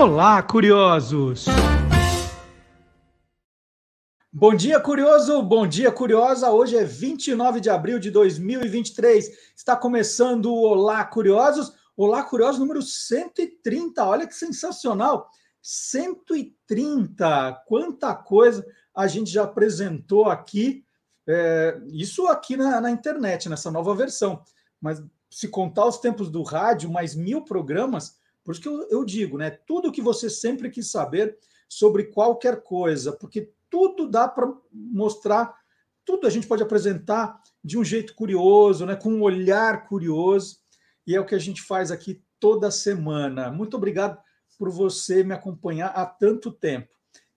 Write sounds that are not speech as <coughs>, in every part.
Olá, curiosos! Bom dia, curioso! Bom dia, curiosa! Hoje é 29 de abril de 2023. Está começando o Olá, curiosos! Olá, curiosos número 130. Olha que sensacional! 130! Quanta coisa a gente já apresentou aqui. É, isso aqui na, na internet, nessa nova versão. Mas se contar os tempos do rádio, mais mil programas, por isso que eu, eu digo, né? Tudo que você sempre quis saber sobre qualquer coisa, porque tudo dá para mostrar, tudo a gente pode apresentar de um jeito curioso, né? Com um olhar curioso, e é o que a gente faz aqui toda semana. Muito obrigado por você me acompanhar há tanto tempo.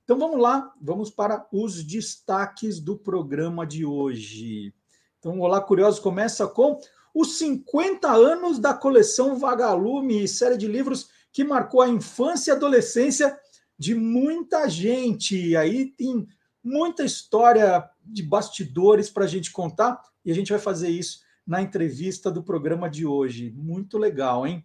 Então vamos lá, vamos para os destaques do programa de hoje. Então, Olá Curiosos começa com os 50 anos da coleção Vagalume, série de livros que marcou a infância e adolescência de muita gente. E aí tem muita história de bastidores para a gente contar e a gente vai fazer isso na entrevista do programa de hoje. Muito legal, hein?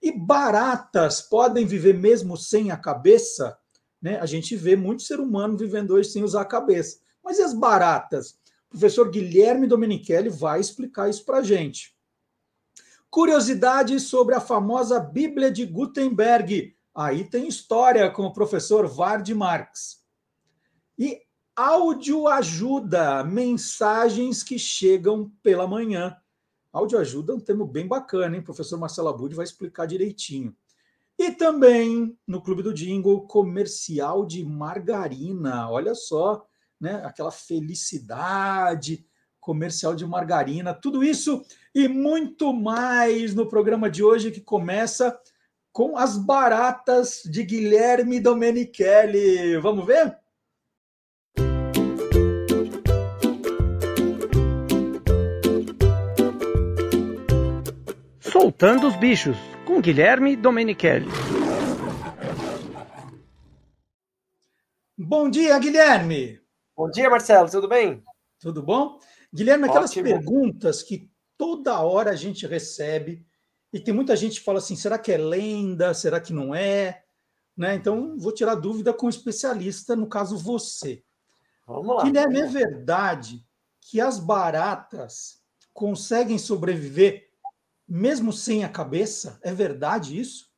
E baratas podem viver mesmo sem a cabeça? Né? A gente vê muito ser humano vivendo hoje sem usar a cabeça. Mas e as baratas? Professor Guilherme Domenichelli vai explicar isso para a gente. Curiosidades sobre a famosa Bíblia de Gutenberg. Aí tem história com o professor Vard Marx. E áudio ajuda, mensagens que chegam pela manhã. Áudio ajuda é um termo bem bacana, hein? O professor Marcelo Abud vai explicar direitinho. E também no Clube do Jingle, comercial de margarina. Olha só, né? Aquela felicidade comercial de margarina, tudo isso e muito mais no programa de hoje que começa com as baratas de Guilherme Domenichelli. Vamos ver? Soltando os bichos com Guilherme Domenichelli. Bom dia, Guilherme. Bom dia, Marcelo, tudo bem? Tudo bom? Guilherme, aquelas Ótimo. perguntas que toda hora a gente recebe, e tem muita gente que fala assim: será que é lenda? Será que não é? Né? Então, vou tirar dúvida com um especialista, no caso você. Vamos lá. Guilherme, é verdade que as baratas conseguem sobreviver mesmo sem a cabeça? É verdade isso?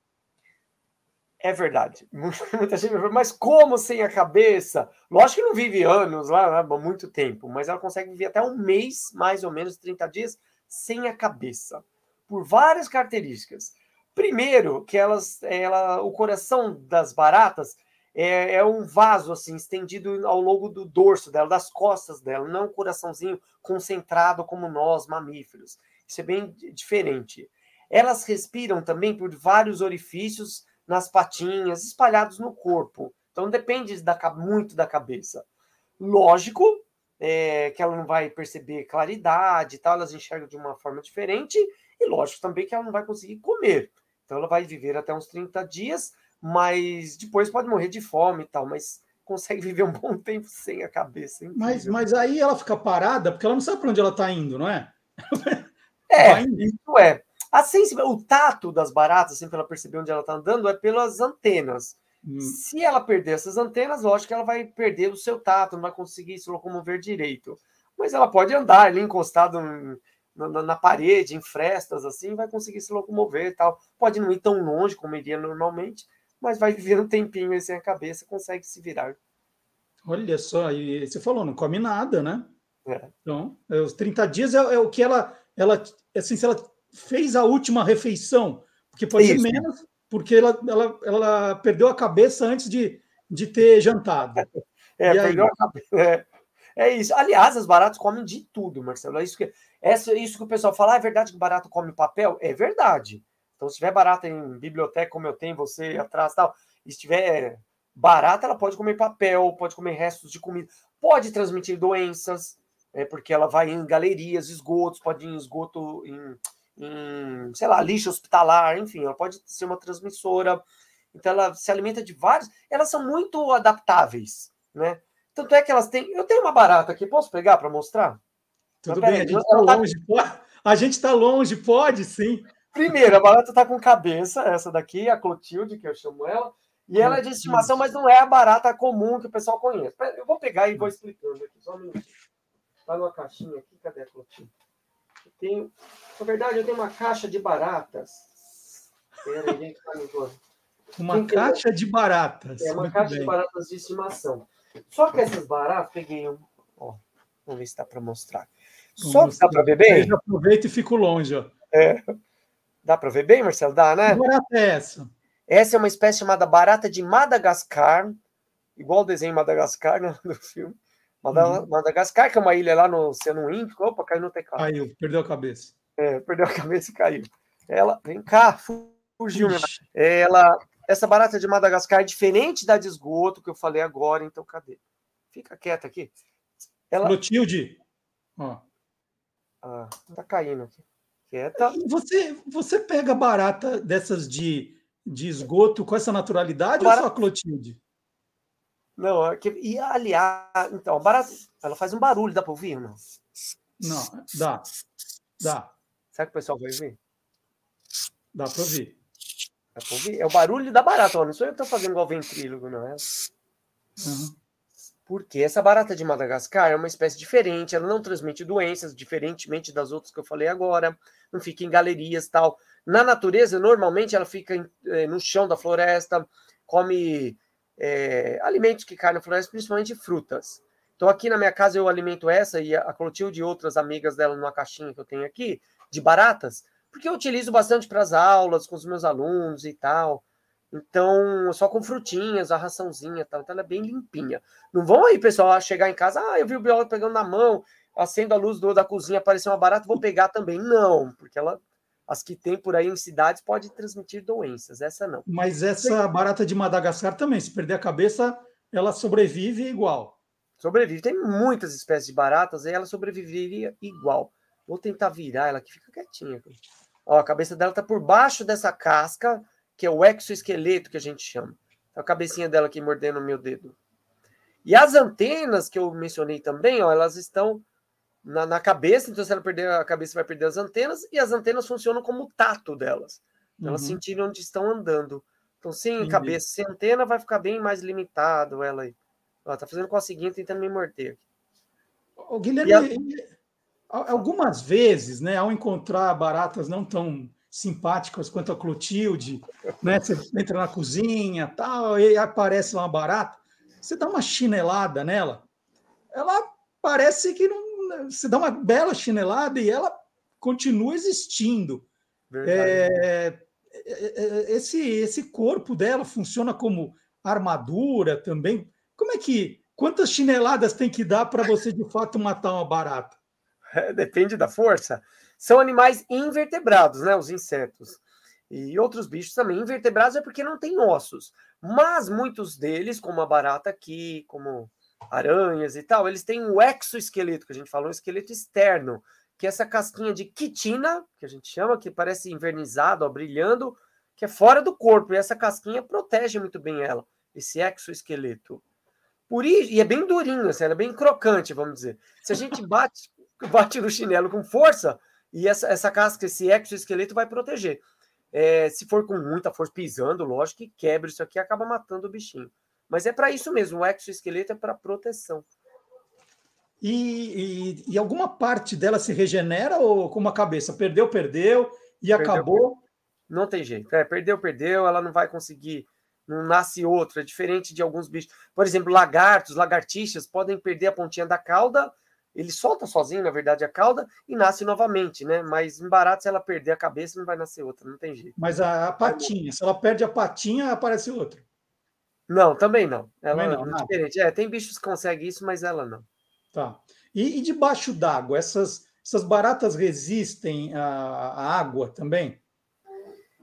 É verdade. <laughs> Muita gente me mas como sem a cabeça? Lógico que não vive anos lá, né, muito tempo, mas ela consegue viver até um mês, mais ou menos 30 dias, sem a cabeça. Por várias características. Primeiro, que elas, ela, o coração das baratas é, é, um vaso assim estendido ao longo do dorso dela, das costas dela, não um coraçãozinho concentrado como nós, mamíferos. Isso é bem diferente. Elas respiram também por vários orifícios nas patinhas, espalhados no corpo. Então depende da, muito da cabeça. Lógico é, que ela não vai perceber claridade e tal, elas enxergam de uma forma diferente, e lógico também que ela não vai conseguir comer. Então ela vai viver até uns 30 dias, mas depois pode morrer de fome e tal, mas consegue <laughs> viver um bom tempo sem a cabeça. Mas, mas aí ela fica parada, porque ela não sabe para onde ela está indo, não é? É, <laughs> isso é. A o tato das baratas, assim, para ela perceber onde ela está andando, é pelas antenas. Hum. Se ela perder essas antenas, lógico que ela vai perder o seu tato, não vai conseguir se locomover direito. Mas ela pode andar ali encostado na, na, parede, em frestas, assim, vai conseguir se locomover e tal. Pode não ir tão longe como iria normalmente, mas vai viver um tempinho sem a cabeça, consegue se virar. Olha só, e você falou, não come nada, né? É. Então, é, os 30 dias é, é, o que ela, ela, assim, se ela fez a última refeição, porque pode Isso. ser menos, porque ela, ela, ela perdeu a cabeça antes de, de ter jantado. <laughs> É, e perdeu aí? a cabeça. É, é, isso. Aliás, as baratas comem de tudo, Marcelo. É isso que, é isso que o pessoal fala. Ah, é verdade que barato come papel? É verdade. Então, se tiver barata em biblioteca, como eu tenho, você atrás tal, e se tiver barata, ela pode comer papel, pode comer restos de comida, pode transmitir doenças, é, porque ela vai em galerias, esgotos, pode ir em esgoto, em em, sei lá, lixo hospitalar, enfim, ela pode ser uma transmissora. Então ela se alimenta de vários, elas são muito adaptáveis, né? Tanto é que elas têm, eu tenho uma barata aqui, posso pegar para mostrar? Tudo bem, a gente está longe, tá... a gente está longe, pode sim. Primeiro, a barata está com cabeça, essa daqui, a Clotilde, que eu chamo ela, E ela é de estimação, mas não é a barata comum que o pessoal conhece. Eu vou pegar e vou explicando aqui, só um minutinho. Tá numa caixinha aqui, cadê a Clotinha? Tenho, na verdade, eu tenho uma caixa de baratas. Pera gente, tá Uma Quem caixa tem... de baratas. É, uma Muito caixa bem. de baratas de estimação. Só que essas baratas, peguei um. Ó, vamos ver se dá para mostrar. Só que dá para ver bem? Eu aproveito e fico longe, ó. É. Dá para ver bem, Marcelo? Dá, né? Que barata é essa? Essa é uma espécie chamada barata de Madagascar, igual o desenho Madagascar né, do filme. Uhum. Madagascar, que é uma ilha lá no Oceano Índico. Opa, caiu no teclado. Caiu, perdeu a cabeça. É, perdeu a cabeça e caiu. Ela, vem cá, fugiu. Ela, essa barata de Madagascar é diferente da de esgoto que eu falei agora, então cadê? Fica quieta aqui. Ela... Clotilde. Ó. Ah, tá caindo aqui. Quieta. Você, você pega barata dessas de de esgoto com essa naturalidade barata... ou só Clotilde? Não, é que, e aliás, então, a barata, ela faz um barulho, dá para ouvir não? Não, dá. Dá. Será que o pessoal vai ouvir? Dá para ouvir. Dá pra ouvir? É o barulho da barata, ó. não sou eu que estou fazendo igual ventrílogo, não é? Uhum. Porque essa barata de Madagascar é uma espécie diferente, ela não transmite doenças, diferentemente das outras que eu falei agora, não fica em galerias tal. Na natureza, normalmente ela fica eh, no chão da floresta, come é, alimentos que caem na floresta, principalmente frutas. Então, aqui na minha casa, eu alimento essa e a Clotilde e outras amigas dela numa caixinha que eu tenho aqui, de baratas, porque eu utilizo bastante para as aulas, com os meus alunos e tal. Então, só com frutinhas, a raçãozinha e tal. Então, ela é bem limpinha. Não vão aí, pessoal, chegar em casa, ah, eu vi o biólogo pegando na mão, acendo a luz do, da cozinha, apareceu uma barata, vou pegar também. Não, porque ela as que tem por aí em cidades pode transmitir doenças, essa não. Mas essa barata de Madagascar também, se perder a cabeça, ela sobrevive igual. Sobrevive. Tem muitas espécies de baratas e ela sobreviveria igual. Vou tentar virar ela aqui, fica quietinha. Ó, a cabeça dela tá por baixo dessa casca, que é o exoesqueleto que a gente chama. A cabecinha dela aqui mordendo o meu dedo. E as antenas que eu mencionei também, ó, elas estão na, na, cabeça, então se ela perder a cabeça, vai perder as antenas, e as antenas funcionam como tato delas. Uhum. Elas sentirem onde estão andando. Então, sem Entendi. cabeça, sem antena, vai ficar bem mais limitado ela aí. Ela tá fazendo com a seguinte, tentando me morder. O Guilherme, a... algumas vezes, né, ao encontrar baratas não tão simpáticas quanto a Clotilde, né, você entra na cozinha, tal, e aparece uma barata, você dá uma chinelada nela, ela parece que não você dá uma bela chinelada e ela continua existindo. É, é, é, esse, esse corpo dela funciona como armadura também. Como é que. Quantas chineladas tem que dar para você de fato matar uma barata? É, depende da força. São animais invertebrados, né? Os insetos. E outros bichos também. Invertebrados é porque não tem ossos. Mas muitos deles, como a barata aqui, como aranhas e tal, eles têm o exoesqueleto, que a gente falou, um esqueleto externo, que é essa casquinha de quitina, que a gente chama, que parece invernizado, ó, brilhando, que é fora do corpo, e essa casquinha protege muito bem ela, esse exoesqueleto. Por isso, e é bem durinho, assim, é bem crocante, vamos dizer. Se a gente bate, <laughs> bate no chinelo com força, e essa, essa casca, esse exoesqueleto vai proteger. É, se for com muita força pisando, lógico que quebra isso aqui acaba matando o bichinho. Mas é para isso mesmo, o exoesqueleto é para proteção. E, e, e, alguma parte dela se regenera ou como a cabeça? Perdeu, perdeu e perdeu, acabou? Perdeu. Não tem jeito. É, perdeu, perdeu, ela não vai conseguir, não nasce outra, é diferente de alguns bichos. Por exemplo, lagartos, lagartixas podem perder a pontinha da cauda, ele solta sozinho, na verdade, a cauda e nasce novamente, né? Mas em barato, se ela perder a cabeça, não vai nascer outra, não tem jeito. Mas a, a patinha, se ela perde a patinha, aparece outra. Não, também não. Ela também não, é diferente. É, tem bichos que conseguem isso, mas ela não. Tá. E, e debaixo d'água, essas, essas baratas resistem à, à água também?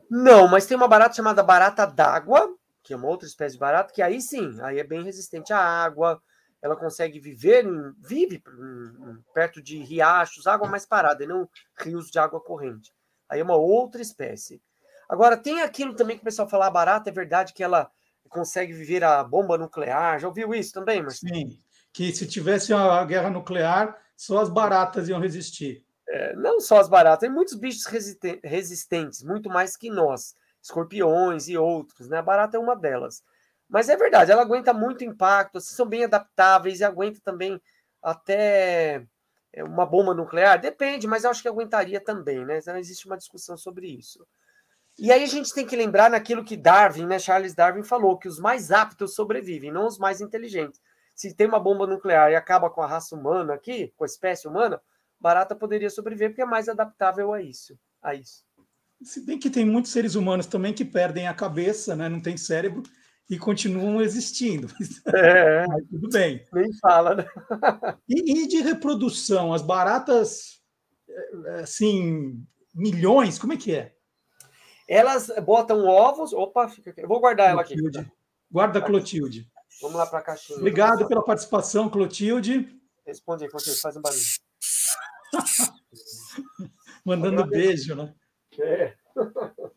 Não, mas tem uma barata chamada barata d'água, que é uma outra espécie de barata, que aí sim, aí é bem resistente à água. Ela consegue viver, em, vive perto de riachos, água mais parada, e não rios de água corrente. Aí é uma outra espécie. Agora, tem aquilo também que o pessoal fala, a barata, é verdade que ela consegue viver a bomba nuclear. Já ouviu isso também, Marcelo? Sim, que se tivesse uma guerra nuclear, só as baratas iam resistir. É, não só as baratas, tem muitos bichos resistentes, muito mais que nós, escorpiões e outros, né? A barata é uma delas. Mas é verdade, ela aguenta muito impacto, assim, são bem adaptáveis e aguenta também até é, uma bomba nuclear. Depende, mas eu acho que aguentaria também, né? Então existe uma discussão sobre isso. E aí a gente tem que lembrar naquilo que Darwin, né, Charles Darwin falou, que os mais aptos sobrevivem, não os mais inteligentes. Se tem uma bomba nuclear e acaba com a raça humana aqui, com a espécie humana, barata poderia sobreviver porque é mais adaptável a isso, a isso. Se bem que tem muitos seres humanos também que perdem a cabeça, né, não tem cérebro e continuam existindo. <laughs> É, Mas tudo bem. Nem fala, né? E, e de reprodução, as baratas, é, assim, milhões, como é que é? Elas botam ovos. Opa, fica aqui. Eu vou guardar Clotilde. ela aqui. Guarda Clotilde. Vamos lá para a caixinha. Obrigado pela participação, Clotilde. Responde aí, Clotilde, faz um barulho. <laughs> Mandando beijo, né? É. <laughs>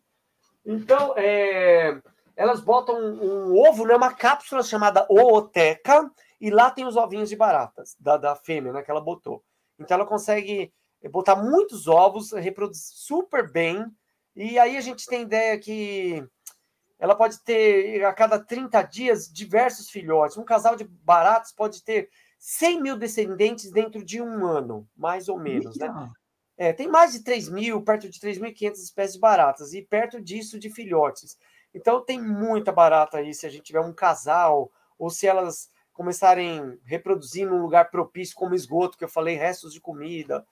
Então, é, elas botam um, um ovo numa né, cápsula chamada ooteca, e lá tem os ovinhos de baratas, da, da fêmea, né, que ela botou. Então, ela consegue botar muitos ovos, reproduzir super bem, e aí a gente tem ideia que ela pode ter, a cada 30 dias, diversos filhotes. Um casal de baratos pode ter 100 mil descendentes dentro de um ano, mais ou menos, né? É, tem mais de 3 mil, perto de 3.500 espécies de baratas, e perto disso de filhotes. Então tem muita barata aí, se a gente tiver um casal, ou se elas começarem a reproduzir num lugar propício, como esgoto, que eu falei, restos de comida,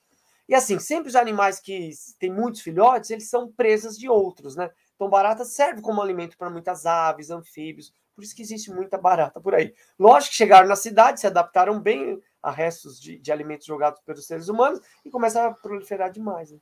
e assim, sempre os animais que têm muitos filhotes, eles são presas de outros, né? Então, barata serve como alimento para muitas aves, anfíbios, por isso que existe muita barata por aí. Lógico que chegaram na cidade, se adaptaram bem a restos de, de alimentos jogados pelos seres humanos e começaram a proliferar demais. Né?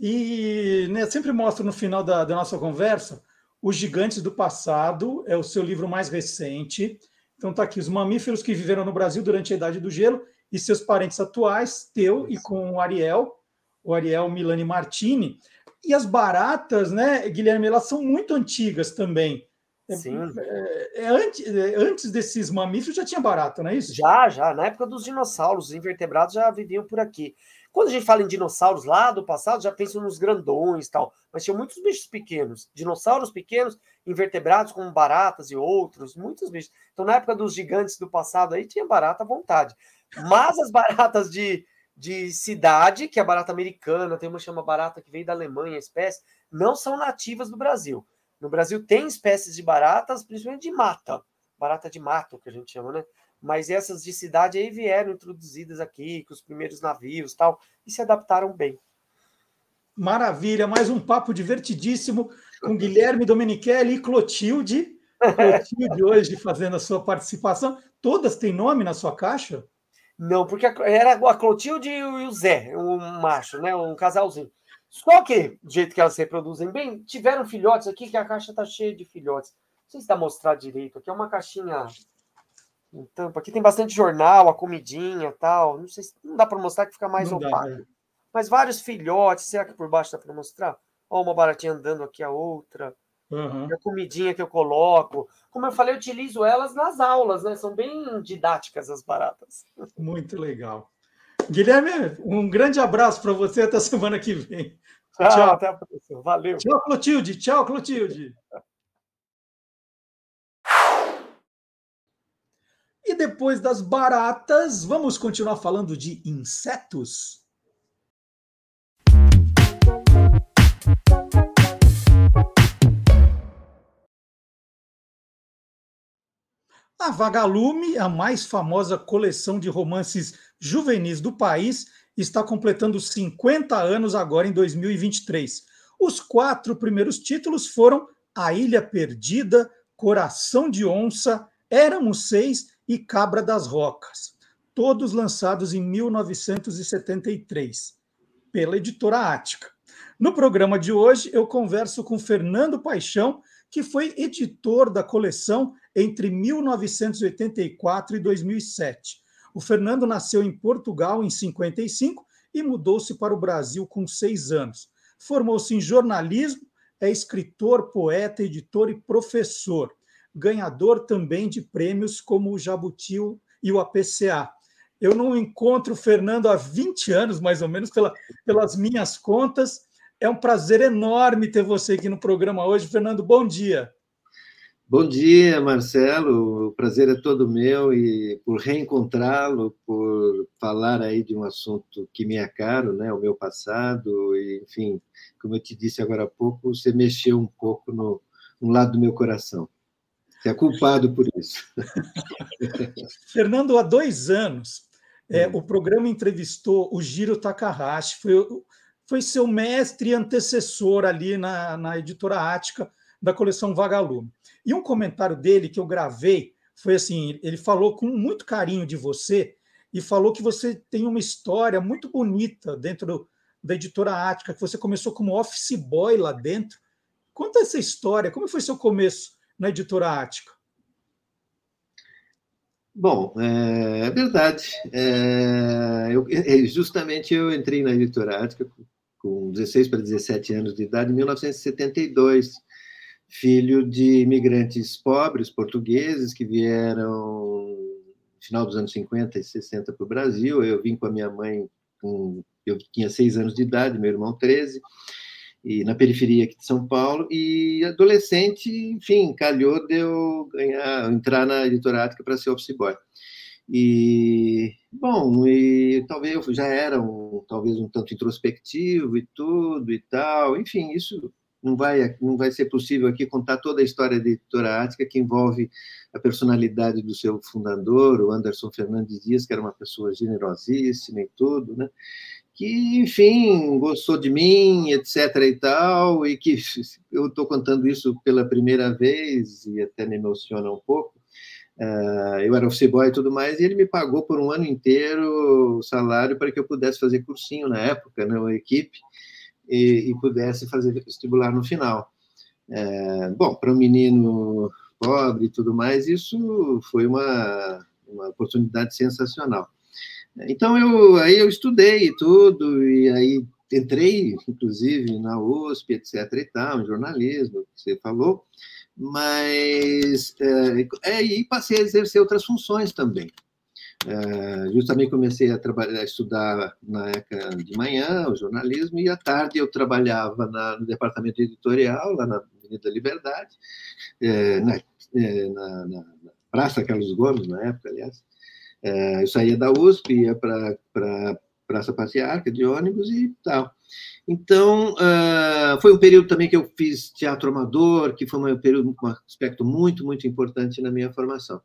E né, sempre mostro no final da, da nossa conversa Os Gigantes do Passado, é o seu livro mais recente. Então tá aqui, os mamíferos que viveram no Brasil durante a Idade do Gelo e seus parentes atuais, teu e com o Ariel, o Ariel Milani Martini. E as baratas, né, Guilherme, elas são muito antigas também. É, Sim. É, é, antes, é, antes desses mamíferos já tinha barata, não é isso? Já, já. Na época dos dinossauros, os invertebrados já viviam por aqui. Quando a gente fala em dinossauros lá do passado, já pensa nos grandões e tal. Mas tinha muitos bichos pequenos. Dinossauros pequenos, invertebrados como baratas e outros, muitos bichos. Então, na época dos gigantes do passado aí, tinha barata à vontade. Mas as baratas de, de cidade, que é a barata americana, tem uma chama barata que veio da Alemanha, a espécie, não são nativas do Brasil. No Brasil tem espécies de baratas, principalmente de mata, barata de mato, que a gente chama, né? Mas essas de cidade aí vieram introduzidas aqui, com os primeiros navios tal, e se adaptaram bem. Maravilha, mais um papo divertidíssimo com Guilherme Domenichelli e Clotilde. <laughs> Clotilde hoje fazendo a sua participação. Todas têm nome na sua caixa? Não, porque era a Clotilde e o Zé, um macho, né? Um casalzinho. Só que, do jeito que elas se reproduzem bem, tiveram filhotes aqui, que a caixa tá cheia de filhotes. Não sei se dá mostrar direito. Aqui é uma caixinha em tampa. Aqui tem bastante jornal, a comidinha tal. Não sei se não dá para mostrar que fica mais não opaco. Dá, né? Mas vários filhotes. Será que por baixo dá para mostrar? Ó, uma baratinha andando aqui, a outra. Uhum. A comidinha que eu coloco. Como eu falei, eu utilizo elas nas aulas, né? São bem didáticas as baratas. Muito legal. Guilherme, um grande abraço para você até semana que vem. Tchau, <laughs> Tchau. até a próxima. Valeu. Tchau, Clotilde. Tchau, Clotilde. E depois das baratas, vamos continuar falando de insetos? A Vagalume, a mais famosa coleção de romances juvenis do país, está completando 50 anos agora em 2023. Os quatro primeiros títulos foram A Ilha Perdida, Coração de Onça, Éramos Seis e Cabra das Rocas, todos lançados em 1973, pela editora Ática. No programa de hoje, eu converso com Fernando Paixão, que foi editor da coleção entre 1984 e 2007. O Fernando nasceu em Portugal em 55 e mudou-se para o Brasil com seis anos. Formou-se em jornalismo, é escritor, poeta, editor e professor. Ganhador também de prêmios como o Jabuti e o APCA. Eu não encontro o Fernando há 20 anos, mais ou menos, pela, pelas minhas contas. É um prazer enorme ter você aqui no programa hoje. Fernando, bom dia. Bom dia, Marcelo. O prazer é todo meu e por reencontrá-lo, por falar aí de um assunto que me é caro, né, o meu passado e, enfim, como eu te disse agora há pouco, você mexeu um pouco no, no lado do meu coração. Você é culpado por isso. <laughs> Fernando, há dois anos, é, hum. o programa entrevistou o Giro Takahashi, foi, foi seu mestre e antecessor ali na, na editora Ática da coleção Vagalume. E um comentário dele que eu gravei foi assim: ele falou com muito carinho de você e falou que você tem uma história muito bonita dentro da editora Ática, que você começou como office boy lá dentro. Conta essa história, como foi seu começo na editora Ática? Bom, é, é verdade. É, eu, é, justamente eu entrei na editora Ática com 16 para 17 anos de idade, em 1972 filho de imigrantes pobres portugueses que vieram no final dos anos 50 e 60 para o Brasil. Eu vim com a minha mãe, com, eu tinha seis anos de idade, meu irmão 13, e na periferia aqui de São Paulo, e adolescente, enfim, calhou de eu ganhar, entrar na editora para ser office boy. E, bom, e talvez eu já era um, talvez um tanto introspectivo e tudo e tal, enfim, isso não vai, não vai ser possível aqui contar toda a história da editora Ática, que envolve a personalidade do seu fundador, o Anderson Fernandes Dias, que era uma pessoa generosíssima e tudo, né? que, enfim, gostou de mim, etc. e tal, e que <laughs> eu estou contando isso pela primeira vez e até me emociona um pouco. Uh, eu era office boy e tudo mais, e ele me pagou por um ano inteiro o salário para que eu pudesse fazer cursinho na época, né, equipe, e, e pudesse fazer vestibular no final. É, bom, para um menino pobre e tudo mais, isso foi uma, uma oportunidade sensacional. Então eu aí eu estudei tudo e aí entrei inclusive na USP etc e tal, em jornalismo, que você falou, mas é, é, e passei a exercer outras funções também. Uh, justamente comecei a trabalhar, a estudar na ECA de manhã, o jornalismo, e à tarde eu trabalhava na, no departamento editorial, lá na Avenida Liberdade, é, na, é, na, na, Praça Carlos Gomes, na época, aliás. Eu saía da USP, ia para Praça Patriarca de ônibus e tal. Então, uh, foi um período também que eu fiz teatro amador, que foi um período, um aspecto muito, muito importante na minha formação.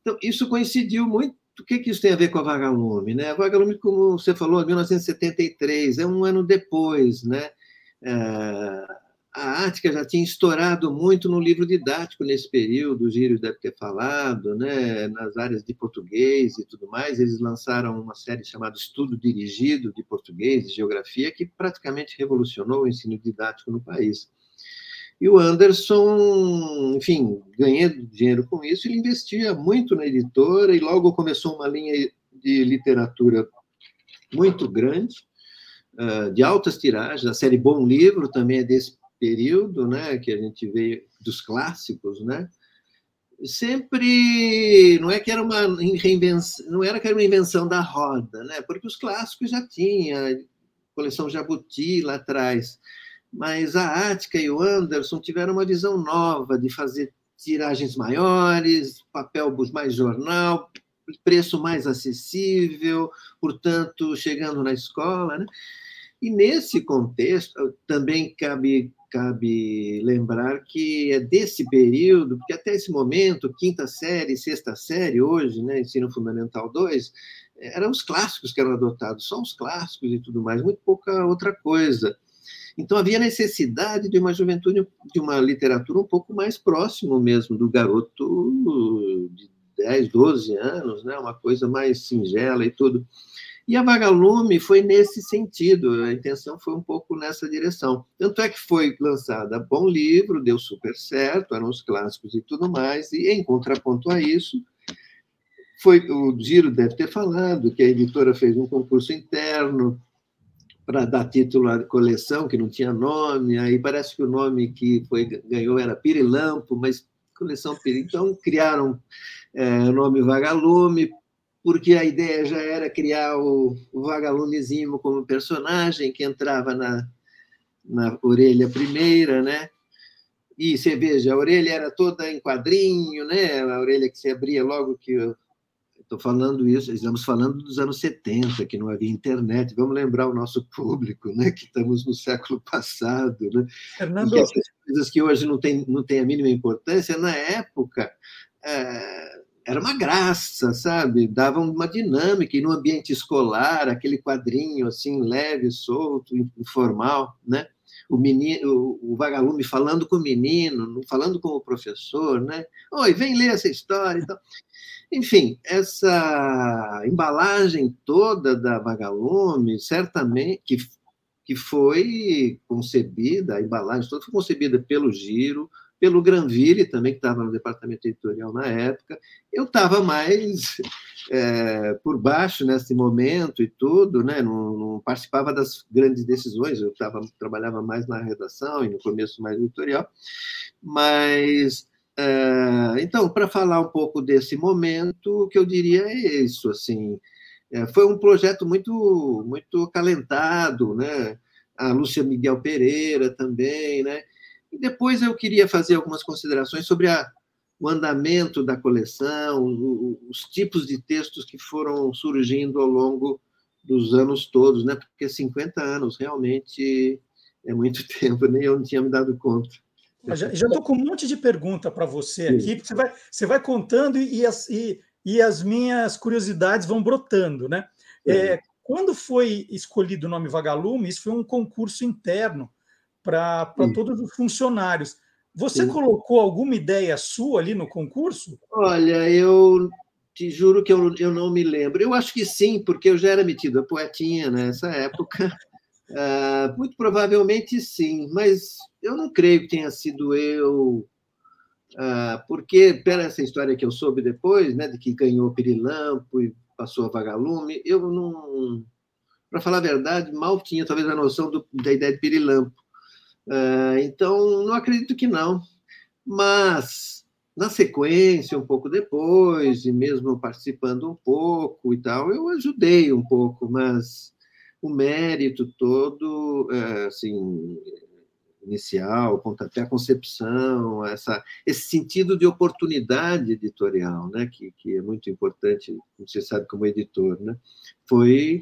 Então, isso coincidiu muito o que, que isso tem a ver com a Vagalume? Né? A Vagalume, como você falou, 1973, é um ano depois. Né? É, a Ática já tinha estourado muito no livro didático nesse período, o Gírio deve ter falado, né? nas áreas de português e tudo mais. Eles lançaram uma série chamada Estudo Dirigido de Português e Geografia, que praticamente revolucionou o ensino didático no país. E o Anderson, enfim, ganhando dinheiro com isso, ele investia muito na editora e logo começou uma linha de literatura muito grande, ah, de altas tiragens. A série Bom Livro também é desse período, né, que a gente vê dos clássicos, né? Sempre não é que era uma reinvenção, não era que era uma invenção da roda, né? Porque os clássicos já tinha, coleção Jabuti lá atrás mas a Ática e o Anderson tiveram uma visão nova de fazer tiragens maiores, papel mais jornal, preço mais acessível, portanto, chegando na escola. Né? E nesse contexto, também cabe, cabe lembrar que é desse período, porque até esse momento, quinta série, sexta série, hoje, né, Ensino Fundamental 2, eram os clássicos que eram adotados, só os clássicos e tudo mais, muito pouca outra coisa. Então havia necessidade de uma juventude, de uma literatura um pouco mais próximo mesmo do garoto de 10, 12 anos, né? uma coisa mais singela e tudo. E a Vagalume foi nesse sentido, a intenção foi um pouco nessa direção. Tanto é que foi lançada Bom Livro, deu super certo, eram os clássicos e tudo mais, e em contraponto a isso, foi o Giro deve ter falado que a editora fez um concurso interno para dar título à coleção, que não tinha nome, aí parece que o nome que foi, ganhou era Pirilampo, mas coleção Piri. Então, criaram é, o nome Vagalume, porque a ideia já era criar o, o Vagalumezinho como personagem que entrava na, na orelha primeira, né? e você veja, a orelha era toda em quadrinho, né? A orelha que se abria logo que estou falando isso, estamos falando dos anos 70, que não havia internet. Vamos lembrar o nosso público, né? Que estamos no século passado, né? Fernando... E essas coisas que hoje não tem, não tem a mínima importância, na época é, era uma graça, sabe? Dava uma dinâmica e no ambiente escolar, aquele quadrinho assim leve, solto, informal, né? o menino, o, vagalume falando com o menino, falando com o professor, né? Oi, vem ler essa história. Então, enfim, essa embalagem toda da vagalume, certamente que, que foi concebida, a embalagem toda foi concebida pelo Giro, pelo Granville também, que estava no departamento editorial na época. Eu estava mais <laughs> é, por baixo nesse momento e tudo, né? não, não participava das grandes decisões, eu tava, trabalhava mais na redação e no começo mais editorial, mas então, para falar um pouco desse momento, o que eu diria é isso, assim, é, foi um projeto muito, muito acalentado, né? A Lúcia Miguel Pereira também, né? E depois eu queria fazer algumas considerações sobre a, o andamento da coleção, os tipos de textos que foram surgindo ao longo dos anos todos, né? Porque 50 anos realmente é muito <laughs> tempo, nem eu não tinha me dado conta. Já estou com um monte de pergunta para você aqui, porque você vai, você vai contando e, as, e, e as minhas curiosidades vão brotando, né? É, quando foi escolhido o nome Vagalume, isso foi um concurso interno para todos os funcionários. Você Sim. colocou alguma ideia sua ali no concurso? Olha, eu te juro que eu, eu não me lembro. Eu acho que sim, porque eu já era metido a poetinha nessa época. Uh, muito provavelmente sim, mas eu não creio que tenha sido eu, uh, porque, pela essa história que eu soube depois, né, de que ganhou Pirilampo e passou a Vagalume, eu não, para falar a verdade, mal tinha talvez a noção do, da ideia de Pirilampo. É, então, não acredito que não. Mas, na sequência, um pouco depois, e mesmo participando um pouco e tal, eu ajudei um pouco, mas o mérito todo, é, assim, inicial, até a concepção, essa, esse sentido de oportunidade editorial, né, que, que é muito importante, você sabe, como editor, né, foi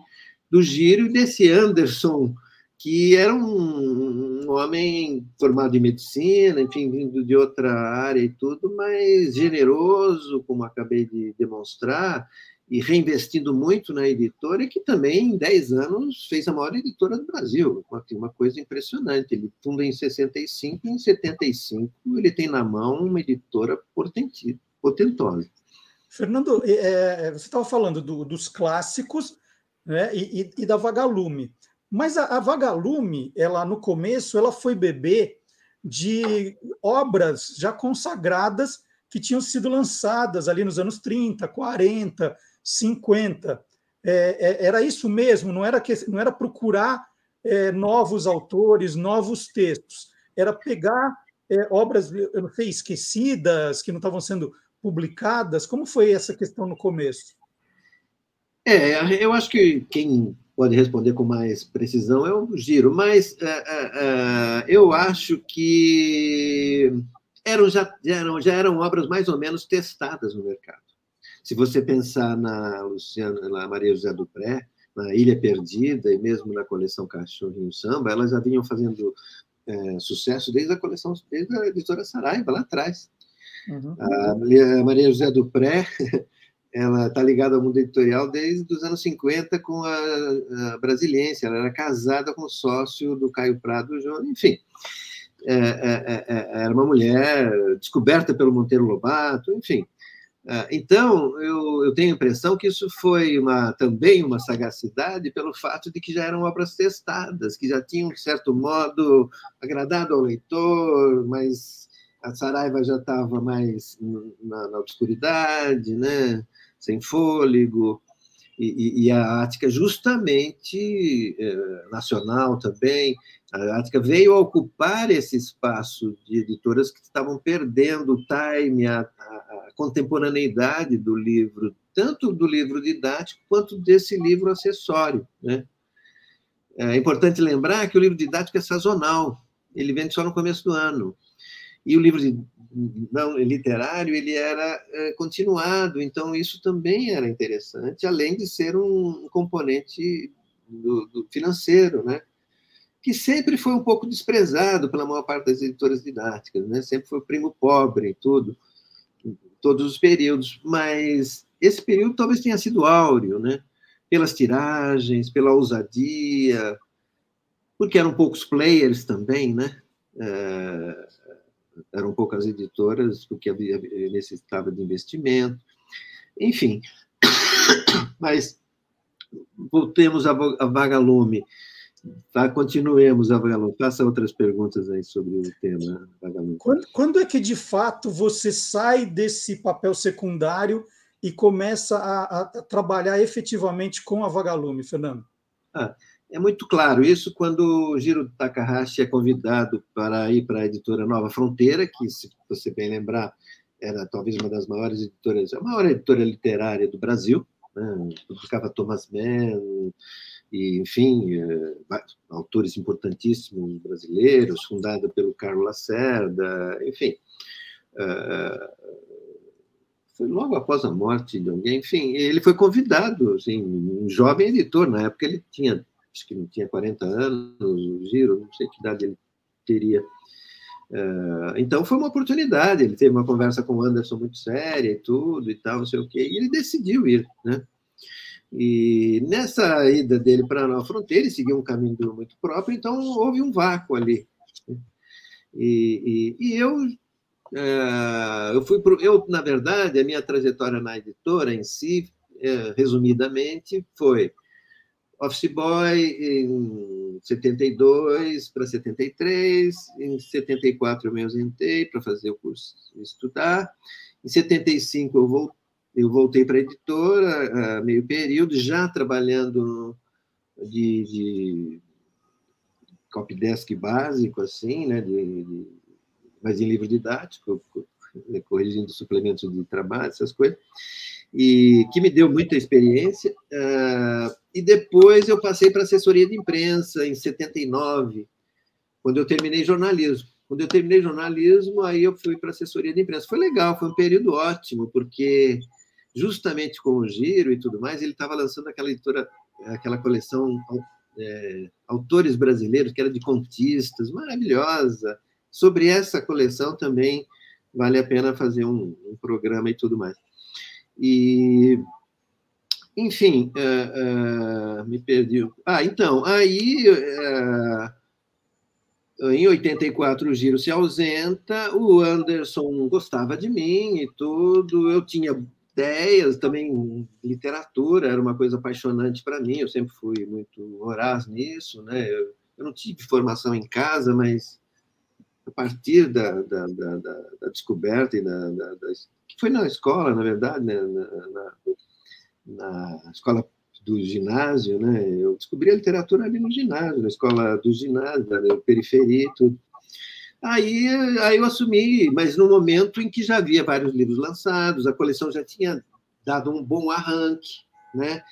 do giro desse Anderson que era um, um, homem formado em medicina, enfim, vindo de outra área e tudo, mas generoso, como acabei de demonstrar, e reinvestindo muito na editora, e que também, em 10 anos, fez a maior editora do Brasil. Uma coisa impressionante. Ele funda em 65 e em 75 ele tem na mão uma editora potentosa. Fernando, é, é você estava falando do, dos clássicos né, e, e, da Vagalume. Mas a, a Vagalume, ela no começo, ela foi bebê de obras já consagradas que tinham sido lançadas ali nos anos 30, 40, 50. É, é, era isso mesmo, não era, que, não era procurar é, novos autores, novos textos, era pegar é, obras, eu não sei, esquecidas, que não estavam sendo publicadas. Como foi essa questão no começo? É, eu acho que quem pode responder com mais precisão é o Giro, mas uh, uh, eu acho que eram já, já, eram, já eram obras mais ou menos testadas no mercado. Se você pensar na Luciana, na Maria José Dupré, na Ilha Perdida e mesmo na coleção Cachorrinho Samba, elas já vinham fazendo é, sucesso desde a coleção, desde a editora Saraiva, lá atrás. Uhum. A Maria José Dupré <laughs> ela está ligada ao mundo editorial desde os anos 50 com a, a Brasiliense. Ela era casada com o sócio do Caio Prado, João, enfim. É, é, é, é, era uma mulher descoberta pelo Monteiro Lobato, enfim. É, então, eu, eu, tenho a impressão que isso foi uma, também uma sagacidade pelo fato de que já eram obras testadas, que já tinham, de certo modo, agradado ao leitor, mas a Saraiva já estava mais na, na obscuridade, né? sem fôlego, e, e, a Ática justamente é, nacional também, a Ática veio a ocupar esse espaço de editoras que estavam perdendo o time, a, a, contemporaneidade do livro, tanto do livro didático quanto desse livro acessório. Né? É importante lembrar que o livro didático é sazonal, ele vem só no começo do ano. E o livro de, não literário ele era é, continuado, então isso também era interessante, além de ser um componente do, do financeiro, né? que sempre foi um pouco desprezado pela maior parte das editoras didáticas, né? sempre foi o primo pobre e tudo, em todos os períodos, mas esse período talvez tenha sido áureo, né? pelas tiragens, pela ousadia, porque eram poucos players também, né? Eram poucas editoras, porque havia, necessitava de investimento, enfim. <coughs> Mas voltemos a, a Vagalume. Tá, continuemos, Avalon. Faça outras perguntas aí sobre o tema, Vagalume. Quando, quando, é que, de fato, você sai desse papel secundário e começa a, a trabalhar efetivamente com a Vagalume, Fernando? Ah, é muito claro isso quando Giro Takahashi é convidado para ir para a editora Nova Fronteira, que, se você bem lembrar, era talvez uma das maiores editoras, a maior editora literária do Brasil, né? publicava Thomas Mann, e, enfim, eh, autores importantíssimos brasileiros, fundada pelo Carlos Lacerda, enfim. Eh, foi logo após a morte de alguém, enfim, ele foi convidado, assim, um jovem editor, na época ele tinha, que não tinha 40 anos, o Giro, não sei que idade ele teria. Eh, então foi uma oportunidade, ele teve uma conversa com o Anderson muito séria e tudo e tal, não sei o quê, e ele decidiu ir, né? E nessa ida dele para a Fronteira, ele seguiu um caminho muito próprio, então houve um vácuo ali. E, e, e eu, é, eu fui pro, eu na verdade a minha trajetória na editora em si, é, resumidamente, foi office boy em 72 para 73, em 74 eu me ausentei para fazer o curso estudar, em 75 eu voltei eu voltei para a editora, meio período, já trabalhando de, de copydesk básico, assim, né, de, de, mas em livro didático, corrigindo suplementos de trabalho, essas coisas, e que me deu muita experiência. Uh, e depois eu passei para assessoria de imprensa, em 79, quando eu terminei jornalismo. Quando eu terminei jornalismo, aí eu fui para assessoria de imprensa. Foi legal, foi um período ótimo, porque justamente com o giro e tudo mais, ele estava lançando aquela editora, aquela coleção é, autores brasileiros que era de contistas, maravilhosa. Sobre essa coleção também vale a pena fazer um, um programa e tudo mais. E enfim, uh, uh, me perdi. Ah, então, aí uh, em 84 o Giro se ausenta, o Anderson gostava de mim e tudo, eu tinha ideias, também literatura era uma coisa apaixonante para mim, eu sempre fui muito voraz nisso, né? Eu, eu, não tive formação em casa, mas a partir da, da, da, da descoberta e da, que foi na escola, na verdade, né? na, na, na escola do ginásio, né? Eu descobri a literatura ali no ginásio, na escola do ginásio, na periferia e tudo. Aí, aí eu assumi, mas no momento em que já havia vários livros lançados, a coleção já tinha dado um bom arranque, né?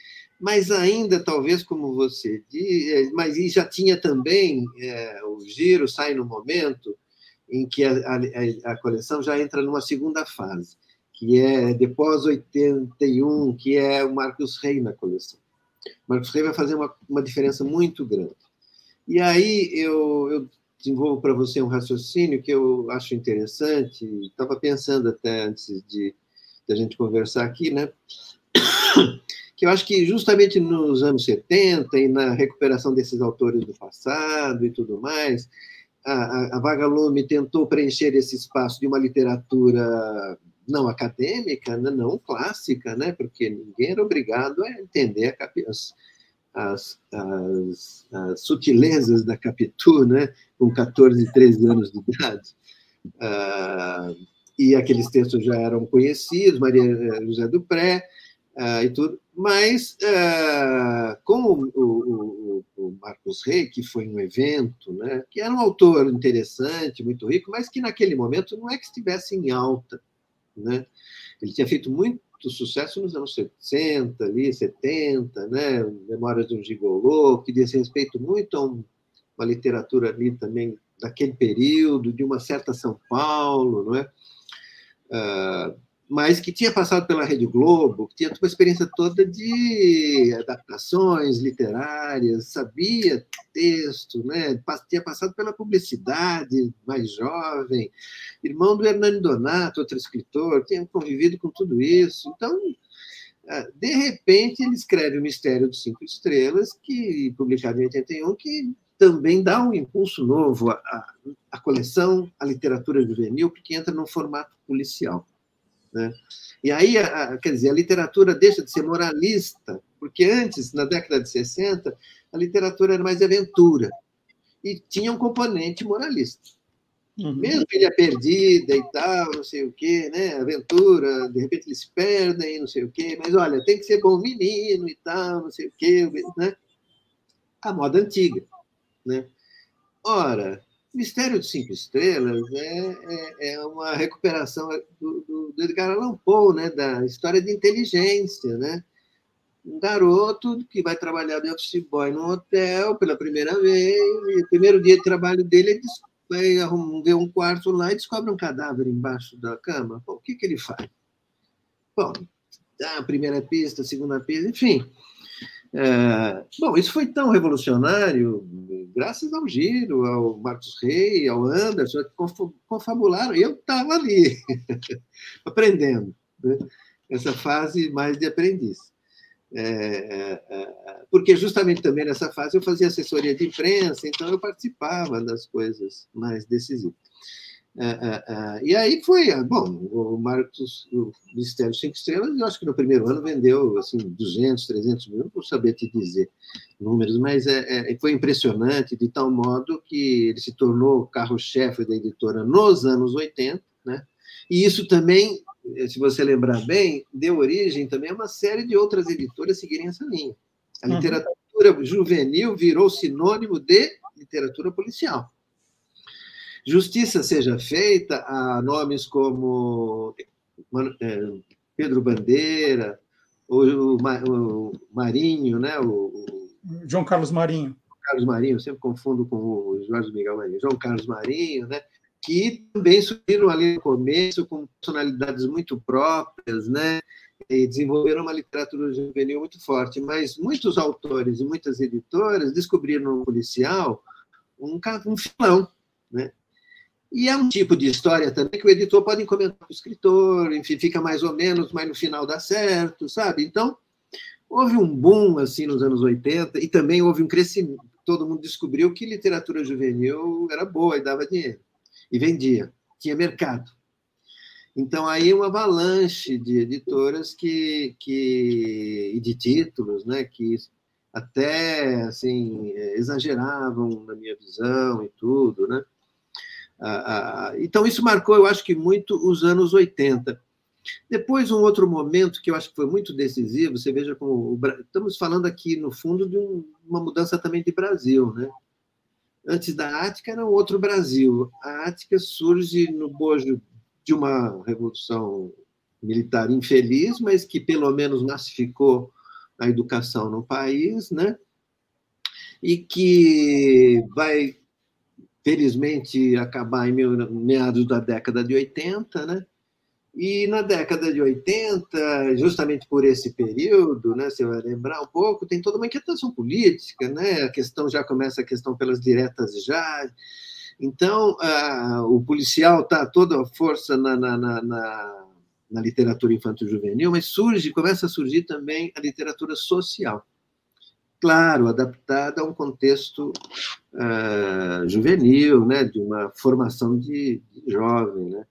Mas ainda, talvez, como você diz, mas já tinha também, é, o giro sai no momento em que a, a, a, coleção já entra numa segunda fase, que é depois 81, que é o Marcos Rey na coleção. O Marcos Rey vai fazer uma, uma diferença muito grande. E aí eu, eu desenvolvo para você um raciocínio que eu acho interessante, estava pensando até antes de, de, a gente conversar aqui, né? <coughs> que eu acho que justamente nos anos 70 e na recuperação desses autores do passado e tudo mais, a, a, a Vagalume tentou preencher esse espaço de uma literatura não acadêmica, né? não clássica, né? porque ninguém era obrigado a entender as, as, as, as sutilezas da Capitu, né? com 14, 13 anos de idade. Uh, e aqueles textos já eram conhecidos, Maria eh, José do Pré uh, e tudo, mas uh, com o, o, o, Marcos Rey, que foi um evento, né, que era um autor interessante, muito rico, mas que naquele momento não é que estivesse em alta. Né? Ele tinha feito muito sucesso nos anos 60, ali, 70, né? Memórias de um Gigolô, que diz respeito muito a um, uma literatura ali também daquele período, de uma certa São Paulo, não é? Uh, mas que tinha passado pela Rede Globo, que tinha uma experiência toda de adaptações literárias, sabia texto, né? tinha passado pela publicidade, mais jovem, irmão do Hernani Donato, outro escritor, tinha convivido com tudo isso. Então, ah, de repente, ele escreve O Mistério dos Cinco Estrelas, que publicado em 81, que também dá um impulso novo à, à coleção, à literatura juvenil, porque entra num formato policial. Né? E aí, a, quer dizer, a literatura deixa de ser moralista, porque antes, na década de 60, a literatura era mais aventura e tinha um componente moralista. Uhum. Mesmo que ele é perdida e tal, não sei o quê, né? Aventura, de repente eles perdem, não sei o quê, mas olha, tem que ser bom menino e tal, não sei o quê, né? A moda antiga, né? Ora, Mistério de Cinco Estrelas é, é, é uma recuperação do, do, do, Edgar Allan Poe, né, da história de inteligência, né? Um garoto que vai trabalhar de office boy no hotel pela primeira vez, e o primeiro dia de trabalho dele ele vai ver um quarto lá e descobre um cadáver embaixo da cama. Bom, o que, que ele faz? Bom, dá a primeira pista, a segunda pista, enfim. É, bom, isso foi tão revolucionário, graças ao Giro, ao Marcos Rey, ao Anderson, que confabularam. Eu estava ali, <laughs> aprendendo, né? essa fase mais de aprendiz. É, é, é, porque justamente também nessa fase eu fazia assessoria de imprensa, então eu participava das coisas mais decisivas. É, é, é, e aí foi, bom, o Marcos, o Ministério Cinco Estrelas, eu acho que no primeiro ano vendeu assim 200, 300 mil, não vou saber te dizer números, mas é, é, foi impressionante de tal modo que ele se tornou carro-chefe da editora nos anos 80, né? E isso também, se você lembrar bem, deu origem também a uma série de outras editoras seguirem essa linha. A uhum. literatura juvenil virou sinônimo de literatura policial justiça seja feita a nomes como é, Pedro Bandeira, o, Marinho, né? O, João Carlos Marinho. Carlos Marinho, sempre confundo com o Jorge Miguel Marinho. João Carlos Marinho, né? Que também surgiram ali no começo com personalidades muito próprias, né? E desenvolveram uma literatura juvenil muito forte. Mas muitos autores e muitas editoras descobriram no policial um, um filão, né? E é um tipo de história também que o editor pode encomendar para o escritor, enfim, fica mais ou menos, mas no final dá certo, sabe? Então, houve um boom assim nos anos 80 e também houve um crescimento. Todo mundo descobriu que literatura juvenil era boa e dava dinheiro e vendia, tinha mercado. Então aí uma avalanche de editoras que, que e de títulos, né, que até assim exageravam na minha visão e tudo, né? Então, isso marcou, eu acho que muito os anos 80. Depois, um outro momento que eu acho que foi muito decisivo, você veja como. Estamos falando aqui, no fundo, de um, uma mudança também de Brasil. Né? Antes da Ática era um outro Brasil. A Ática surge no bojo de uma revolução militar infeliz, mas que pelo menos massificou a educação no país, né? e que vai felizmente acabar em meados da década de 80, né? E na década de 80, justamente por esse período, né, você vai lembrar um pouco, tem toda uma inquietação política, né? A questão já começa a questão pelas diretas já. Então, o policial está toda a força na, na, na, na, na literatura infanto-juvenil, mas surge, começa a surgir também a literatura social claro, adaptada a um contexto uh, juvenil, né, de uma formação de, de, jovem. Né?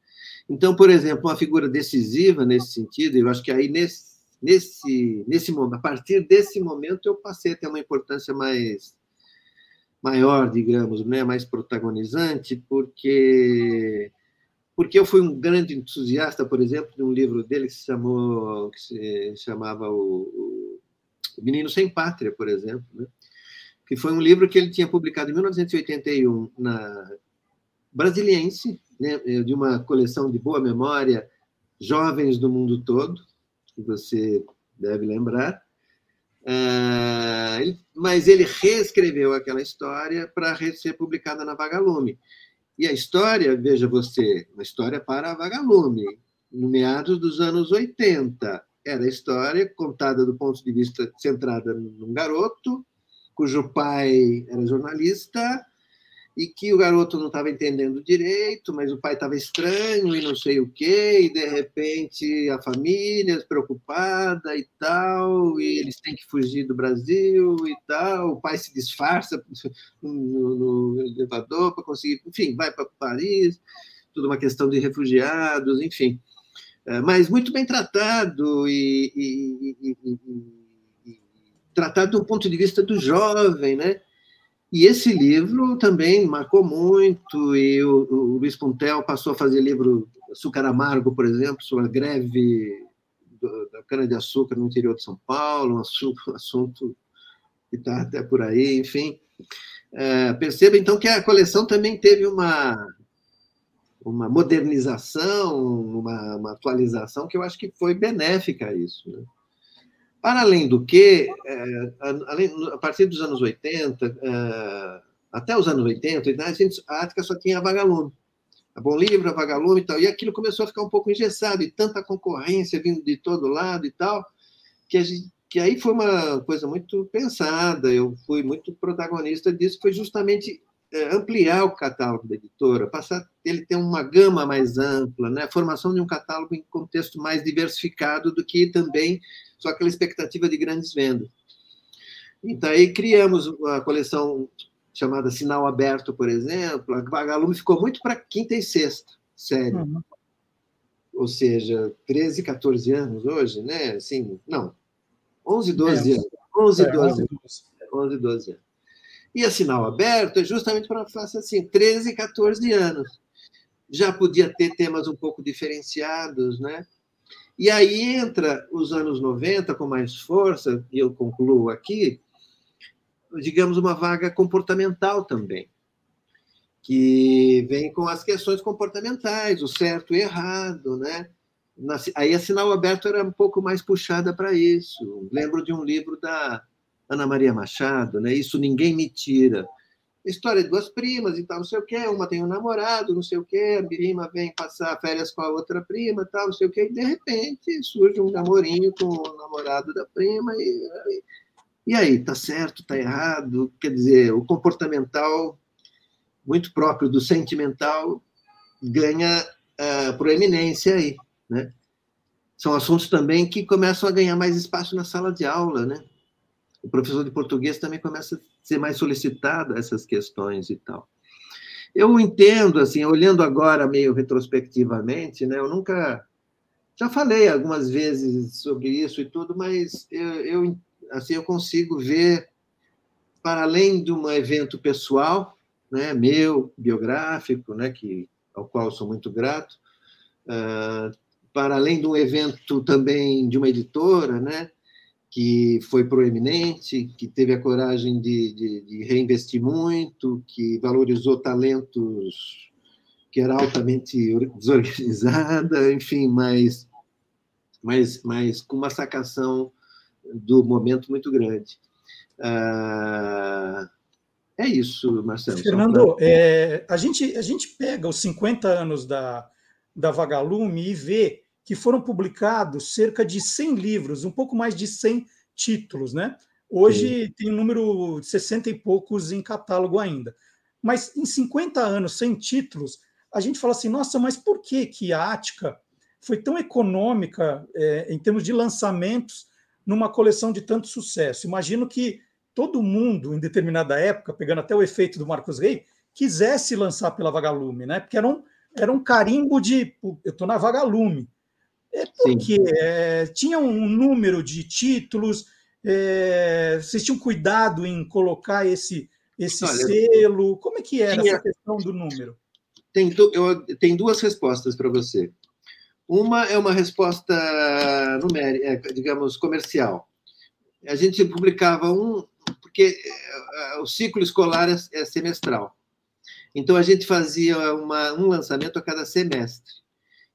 Então, por exemplo, uma figura decisiva nesse sentido, eu acho que aí nesse, nesse, nesse momento, a partir desse momento, eu passei a ter uma importância mais maior, digamos, né, mais protagonizante, porque porque eu fui um grande entusiasta, por exemplo, de um livro dele que se chamou que se chamava o, Menino Sem Pátria, por exemplo, né? que foi um livro que ele tinha publicado em 1981 na Brasiliense, né? de uma coleção de boa memória, Jovens do Mundo Todo, que você deve lembrar. Uh, mas ele reescreveu aquela história para ser publicada na Vagalume. E a história, veja você, uma história para a Vagalume, no meados dos anos 80. Era a história contada do ponto de vista centrada num garoto, cujo pai era jornalista, e que o garoto não estava entendendo direito, mas o pai estava estranho e não sei o quê, e de repente a família preocupada e tal, e eles têm que fugir do Brasil e tal, o pai se disfarça <laughs> no, no elevador para conseguir, enfim, vai para Paris, tudo uma questão de refugiados, enfim. É, mas muito bem tratado e, e, e, e tratado do ponto de vista do jovem, né? E esse livro também marcou muito, e o, o Luiz Puntel passou a fazer livro Açúcar Amargo, por exemplo, sobre a greve do, da cana-de-açúcar no interior de São Paulo, um assunto, <laughs> assunto que está até por aí, enfim. É, perceba, então, que a coleção também teve uma, uma modernização, uma, uma atualização que eu acho que foi benéfica a isso. Né? Para além do que, é, a partir dos anos 80, é, até os anos 80, a, gente, a Ática só tinha a Vagalume. A Bom Livro, a Vagalume e tal. E aquilo começou a ficar um pouco engessado, e tanta concorrência vindo de todo lado e tal, que, gente, que aí foi uma coisa muito pensada, eu fui muito protagonista disso, foi justamente ampliar o catálogo da editora, passar ele ter uma gama mais ampla, né? formação de um catálogo em contexto mais diversificado do que também só aquela expectativa de grandes vendas. Então, aí criamos a coleção chamada Sinal Aberto, por exemplo. A Vagalume ficou muito para quinta e sexta série. Uhum. Ou seja, 13, 14 anos hoje, né? Assim, não, 11, 12 é. anos. 11, 12, é, 11, 12 anos. E a Sinal Aberto é justamente para fazer assim, 13, 14 anos. Já podia ter temas um pouco diferenciados, né? E aí entra os anos 90 com mais força, e eu concluo aqui, digamos, uma vaga comportamental também, que vem com as questões comportamentais, o certo e errado, né? Aí a Sinal Aberto era um pouco mais puxada para isso. Lembro de um livro da Ana Maria Machado, né? Isso ninguém me tira história de duas primas e tal, não sei o quê, uma tem um namorado, não sei o quê, a prima vem passar férias com a outra prima, tal, não sei o quê, e de repente surge um namorinho com o namorado da prima, e, e aí, tá certo, tá errado? Quer dizer, o comportamental, muito próprio do sentimental, ganha uh, proeminência aí, né? São assuntos também que começam a ganhar mais espaço na sala de aula, né? O professor de português também começa a ser mais solicitado essas questões e tal. Eu entendo, assim, olhando agora meio retrospectivamente, né, eu nunca. Já falei algumas vezes sobre isso e tudo, mas eu, eu assim, eu consigo ver, para além de um evento pessoal, né, meu, biográfico, né, que, ao qual sou muito grato, uh, para além de um evento também de uma editora, né, que foi proeminente, que teve a coragem de, de, de, reinvestir muito, que valorizou talentos que era altamente desorganizada, enfim, mas, mas, mas com uma sacação do momento muito grande. Ah, é isso, Marcelo. Fernando, pra... é, a, gente, a gente pega os 50 anos da, da Vagalume e vê que foram publicados cerca de 100 livros, um pouco mais de 100 títulos, né? Hoje Sim. tem um número de 60 e poucos em catálogo ainda. Mas em 50 anos sem títulos, a gente fala assim, nossa, mas por que, que a Ática foi tão econômica é, em termos de lançamentos numa coleção de tanto sucesso? Imagino que todo mundo, em determinada época, pegando até o efeito do Marcos Rey, quisesse lançar pela Vagalume, né? Porque era um, era um carimbo de eu estou na Vagalume. É porque é, tinha um número de títulos, é, vocês tinham cuidado em colocar esse, esse Olha, selo? Como é que era tinha, essa questão do número? Tem, eu, tem duas respostas para você. Uma é uma resposta numérica, é, digamos, comercial. A gente publicava um, porque é, o ciclo escolar é, é semestral. Então, a gente fazia uma, um lançamento a cada semestre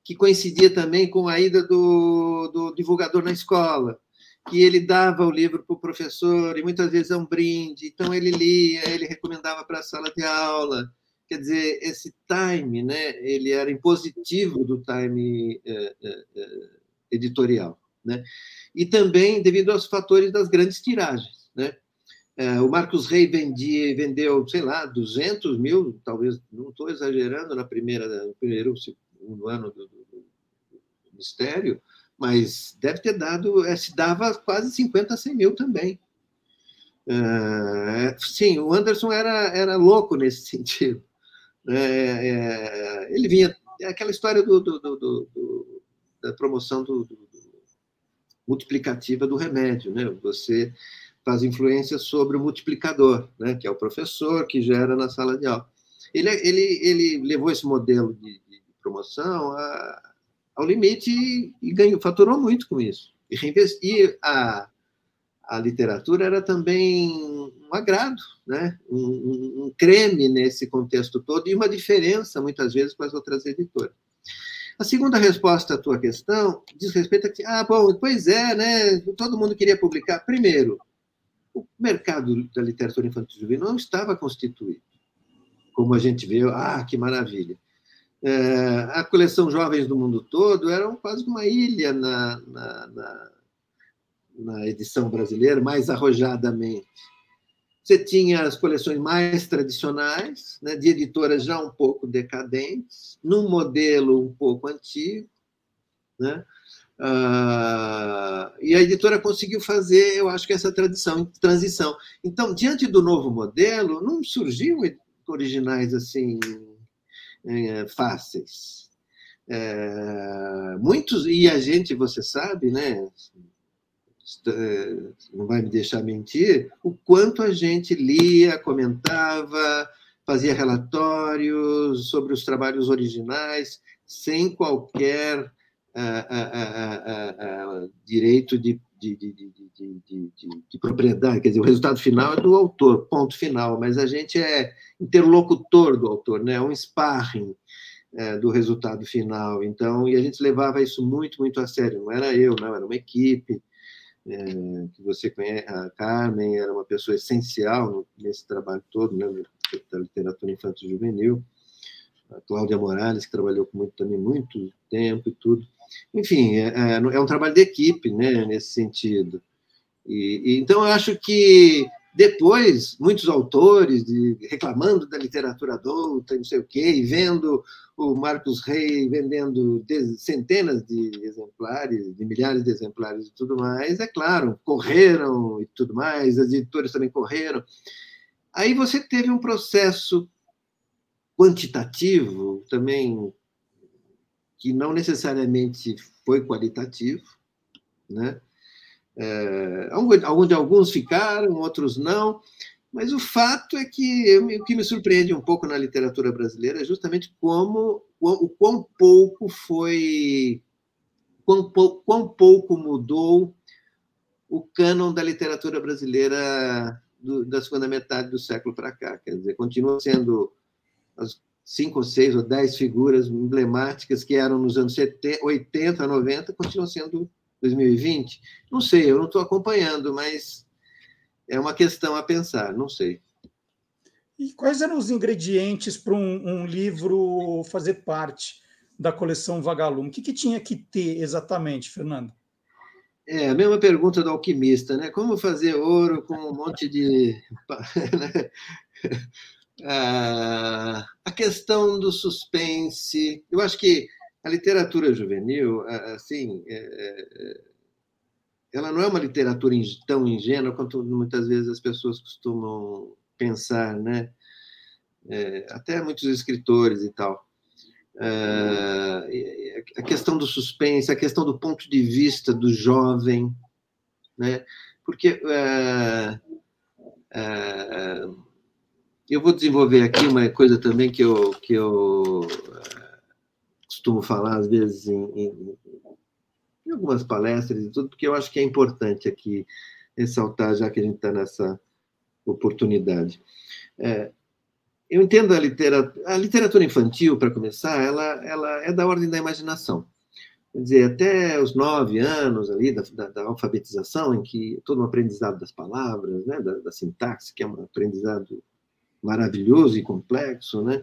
que coincidia também com a ida do, do divulgador na escola. que ele dava o livro para o professor e muitas vezes é um brinde. Então ele lia, ele recomendava para a sala de aula. Quer dizer, esse time, né? Ele era impositivo do time eh, eh, eh, editorial, né? E também devido aos fatores das grandes tiragens, né? O Marcos Rey vendia, vendeu, sei lá, 200 mil, talvez, não estou exagerando, na primeira, no primeiro segundo ano do, do, do, mistério, mas deve ter dado, é, se dava quase 50 a 100 mil também. É, sim, o Anderson era, era louco nesse <laughs> sentido. É, é, ele vinha, é aquela história do, da promoção do, multiplicativa do remédio, né? Você faz influência sobre o multiplicador, né, que é o professor que gera na sala de aula. Ele, ele, ele levou esse modelo de, de promoção a, ao limite e, e, ganhou, faturou muito com isso. E, e a, a literatura era também um agrado, né? Um, um, um, creme nesse contexto todo e uma diferença, muitas vezes, com as outras editoras. A segunda resposta à tua questão diz respeito a que, ah, bom, pois é, né? Todo mundo queria publicar. Primeiro, o mercado da literatura infantil juvenil não estava constituído, como a gente vê, ah, que maravilha. É, a coleção Jovens do Mundo Todo era quase uma ilha na, na, na, na edição brasileira, mais arrojadamente. Você tinha as coleções mais tradicionais, né, de editoras já um pouco decadentes, num modelo um pouco antigo, né? Uh, e a editora conseguiu fazer, eu acho que essa tradição, transição. Então, diante do novo modelo, não surgiam originais assim é, fáceis. É, muitos, e a gente, você sabe, né? Não vai me deixar mentir, o quanto a gente lia, comentava, fazia relatórios sobre os trabalhos originais, sem qualquer direito de, de, de, de, propriedade, quer dizer, o resultado final é do autor, ponto final, mas a gente é interlocutor do autor, né? é um sparring é, do resultado final. Então, e a gente levava isso muito, muito a sério. Não era eu, não, era uma equipe. É, que você conhece, a Carmen era uma pessoa essencial nesse trabalho todo, né, da literatura infantil juvenil. A Cláudia Morales, que trabalhou muito, também muito tempo e tudo. Enfim, é, é, é um trabalho de equipe, né, nesse sentido. E, e, então, eu acho que depois, muitos autores de, reclamando da literatura adulta, não sei o quê, e vendo o Marcos Rey vendendo centenas de exemplares, de milhares de exemplares e tudo mais, é claro, correram e tudo mais, as editoras também correram. Aí você teve um processo quantitativo também que não necessariamente foi qualitativo, né? É, alguns, alguns ficaram, outros não, mas o fato é que o que me surpreende um pouco na literatura brasileira é justamente como o quão pouco foi, quão, quão pouco mudou o cânon da literatura brasileira do, da segunda metade do século para cá. Quer dizer, continua sendo as cinco seis ou dez figuras emblemáticas que eram nos anos 70, 80, 90, continuam sendo 2020? Não sei, eu não estou acompanhando, mas é uma questão a pensar, não sei. E quais eram os ingredientes para um, um, livro fazer parte da coleção Vagalume? O que, que tinha que ter exatamente, Fernando? É, a mesma pergunta do alquimista, né? Como fazer ouro com um monte de. <laughs> Ah, a questão do suspense. Eu acho que a literatura juvenil, assim, é, é, ela não é uma literatura tão ingênua quanto muitas vezes as pessoas costumam pensar, né? É, até muitos escritores e tal. a questão do suspense, a questão do ponto de vista do jovem, né? Porque eu vou desenvolver aqui uma coisa também que eu, que eu eh, costumo falar, às vezes, em, em, em, algumas palestras e tudo, porque eu acho que é importante aqui ressaltar, já que a gente está nessa oportunidade. É, eu entendo a literatura, a literatura infantil, para começar, ela, ela é da ordem da imaginação. quer dizer, até os nove anos ali da, da, da, alfabetização, em que todo um aprendizado das palavras, né, da, da, sintaxe, que é um aprendizado maravilhoso e complexo, né,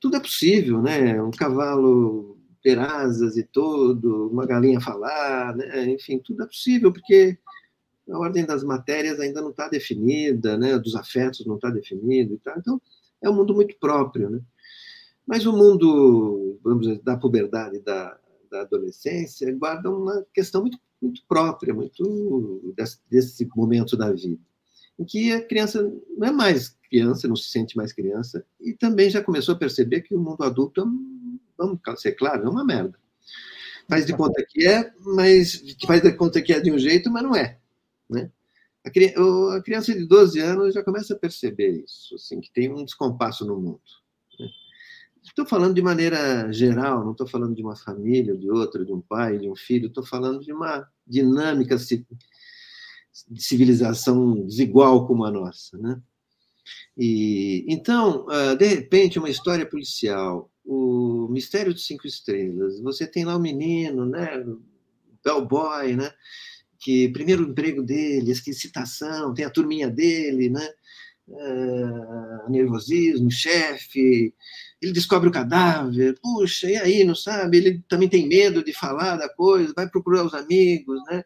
tudo é possível, né, um cavalo ter asas e tudo, uma galinha falar, né, enfim, tudo é possível, porque a ordem das matérias ainda não está definida, né, dos afetos não está definido e tal, então é um mundo muito próprio, né. Mas o mundo, vamos dizer, da puberdade, da, da adolescência guarda uma questão muito, muito própria, muito desse, desse momento da vida, em que a criança não é mais criança, não se sente mais criança, e também já começou a perceber que o mundo adulto, vamos ser claro, é uma merda. Faz de conta que é, mas faz de conta que é de um jeito, mas não é. Né? A criança de 12 anos já começa a perceber isso, assim, que tem um descompasso no mundo. Estou falando de maneira geral, não estou falando de uma família, de outra, de um pai, de um filho, estou falando de uma dinâmica de civilização desigual como a nossa. Né? E, então, ah, de repente, uma história policial, o Mistério de Cinco Estrelas, você tem lá o menino, né, bellboy, né, que primeiro emprego dele, excitação, tem a turminha dele, né, uh, nervosismo, chefe, ele descobre o cadáver, puxa, e aí, não sabe? Ele também tem medo de falar da coisa, vai procurar os amigos, né?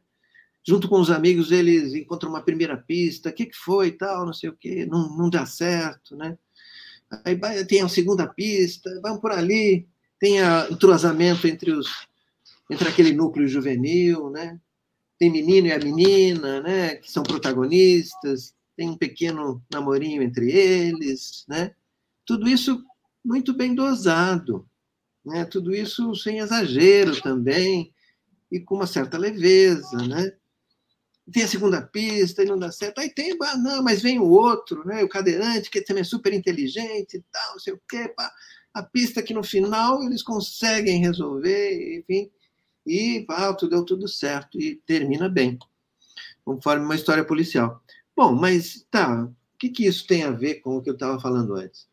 Junto com os amigos, eles encontram uma primeira pista, o que, que foi tal, não sei o quê, não, não dá certo, né? Aí vai, tem a segunda pista, vamos por ali, tem o entrosamento entre os entre aquele núcleo juvenil, né? Tem menino e a menina, né? Que são protagonistas, tem um pequeno namorinho entre eles, né? Tudo isso muito bem dosado, né? tudo isso sem exagero também, e com uma certa leveza. Né? Tem a segunda pista e não dá certo, aí tem, ah, não, mas vem o outro, né? o cadeirante, que também é super inteligente e tal, não sei o quê, pá. a pista que no final eles conseguem resolver, enfim, e pá, tudo deu tudo certo, e termina bem, conforme uma história policial. Bom, mas tá, o que, que isso tem a ver com o que eu estava falando antes?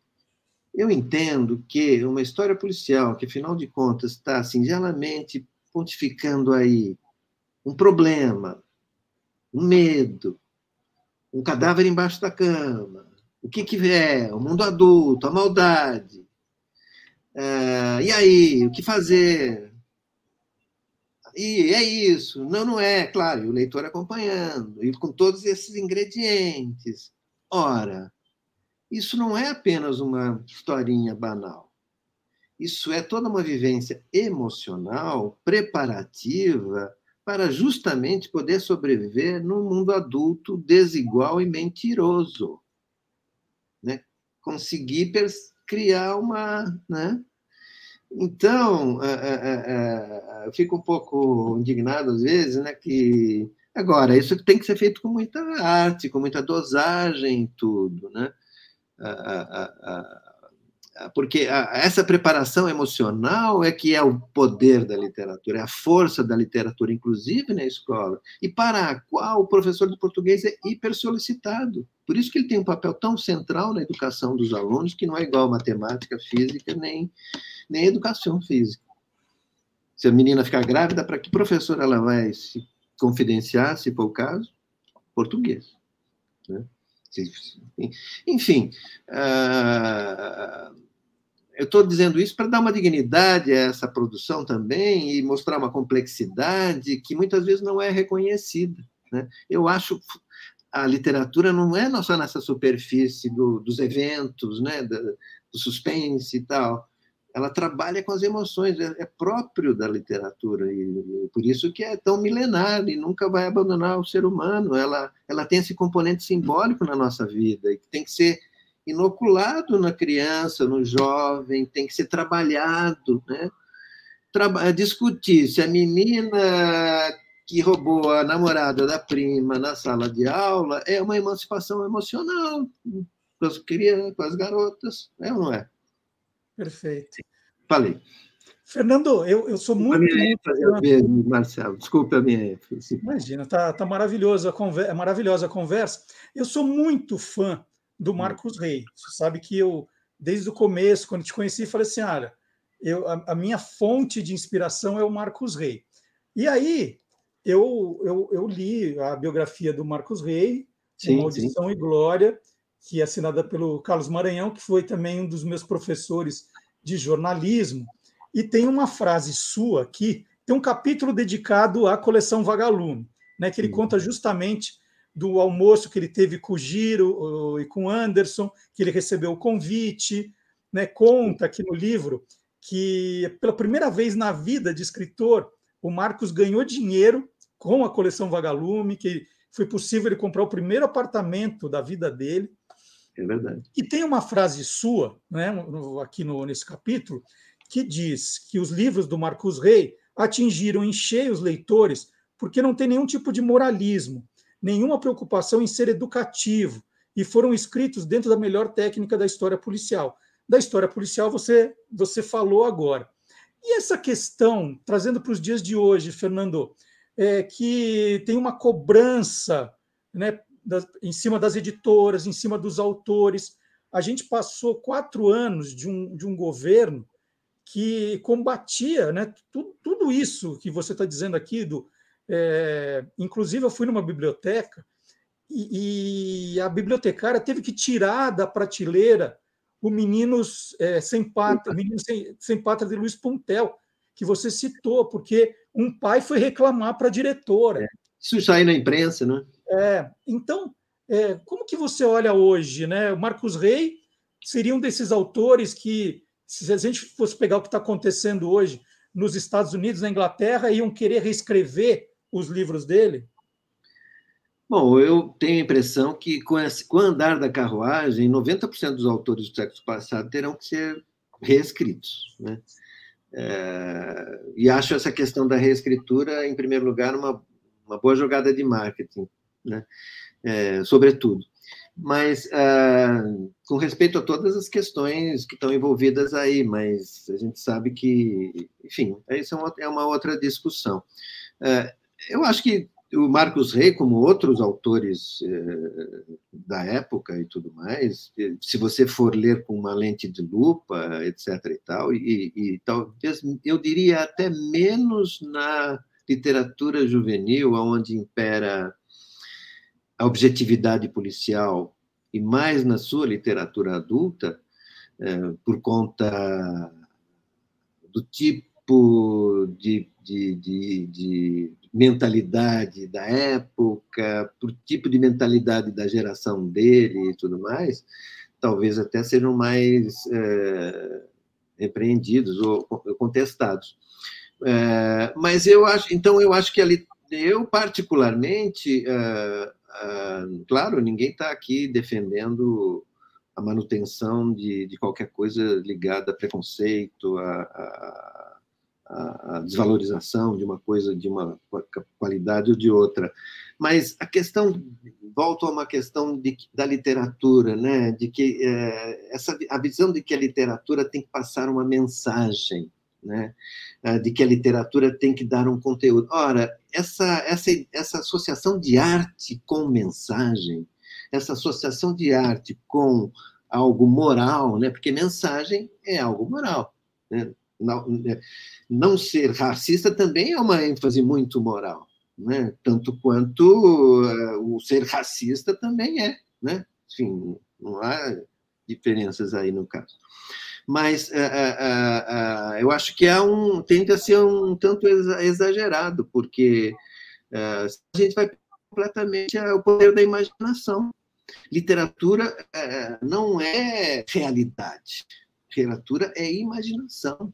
Eu entendo que uma história policial, que afinal de contas está singelamente pontificando aí um problema, um medo, um cadáver embaixo da cama, o que que é, o mundo adulto, a maldade, é, e aí, o que fazer? E é isso, não, não é, claro, e o leitor acompanhando, e com todos esses ingredientes. Ora, isso não é apenas uma historinha banal. Isso é toda uma vivência emocional, preparativa, para justamente poder sobreviver num mundo adulto desigual e mentiroso. Né? Conseguir criar uma. Né? Então, é, é, é, eu fico um pouco indignado às vezes, né, que agora isso tem que ser feito com muita arte, com muita dosagem, tudo, né? Porque essa preparação emocional é que é o poder da literatura, é a força da literatura, inclusive na escola, e para a qual o professor de português é hiper solicitado. Por isso que ele tem um papel tão central na educação dos alunos, que não é igual a matemática, física, nem, nem educação física. Se a menina ficar grávida, para que professor ela vai se confidenciar, se for o caso? Português. Né? Enfim, uh, eu estou dizendo isso para dar uma dignidade a essa produção também e mostrar uma complexidade que muitas vezes não é reconhecida. Né? Eu acho a literatura não é só nessa superfície do, dos eventos, né, do, do suspense e tal ela trabalha com as emoções, é, é, próprio da literatura, e, por isso que é tão milenar e nunca vai abandonar o ser humano. Ela, ela tem esse componente simbólico na nossa vida, e tem que ser inoculado na criança, no jovem, tem que ser trabalhado, né? Traba discutir se a menina que roubou a namorada da prima na sala de aula é uma emancipação emocional com as crianças, com as garotas, é ou não é? Perfeito. Falei. Fernando, eu, eu sou muito. Ênfase, mesmo, Marcelo, desculpa a minha ênfase. Imagina, tá, tá maravilhosa, a conversa, é maravilhosa a conversa. Eu sou muito fã do hum. Marcos Rey. Você sabe que eu, desde o começo, quando te conheci, falei assim: olha, eu, a, a, minha fonte de inspiração é o Marcos Rey. E aí eu, eu, eu li a biografia do Marcos Rey, sim, sim. e Glória, que é assinada pelo Carlos Maranhão, que foi também um dos meus professores de jornalismo. E tem uma frase sua aqui, tem um capítulo dedicado à coleção Vagalume, né, que ele conta justamente do almoço que ele teve com o Giro e com o Anderson, que ele recebeu o convite, né, conta aqui no livro que pela primeira vez na vida de escritor, o Marcos ganhou dinheiro com a coleção Vagalume, que foi possível ele comprar o primeiro apartamento da vida dele. É verdade. E tem uma frase sua, né, aqui no, nesse capítulo, que diz que os livros do Marcos Rey atingiram em cheio os leitores porque não tem nenhum tipo de moralismo, nenhuma preocupação em ser educativo e foram escritos dentro da melhor técnica da história policial da história policial você, você falou agora. E essa questão, trazendo para os dias de hoje, Fernando, é que tem uma cobrança né, em cima das editoras, em cima dos autores. A gente passou quatro anos de um, de um governo que combatia né, tudo, tudo isso que você está dizendo aqui. Do, é, inclusive, eu fui numa biblioteca e, e a bibliotecária teve que tirar da prateleira o Meninos é, Sem Pátria, Menino Sem, Sem Pátria de Luiz Pontel, que você citou, porque um pai foi reclamar para a diretora. É, isso sai na imprensa, né? É, então, é, como que você olha hoje, né? O Marcos Rey seria um desses autores que, se a gente fosse pegar o que está acontecendo hoje nos Estados Unidos, na Inglaterra, iam querer reescrever os livros dele? Bom, eu tenho a impressão que com, esse, com o andar da carruagem, 90% dos autores do século passado terão que ser reescritos. Né? É, e acho essa questão da reescritura, em primeiro lugar, uma, uma boa jogada de marketing, né? É, sobretudo. Mas, ah, com respeito a todas as questões que estão envolvidas aí, mas a gente sabe que, enfim, isso é uma, é uma outra discussão. Eu acho que o Marcos Rey, como outros autores eh, da época e tudo mais, se você for ler com uma lente de lupa, etc. e tal, e, e talvez eu diria até menos na literatura juvenil, onde impera a objetividade policial, e mais na sua literatura adulta, eh, por conta do tipo de, de, de, de mentalidade da época, por tipo de mentalidade da geração dele e tudo mais, talvez até sejam mais é, repreendidos ou contestados. É, mas eu acho, então eu acho que ali, eu particularmente, é claro, ninguém está aqui defendendo a manutenção de, de qualquer coisa ligada a preconceito, a, a a, desvalorização de uma coisa, de uma qualidade ou de outra. Mas a questão, volto a uma questão de, da literatura, né? de que é, essa, a visão de que a literatura tem que passar uma mensagem, né? É, de que a literatura tem que dar um conteúdo. Ora, essa, essa, essa associação de arte com mensagem, essa associação de arte com algo moral, né? porque mensagem é algo moral. Né? Não, não ser racista também é uma ênfase muito moral, né? tanto quanto uh, o ser racista também é. Né? Enfim, não há diferenças aí no caso. Mas uh, uh, eu acho que é um, tende a ser um tanto exagerado, porque a gente vai completamente ao poder da imaginação. Literatura não é realidade, literatura é imaginação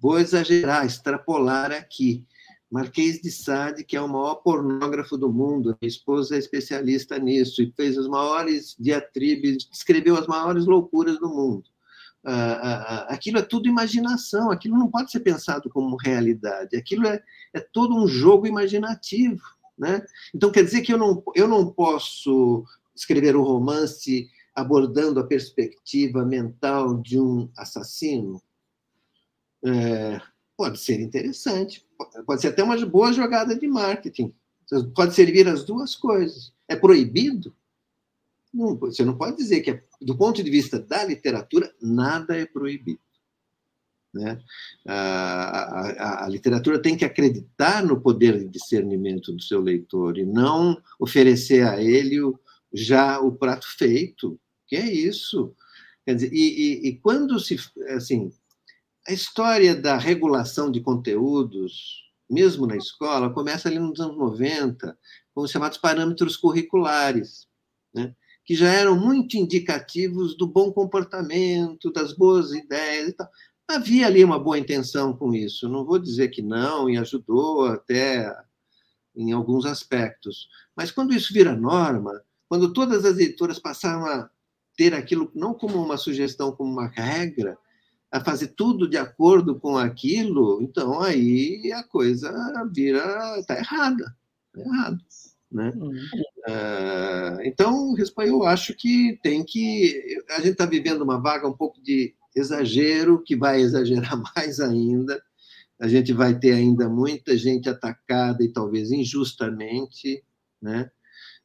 vou exagerar, extrapolar aqui. Marquês de Sade, que é o maior pornógrafo do mundo, minha esposa é especialista nisso, e fez as maiores diatribes, escreveu as maiores loucuras do mundo. Ah, ah, ah, aquilo é tudo imaginação, aquilo não pode ser pensado como realidade, aquilo é, é todo um jogo imaginativo. Né? Então, quer dizer que eu não, eu não posso escrever um romance abordando a perspectiva mental de um assassino, é, pode ser interessante, pode ser até uma boa jogada de marketing. Pode servir as duas coisas. É proibido? Não, você não pode dizer que, do ponto de vista da literatura, nada é proibido. Né? A, a, a, literatura tem que acreditar no poder de discernimento do seu leitor e não oferecer a ele o, já o prato feito. Que é isso? Quer dizer, e, e, e quando se. Assim, a história da regulação de conteúdos, mesmo na escola, começa ali nos anos 90, com os chamados parâmetros curriculares, né? que já eram muito indicativos do bom comportamento, das boas ideias e tal. Havia ali uma boa intenção com isso, não vou dizer que não, e ajudou até em alguns aspectos. Mas quando isso vira norma, quando todas as editoras passaram a ter aquilo não como uma sugestão, como uma regra, a fazer tudo de acordo com aquilo, então aí a coisa vira está errada, tá errado, né? Uhum. Uh, então, eu acho que tem que a gente está vivendo uma vaga um pouco de exagero que vai exagerar <laughs> mais ainda. A gente vai ter ainda muita gente atacada e talvez injustamente, né?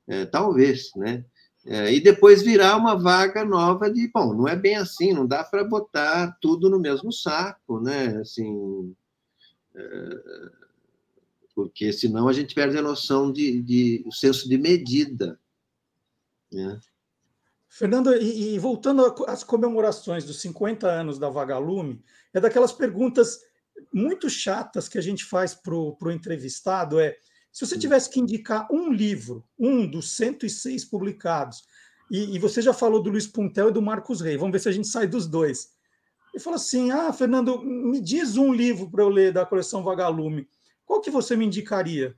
É, talvez, né? É, e depois virar uma vaga nova de, bom, não é bem assim, não dá para botar tudo no mesmo saco, né? Assim, é, porque senão a gente perde a noção de, de o senso de medida, né? Fernando, e, e voltando às comemorações dos 50 anos da Vagalume, é daquelas perguntas muito chatas que a gente faz para o entrevistado, é se você tivesse que indicar um livro, um dos 106 publicados, e, e você já falou do Luiz Puntel e do Marcos Rey, vamos ver se a gente sai dos dois. Ele falou assim: Ah, Fernando, me diz um livro para eu ler da coleção Vagalume. Qual que você me indicaria?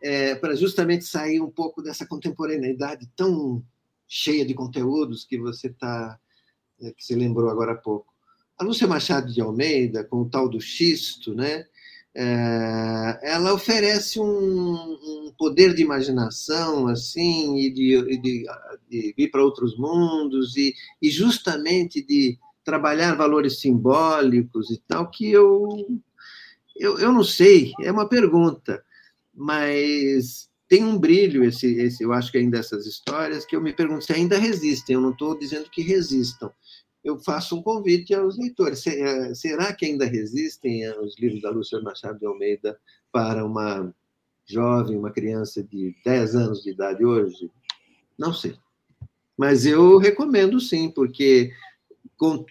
É, para justamente sair um pouco dessa contemporaneidade tão cheia de conteúdos que você tá é, que você lembrou agora há pouco. A Lúcia Machado de Almeida, com o tal do xisto, né? É, ela oferece um, um, poder de imaginação assim e de, de, de ir para outros mundos e, e, justamente de trabalhar valores simbólicos e tal que eu, eu eu não sei é uma pergunta mas tem um brilho esse, esse eu acho que ainda essas histórias que eu me pergunto se ainda resistem. Eu não estou dizendo que resistam. Eu faço um convite aos leitores. Eh, será que ainda resistem os livros da Lúcia Machado de Almeida para uma jovem, uma criança de 10 anos de idade hoje? Não sei. Mas eu recomendo sim, porque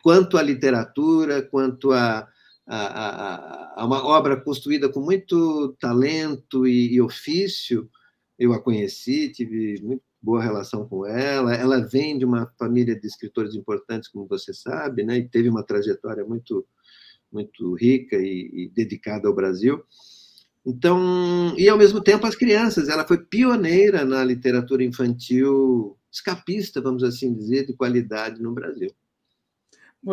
quanto à literatura, quanto a, a, a, a, uma obra construída com muito talento e, e ofício, eu a conheci, tive muito boa relação com ela. Ela vem de uma família de escritores importantes, como você sabe, né? E teve uma trajetória muito muito rica e, e dedicada ao Brasil. Então, e ao mesmo tempo as crianças, ela foi pioneira na literatura infantil escapista, vamos assim dizer, de qualidade no Brasil.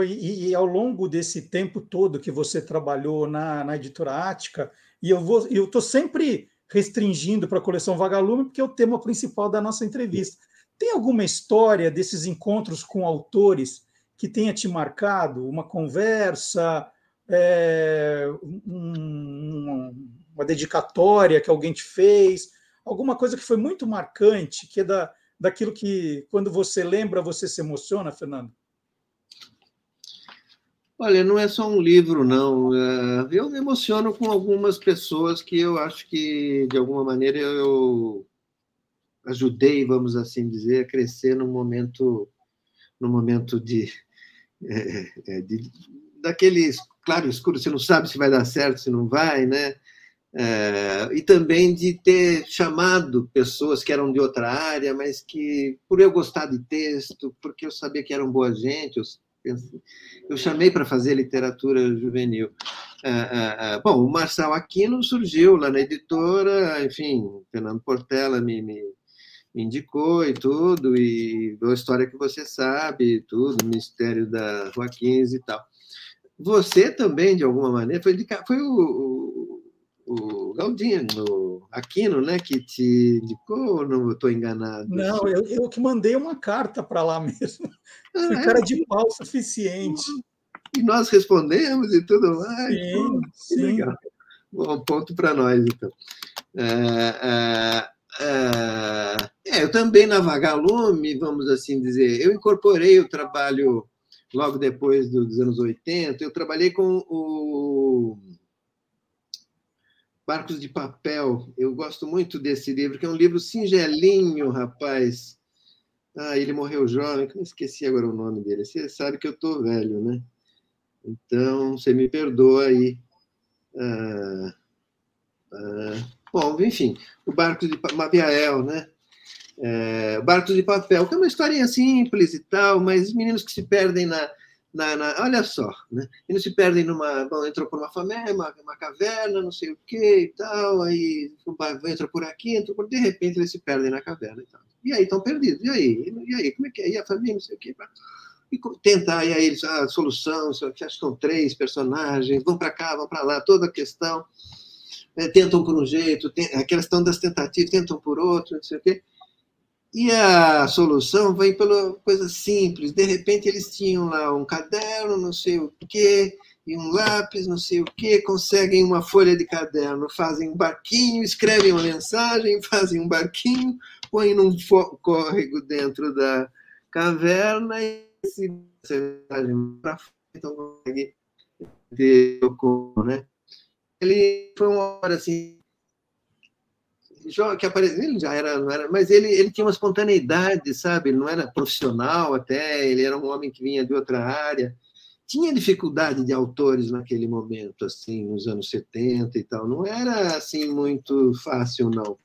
E, e, ao longo desse tempo todo que você trabalhou na, na editora Ática, e eu vou, eu estou sempre restringindo para a coleção Vagalume, porque é o tema principal da nossa entrevista. Tem alguma história desses encontros com autores que tenha te marcado? Uma conversa, é, um, uma dedicatória que alguém te fez? Alguma coisa que foi muito marcante, que é da, daquilo que, quando você lembra, você se emociona, Fernando? Olha, não é só um livro, não. É, eu me emociono com algumas pessoas que eu acho que, de alguma maneira, eu ajudei, vamos assim dizer, a crescer no momento, no momento de, <laughs> é, é, de daquele claro escuro, você não sabe se vai dar certo, se não vai, né? É, e também de ter chamado pessoas que eram de outra área, mas que, por eu gostar de texto, porque eu sabia que eram boa gente, eu eu chamei para fazer literatura juvenil. Ah, ah, ah, bom, o Marçal Aquino surgiu lá na editora, enfim, Fernando Portela me, me, me indicou e tudo, e a história que você sabe, tudo, Mistério da Rua 15 e tal. Você também, de alguma maneira, foi, foi o, o Galdino, Aquino, né, que te indicou ou não estou enganado? Não, eu, eu que mandei uma carta para lá mesmo. Ah, Fui é? cara de pau suficiente. E nós respondemos e tudo mais. Sim, Pô, sim. legal. Bom ponto para nós, então. É, é, é, eu também na Vagalume, vamos assim dizer, eu incorporei o trabalho logo depois dos anos 80, eu trabalhei com o Barcos de Papel. Eu gosto muito desse livro, que é um livro singelinho, rapaz. Ah, ele morreu jovem, eu esqueci agora o nome dele. Você sabe que eu estou velho, né? Então, você me perdoa aí. Ah, ah, bom, enfim, o Barcos de Maviael, né? É, Barcos de Papel, que é uma historinha simples e tal, mas meninos que se perdem na, na, na, olha só, né? Eles se perdem numa. Bom, entrou por uma família, uma, uma caverna, não sei o que e tal, aí entra por aqui, entra por. De repente eles se perdem na caverna e tal. E aí estão perdidos. E aí? E aí? Como é que é? E a família, não sei o que. E tentar, e aí eles, a solução, acho que são três personagens, vão para cá, vão para lá, toda a questão. É, tentam por um jeito, tem, aquela questão das tentativas, tentam por outro, não sei o quê. E a solução vem pela coisa simples. De repente eles tinham lá um caderno, não sei o quê, e um lápis, não sei o quê, conseguem uma folha de caderno, fazem um barquinho, escrevem uma mensagem, <laughs> fazem um barquinho, põem num córrego dentro da caverna e se mensagem para fora, então consegue ver o né? Ele foi uma hora assim que apareceu, ele já era, era, mas ele, ele tinha uma espontaneidade, sabe? Ele não era profissional até, ele era um homem que vinha de outra área. Tinha dificuldade de autores naquele momento, assim, nos anos 70 e tal. Não era, assim, muito fácil, não.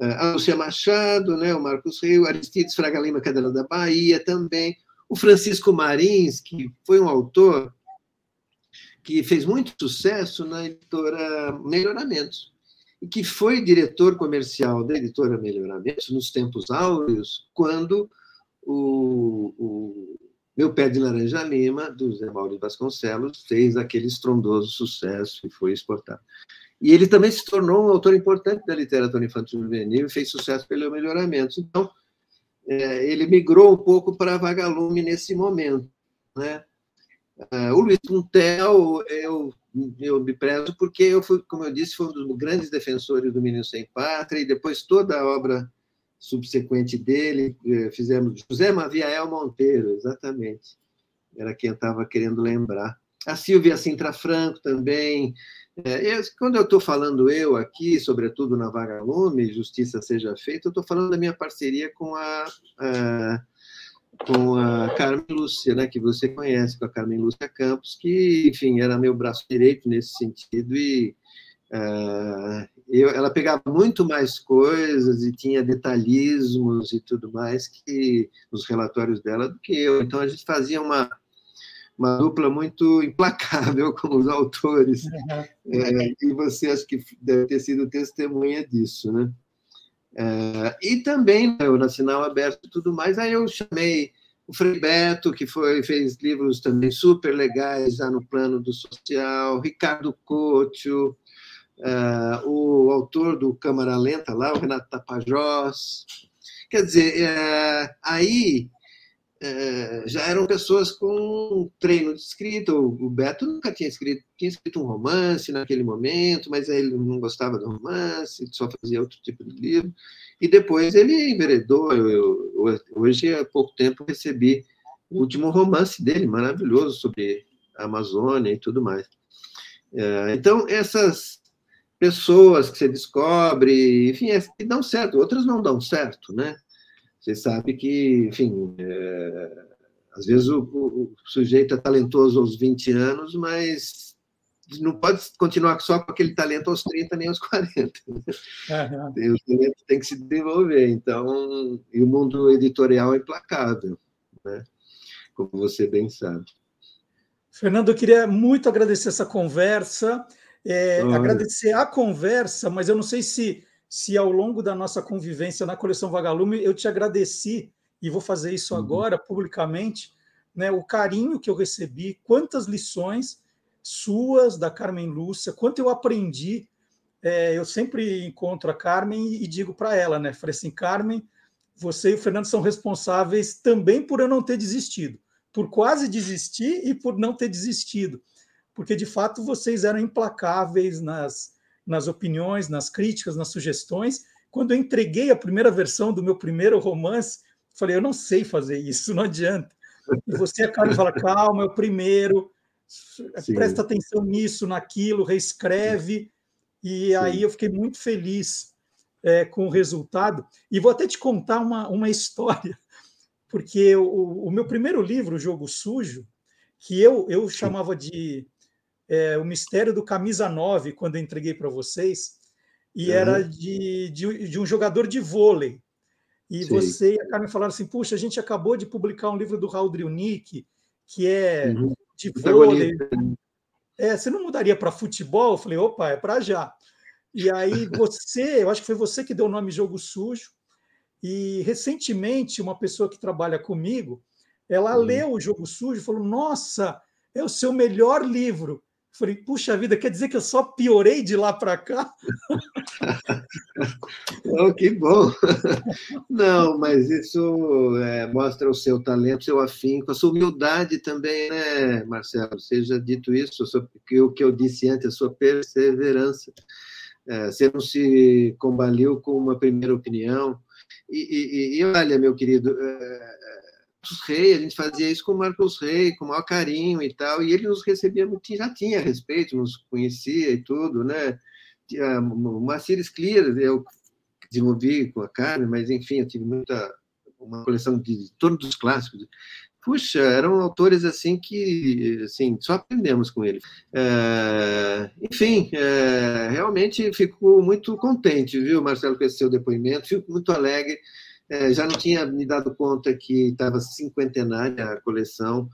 É, a Lúcia Machado, né, o Marcos Rio, Aristides Fraga Lima, Cadela da Bahia também. O Francisco Marins, que foi um autor que fez muito sucesso na editora Melhoramentos e que foi diretor comercial da editora Melhoramentos nos tempos áureos, quando o, o Meu Pé de Laranja Lima, do Zé Mauro Vasconcelos, fez aquele estrondoso sucesso e foi exportado. E ele também se tornou um autor importante da literatura infantil juvenil e fez sucesso pelo Melhoramentos. Então, é, ele migrou um pouco para Vagalume nesse momento. Né? Uh, o Luiz Puntel, eu eu me prezo porque eu fui, como eu disse, fui um dos grandes defensores do Menino Sem Pátria, e depois toda a obra subsequente dele, eh, fizemos José Maviael Monteiro, exatamente, era quem eu estava querendo lembrar. A Silvia Sintra Franco também. É, quando eu estou falando eu aqui, sobretudo na Vagalume, Justiça Seja Feita, eu estou falando da minha parceria com a, a com a Carmen Lúcia, né, que você conhece, com a Carmen Lúcia Campos, que, enfim, era meu braço direito nesse sentido e uh, eu, ela pegava muito mais coisas e tinha detalhismos e tudo mais que nos relatórios dela do que eu. Então a gente fazia uma uma dupla muito <laughs> implacável com os autores. Uhum. É, e você acho que deve ter sido testemunha disso, né? É, e também né, eu, na Sinal Aberto e tudo mais, aí eu chamei o Frei Beto, que foi, fez livros também super legais já no plano do social, Ricardo Couto, uh, o autor do Câmara Lenta lá, o Renato Tapajós. Quer dizer, uh, aí é, já eram pessoas com treino de escrita. O Beto nunca tinha escrito, tinha escrito um romance naquele momento, mas ele não gostava do romance, só fazia outro tipo de livro. E depois ele enveredou. Eu, eu, hoje, há pouco tempo, recebi o último romance dele, maravilhoso, sobre a Amazônia e tudo mais. É, então, essas pessoas que você descobre, enfim, é, que dão certo, outras não dão certo, né? Você sabe que, enfim, é, às vezes o, o, sujeito é talentoso aos 20 anos, mas não pode continuar só com aquele talento aos 30 nem aos 40. Uhum. O talento tem que se desenvolver. Então, e o mundo editorial é implacável, né? como você bem sabe. Fernando, eu queria muito agradecer essa conversa, é, agradecer a conversa, mas eu não sei se se ao longo da nossa convivência na coleção Vagalume eu te agradeci, e vou fazer isso uhum. agora publicamente, né, o carinho que eu recebi, quantas lições suas, da Carmen Lúcia, quanto eu aprendi. É, eu sempre encontro a Carmen e, digo para ela, né? Falei assim, Carmen, você e o Fernando são responsáveis também por eu não ter desistido, por quase desistir e por não ter desistido, porque de fato vocês eram implacáveis nas nas opiniões, nas críticas, nas sugestões, Quando eu entreguei a primeira versão do meu primeiro romance, falei, eu não sei fazer isso, não adianta. E você, a cara, fala, calma, é o primeiro, Sim. presta atenção nisso, naquilo, reescreve. E Sim. aí eu fiquei muito feliz é, com o resultado. E vou até te contar uma, uma história, porque o, o meu primeiro livro, O Jogo Sujo, que eu, eu chamava de é, O Mistério do Camisa 9, quando eu entreguei para vocês, e uhum. era de, de, de, um jogador de vôlei. E Sim. você e a Carmen falaram assim: puxa, a gente acabou de publicar um livro do Raul Driunic, que é uhum. de vôlei. É, você não mudaria para futebol? Eu falei, opa, é para já. E aí <laughs> você, eu acho que foi você que deu o nome Jogo Sujo. E recentemente, uma pessoa que trabalha comigo, ela uhum. leu o Jogo Sujo e falou: Nossa, é o seu melhor livro. Falei, puxa vida, quer dizer que eu só piorei de lá para cá? <laughs> oh, que bom! Não, mas isso é, mostra o seu talento, seu afinco, a sua humildade também, né, Marcelo? Seja dito isso, o que eu disse antes, a sua perseverança. É, você não se combaliu com uma primeira opinião. E, e, e olha, meu querido, é, Rey, a gente fazia isso com o Marcos Rey, com o maior carinho e tal, e ele nos recebia muito, já tinha respeito, nos conhecia e tudo, né? O Marcílio Clear, eu desenvolvi com a Carmen, mas enfim, eu tive muita, uma coleção de todos os clássicos. Puxa, eram autores assim que assim, só aprendemos com ele. É, enfim, é, realmente fico muito contente, viu, Marcelo, com esse seu depoimento, fico muito alegre é, já não tinha me dado conta que estava cinquentenária a coleção.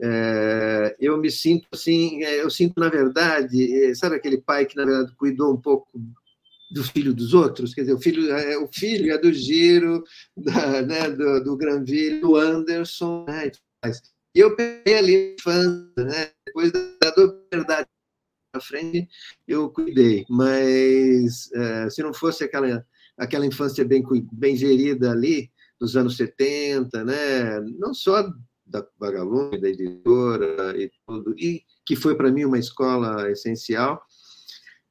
É, eu me sinto assim, é, eu sinto, na verdade, é, sabe aquele pai que, na verdade, cuidou um pouco do filho dos outros? Quer dizer, o filho é, o filho é do Giro, da, né, do, do Granville, do Anderson, né, e eu peguei ali fã, né, depois da, da verdade na frente, eu cuidei, mas é, se não fosse aquela aquela infância bem, bem gerida ali, dos anos 70, né? não só da Vagalume, da editora e tudo, e que foi para mim uma escola essencial.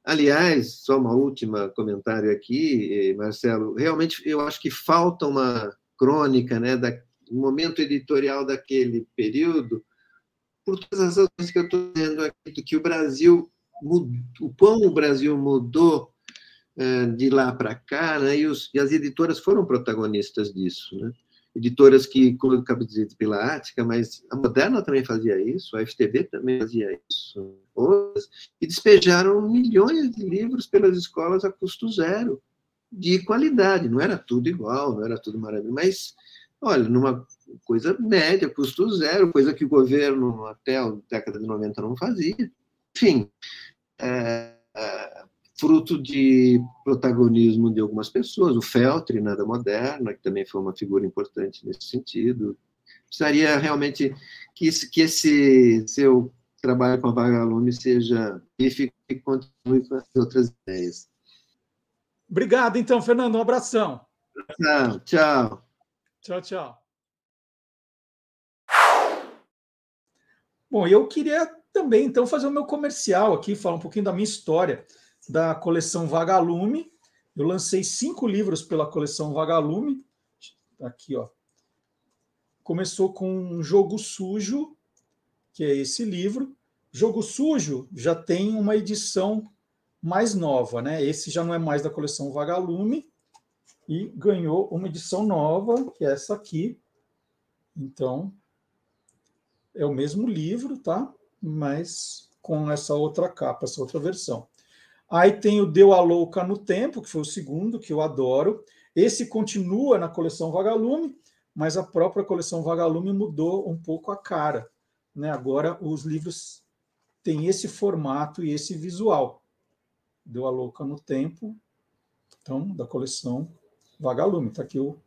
Aliás, só uma última comentário aqui, Marcelo, realmente eu acho que falta uma crônica né, da, momento editorial daquele período, por todas as razões que eu estou dizendo aqui, que o Brasil, o quão o Brasil mudou de lá para cá, né, e, os, e, as editoras foram protagonistas disso. Né? Editoras que, como eu acabei de dizer, pela Ática, mas a Moderna também fazia isso, a FTB também fazia isso, outras, e despejaram milhões de livros pelas escolas a custo zero, de qualidade, não era tudo igual, não era tudo maravilhoso, mas, olha, numa coisa média, custo zero, coisa que o governo até a década de 90 não fazia. Enfim, é, é fruto de protagonismo de algumas pessoas, o Feltri, nada moderna, que também foi uma figura importante nesse sentido. Precisaria realmente que esse, que esse seu trabalho com a Vagalume seja e continue com as outras ideias. Obrigado, então, Fernando. Um abração. Tchau, tchau. Tchau, tchau. Bom, eu queria também, então, fazer o meu comercial aqui, falar um pouquinho da minha história da coleção Vagalume. Eu lancei cinco livros pela coleção Vagalume. Tá aqui, ó. Começou com um Jogo Sujo, que é esse livro. Jogo Sujo já tem uma edição mais nova, né? Esse já não é mais da coleção Vagalume e ganhou uma edição nova, que é essa aqui. Então, é o mesmo livro, tá? Mas com essa outra capa, essa outra versão. Aí tem o Deu a Louca no Tempo, que foi o segundo, que eu adoro. Esse continua na coleção Vagalume, mas a própria coleção Vagalume mudou um pouco a cara. Né? Agora os livros têm esse formato e esse visual. Deu a Louca no Tempo, então, da coleção Vagalume. Está aqui o,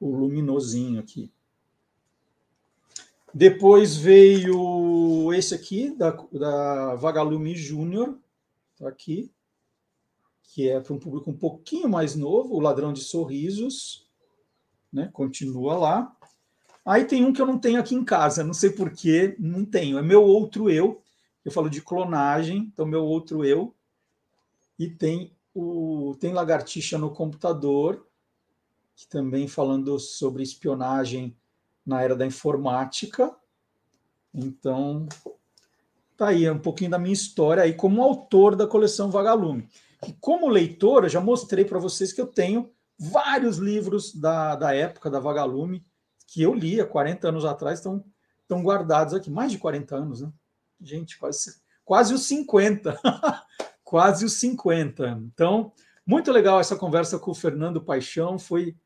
o luminosinho aqui. Depois veio esse aqui, da, da Vagalume Júnior, aqui, que é para um público um pouquinho mais novo, o Ladrão de Sorrisos, né? Continua lá. Aí tem um que eu não tenho aqui em casa, não sei porquê, não tenho. É meu outro eu. Eu falo de clonagem, então meu outro eu. E tem o, tem Lagartixa no Computador, que também falando sobre espionagem na era da informática. Então, tá aí um pouquinho da minha história aí como autor da coleção Vagalume. E como leitor, eu já mostrei para vocês que eu tenho vários livros da, da época da Vagalume que eu li há 40 anos atrás, estão, estão guardados aqui. Mais de 40 anos, né? Gente, quase, quase os 50. <laughs> quase os 50. Então, muito legal essa conversa com o Fernando Paixão. Foi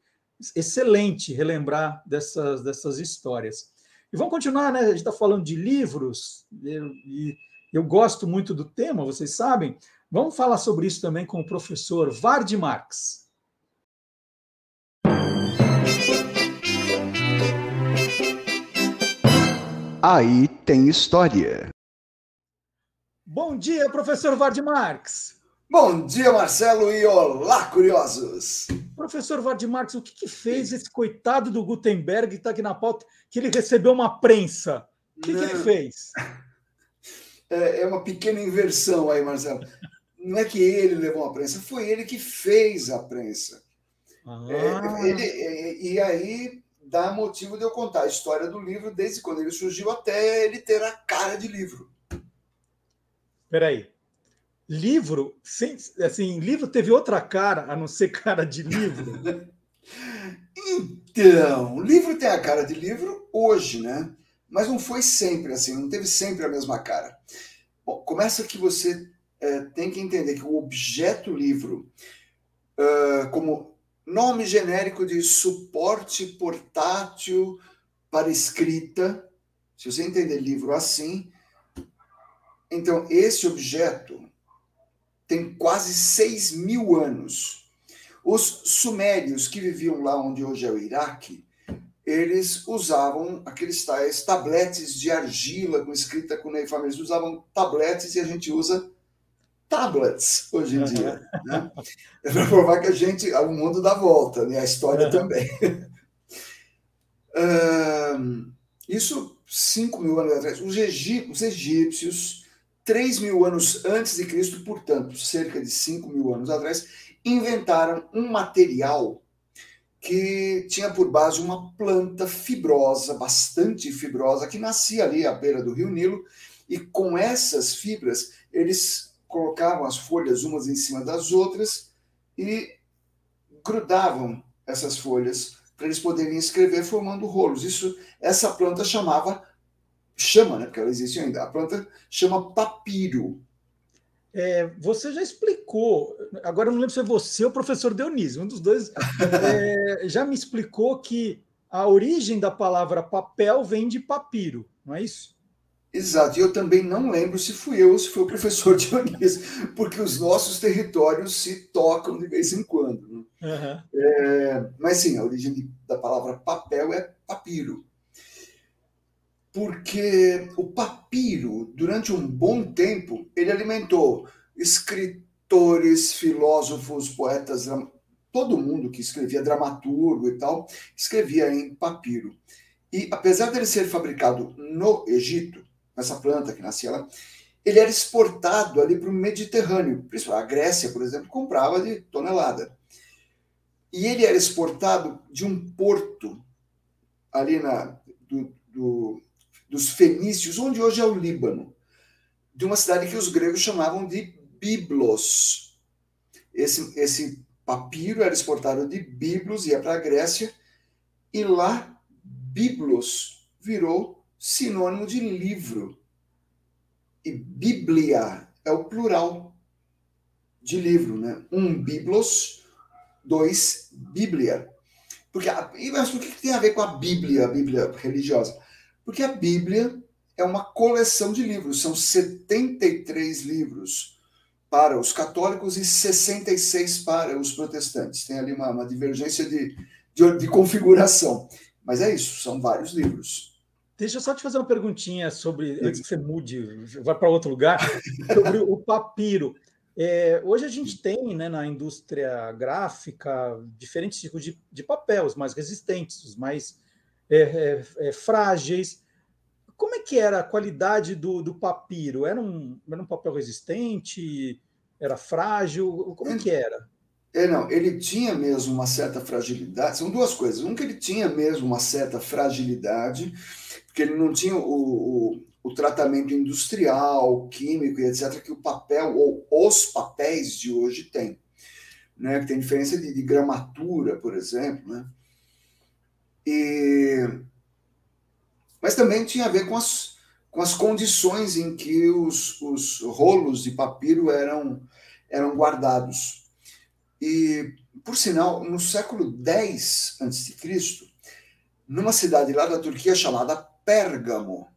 excelente relembrar dessas, dessas histórias. E vamos continuar, né? A gente está falando de livros, e eu gosto muito do tema, vocês sabem. Vamos falar sobre isso também com o professor Vard Marx. Aí tem história. Bom dia, professor Vard Marx. Bom dia, Marcelo, e olá, curiosos! Professor Vard Marx, o que, que fez esse coitado do Gutenberg que está aqui na pauta, que ele recebeu uma prensa? O que, que ele fez? <laughs> É, é uma pequena inversão aí, Marcelo. Não é que ele levou uma prensa, foi ele que fez a prensa. Ah. É, ele, é, e aí dá motivo de eu contar a história do livro desde quando ele surgiu até ele ter a cara de livro. Peraí livro, sem, assim, livro teve outra cara a não ser <laughs> cara de livro? então, livro tem a cara de livro hoje, né? Mas não foi sempre assim, não teve sempre a mesma cara. Bom, começa que você é, tem que entender que o objeto livro, uh, como nome genérico de suporte portátil para escrita, se você entender livro assim, então esse objeto tem quase 6 mil anos. Os sumérios que viviam lá onde hoje é o Iraque, eles usavam aqueles tais tabletes de argila com escrita com cuneiforme. Eles usavam tabletes e a gente usa tablets hoje em dia. <laughs> Né? É para provar que a gente, o mundo dá volta, né? a história também. <laughs> um, isso 5 mil anos atrás. Os, egípcios 3 mil anos antes de Cristo, portanto, cerca de 5 mil anos atrás, inventaram um material que tinha por base uma planta fibrosa, bastante fibrosa, que nascia ali à beira do rio Nilo, e com essas fibras eles colocavam as folhas umas em cima das outras e grudavam essas folhas para eles poderem escrever formando rolos. Isso, essa planta chamava chama, né, porque ela existe ainda, a planta chama papiro. É, você já explicou, agora eu não lembro se é você ou o professor Dionísio, um dos dois <laughs> é, já me explicou que a origem da palavra papel vem de papiro, não é isso? Exato, e eu também não lembro se fui eu ou se foi o professor <laughs> Dionísio, porque os nossos territórios se tocam de vez em quando. Né? Uhum. É, mas sim, a origem da palavra papel é papiro porque o papiro, durante um bom tempo, ele alimentou escritores, filósofos, poetas, todo mundo que escrevia dramaturgo e tal, escrevia em papiro. E apesar dele ser fabricado no Egito, essa planta que nascia lá, ele era exportado ali para o Mediterrâneo. A Grécia, por exemplo, comprava de tonelada. E ele era exportado de um porto ali na, do, do dos fenícios, onde hoje é o Líbano, de uma cidade que os gregos chamavam de Biblos. Esse, esse papiro era exportado de Biblos, ia para a Grécia, e lá Biblos virou sinônimo de livro. E Bíblia é o plural de livro, né? Um Biblos, dois Bíblia. Porque, mas por que tem a ver com a Bíblia, a Bíblia religiosa? Porque a Bíblia é uma coleção de livros, são 73 livros para os católicos e 66 para os protestantes. Tem ali uma, uma divergência de, de, de, configuração. Mas é isso, são vários livros. Deixa eu só te fazer uma perguntinha sobre, antes que você mude, vai para outro lugar, <laughs> sobre o papiro. É, hoje a gente tem né, na indústria gráfica diferentes tipos de, de papel, os mais resistentes, os mais é, é, é, frágeis. Como é que era a qualidade do, do papiro? Era um, era um papel resistente? Era frágil? Como que era? É, não, ele tinha mesmo uma certa fragilidade. São duas coisas. Um, que ele tinha mesmo uma certa fragilidade, porque ele não tinha o, o, o tratamento industrial, químico e etc., que o papel ou os papéis de hoje têm. Né? Que tem diferença de, de gramatura, por exemplo. Né? E... Mas também tinha a ver com as, com as condições em que os, os rolos de papiro eram, eram guardados. E, por sinal, no século X a.C., numa cidade lá da Turquia chamada Pérgamo,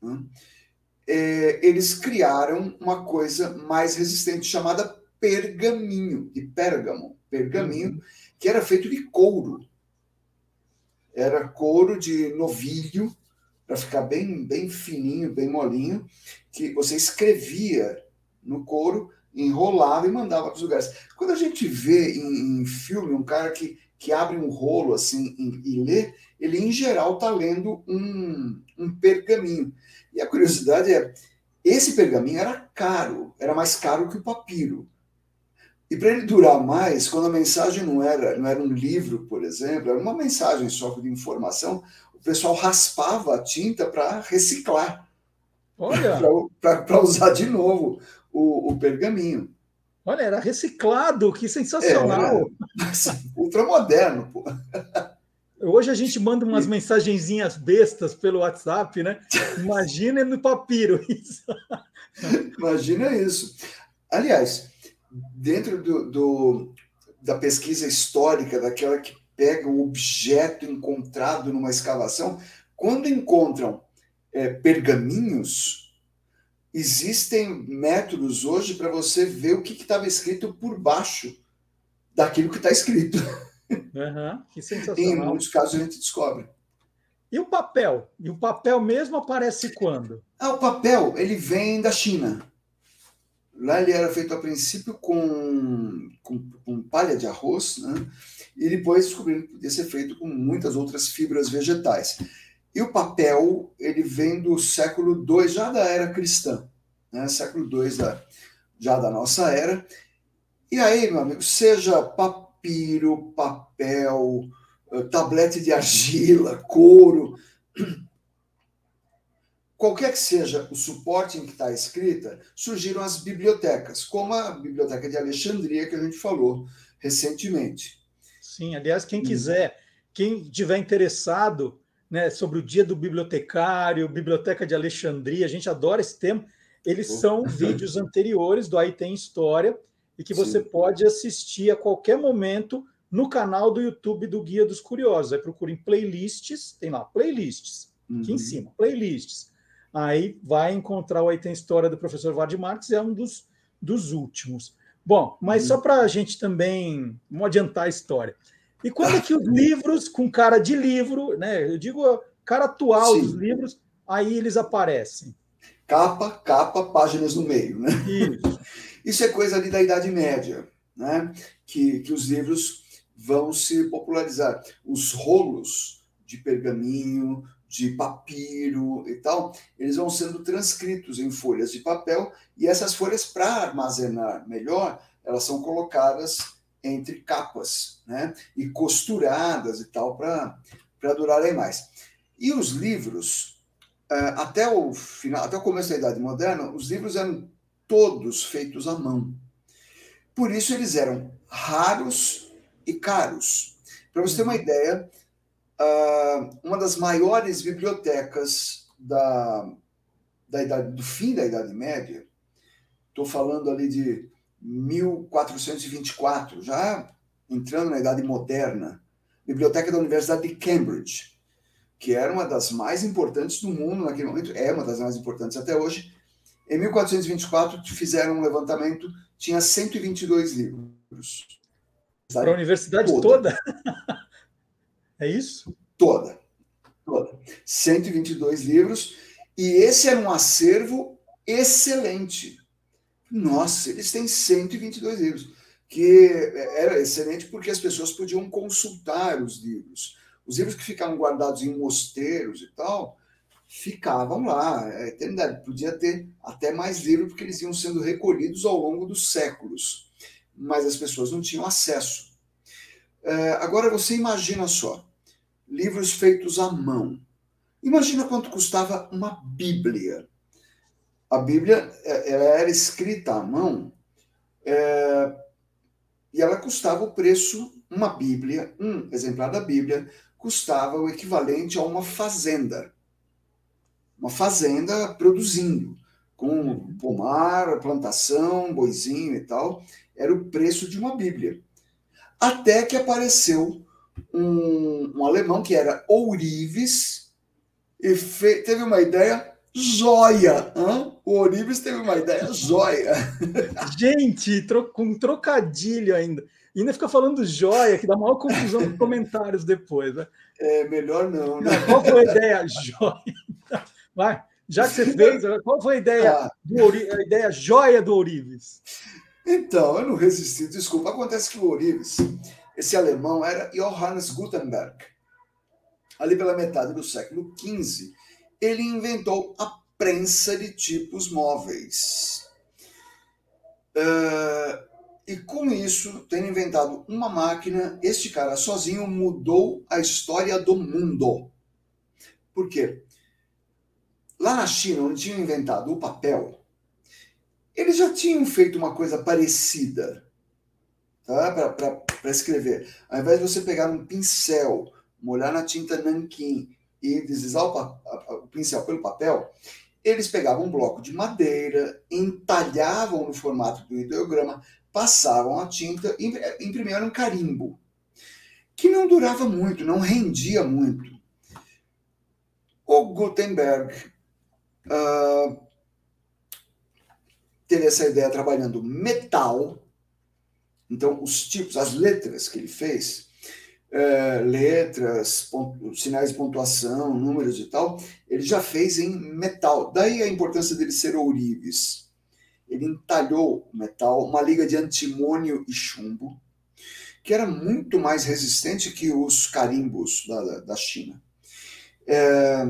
né, é, eles criaram uma coisa mais resistente chamada pergaminho, de pérgamo, pergaminho, uhum. que era feito de couro. Era couro de novilho, para ficar bem, bem fininho, bem molinho, que você escrevia no couro enrolava e mandava para os lugares. Quando a gente vê em, em, filme um cara que, que abre um rolo assim e, e lê, ele em geral está lendo um, um pergaminho. E a curiosidade é, esse pergaminho era caro, era mais caro que o papiro. E para ele durar mais, quando a mensagem não era, não era um livro, por exemplo, era uma mensagem só de informação, o pessoal raspava a tinta para reciclar. <laughs> Para usar de novo o, o pergaminho. Olha, era reciclado, que sensacional. É, assim, ultramoderno, pô. Hoje a gente manda umas mensagenzinhas bestas pelo WhatsApp, né? <laughs> Imagina no papiro isso. Imagina isso. Aliás, dentro do, do, da pesquisa histórica, daquela que pega o objeto encontrado numa escavação, quando encontram é, pergaminhos, existem métodos hoje para você ver o que estava escrito por baixo daquilo que está escrito. Uhum, que <laughs> sensacional. em muitos casos a gente descobre. E o papel? E o papel mesmo aparece quando? Ah, o papel, ele vem da China. Lá ele era feito a princípio com, com, com palha de arroz, né? e depois descobriram que podia ser feito com muitas outras fibras vegetais. E o papel, ele vem do século II, já da era cristã, né? século II da, já da nossa era. E aí, meu amigo, seja papiro, papel, eh, tablete de argila, couro, qualquer que seja o suporte em que está escrita, surgiram as bibliotecas, como a Biblioteca de Alexandria, que a gente falou recentemente. Sim, aliás, quem quiser, quem tiver interessado, né, sobre o dia do bibliotecário, Biblioteca de Alexandria, a gente adora esse tema. Eles são vídeos anteriores do Aí Tem História e que você Sim. pode assistir a qualquer momento no canal do YouTube do Guia dos Curiosos. Aí procurem playlists, tem lá, playlists, uhum. aqui em uhum. cima, playlists. Aí vai encontrar o Aí Tem História do professor Vard Marques, é um dos, dos últimos. Bom, mas uhum. só para a gente também, vamos adiantar a história. E quando é que os livros, com cara de livro, né? Eu digo cara atual Sim. dos livros, aí eles aparecem. Capa, capa, páginas no meio, né? Isso. <laughs> Isso é coisa ali da Idade Média, né? Que, que os livros vão se popularizar. Os rolos de pergaminho, de papiro e tal, eles vão sendo transcritos em folhas de papel e essas folhas, para armazenar melhor, elas são colocadas entre capas, né? E costuradas e tal para durarem mais. E os livros, é, até o final, até o começo da Idade Moderna, os livros eram todos feitos à mão. Por isso eles eram raros e caros. Para você ter uma ideia, uma das maiores bibliotecas da, da idade, do fim da Idade Média, estou falando ali de 1424, já entrando na Idade Moderna, Biblioteca da Universidade de Cambridge, que era uma das mais importantes do mundo naquele momento, é uma das mais importantes até hoje. Em 1424, fizeram um levantamento, tinha 122 livros. Para a universidade toda? toda? <laughs> é isso? Toda. Toda. 122 livros. E esse era um acervo excelente. Nossa, eles têm 122 livros, que era excelente porque as pessoas podiam consultar os livros. Os livros que ficavam guardados em mosteiros e tal, ficavam lá a eternidade. Podia ter até mais livro, porque eles iam sendo recolhidos ao longo dos séculos, mas as pessoas não tinham acesso. É, agora você imagina só, livros feitos à mão. Imagina quanto custava uma Bíblia. A Bíblia é, ela era escrita à mão é, e ela custava o preço, uma Bíblia, um exemplar da Bíblia, custava o equivalente a uma fazenda uma fazenda produzindo, com pomar, plantação, boizinho e tal. Era o preço de uma Bíblia. Até que apareceu um, um alemão que era Ourives e fe, teve uma ideia joia. O Ourives teve uma ideia joia. <laughs> Gente, tro, com trocadilho ainda. E ainda fica falando joia, que dá maior confusão nos comentários depois. Né? É melhor não, né? Qual foi a ideia joia? Vai. Já que você fez, qual foi a ideia, ah. do, a ideia joia do Ourives? Então, eu não resisti, desculpa. Acontece que o Ourives, esse alemão, era Johannes Gutenberg. Ali pela metade do século XV, ele inventou a prensa de tipos móveis. Uh, e com isso, tendo inventado uma máquina, este cara sozinho mudou a história do mundo. Por quê? Lá na China, onde tinham inventado o papel, eles já tinham feito uma coisa parecida tá? para escrever. Ao invés de você pegar um pincel, molhar na tinta nanquim e deslizar o, o pincel pelo papel, eles pegavam um bloco de madeira, entalhavam no formato do ideograma, passavam a tinta e imprimiam um carimbo, que não durava muito, não rendia muito. O Gutenberg uh, teve essa ideia trabalhando metal. Então, os tipos, as letras que ele fez, uh, letras, ponto, sinais de pontuação, números e tal, ele já fez em metal. Daí a importância dele ser ourives. Ele entalhou metal, uma liga de antimônio e chumbo, que era muito mais resistente que os carimbos da, da China. É,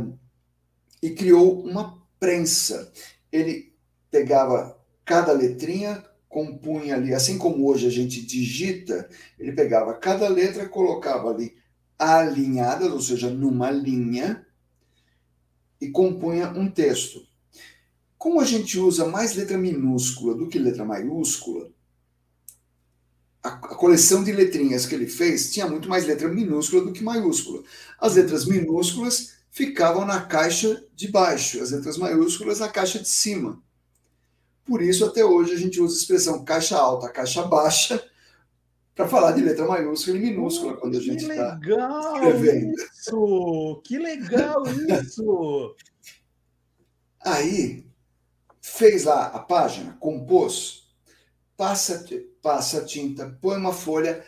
e criou uma prensa. Ele pegava cada letrinha, compunha ali, assim como hoje a gente digita, ele pegava cada letra, colocava ali alinhadas, ou seja, numa linha, e compunha um texto. Como a gente usa mais letra minúscula do que letra maiúscula, a coleção de letrinhas que ele fez tinha muito mais letra minúscula do que maiúscula. As letras minúsculas ficavam na caixa de baixo, as letras maiúsculas na caixa de cima. Por isso, até hoje, a gente usa a expressão caixa alta, caixa baixa, para falar de letra maiúscula e minúscula quando a gente está escrevendo. Isso! Que legal <laughs> isso! Aí, fez lá a página, compôs, passa, passa a tinta, põe uma folha,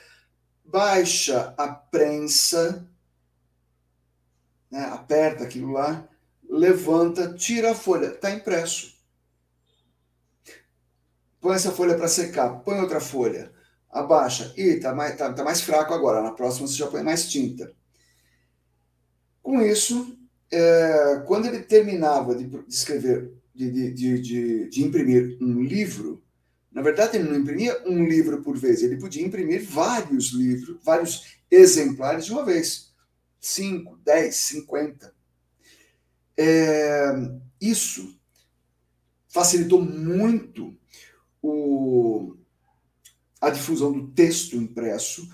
baixa a prensa né, aperta aquilo lá, levanta, tira a folha, está impresso. Põe essa folha para secar, põe outra folha, abaixa, e está mais, tá, tá mais fraco agora, na próxima você já põe mais tinta. Com isso, é, quando ele terminava de, de escrever, de, de, de, imprimir um livro, na verdade, ele não imprimia um livro por vez, ele podia imprimir vários livros, vários exemplares de uma vez. 5, 10, 50. É, isso facilitou muito o, a difusão do texto impresso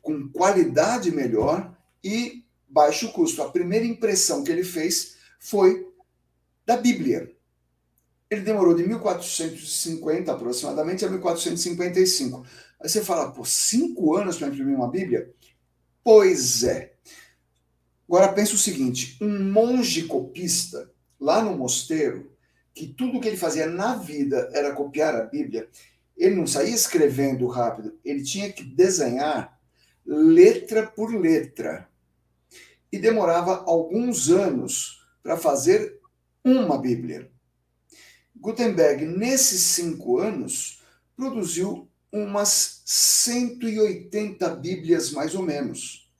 com qualidade melhor e baixo custo. A primeira impressão que ele fez foi da Bíblia. Ele demorou de 1450 aproximadamente a 1455. Aí você fala, por cinco anos para imprimir uma Bíblia? Pois é. Agora pensa o seguinte: um monge copista lá no mosteiro, que tudo que ele fazia na vida era copiar a Bíblia, ele não saía escrevendo rápido, ele tinha que desenhar letra por letra. E demorava alguns anos para fazer uma Bíblia. Gutenberg, nesses cinco anos, produziu umas 180 Bíblias, mais ou menos.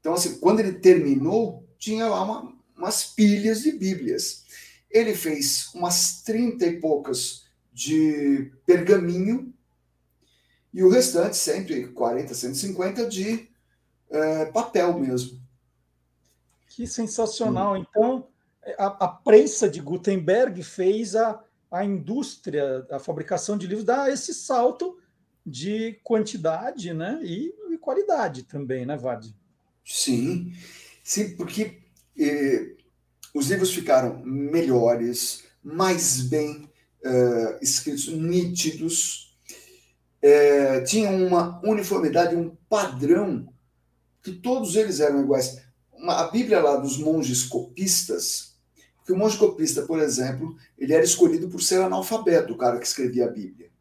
Então, assim, quando ele terminou, tinha lá uma, umas pilhas de Bíblias. Ele fez umas trinta e poucas de pergaminho e o restante, 140, 150 de é, papel mesmo. Que sensacional. Então, a, a, prensa de Gutenberg fez a, a indústria, a fabricação de livros, dar esse salto de quantidade né? e, e qualidade também, né, Vard? Sim, sim, porque eh, os livros ficaram melhores, mais bem eh, escritos, nítidos, eh, tinham uma uniformidade, um padrão, que todos eles eram iguais. Uma, a Bíblia lá dos monges copistas, porque o monge copista, por exemplo, ele era escolhido por ser analfabeto, o cara que escrevia a Bíblia.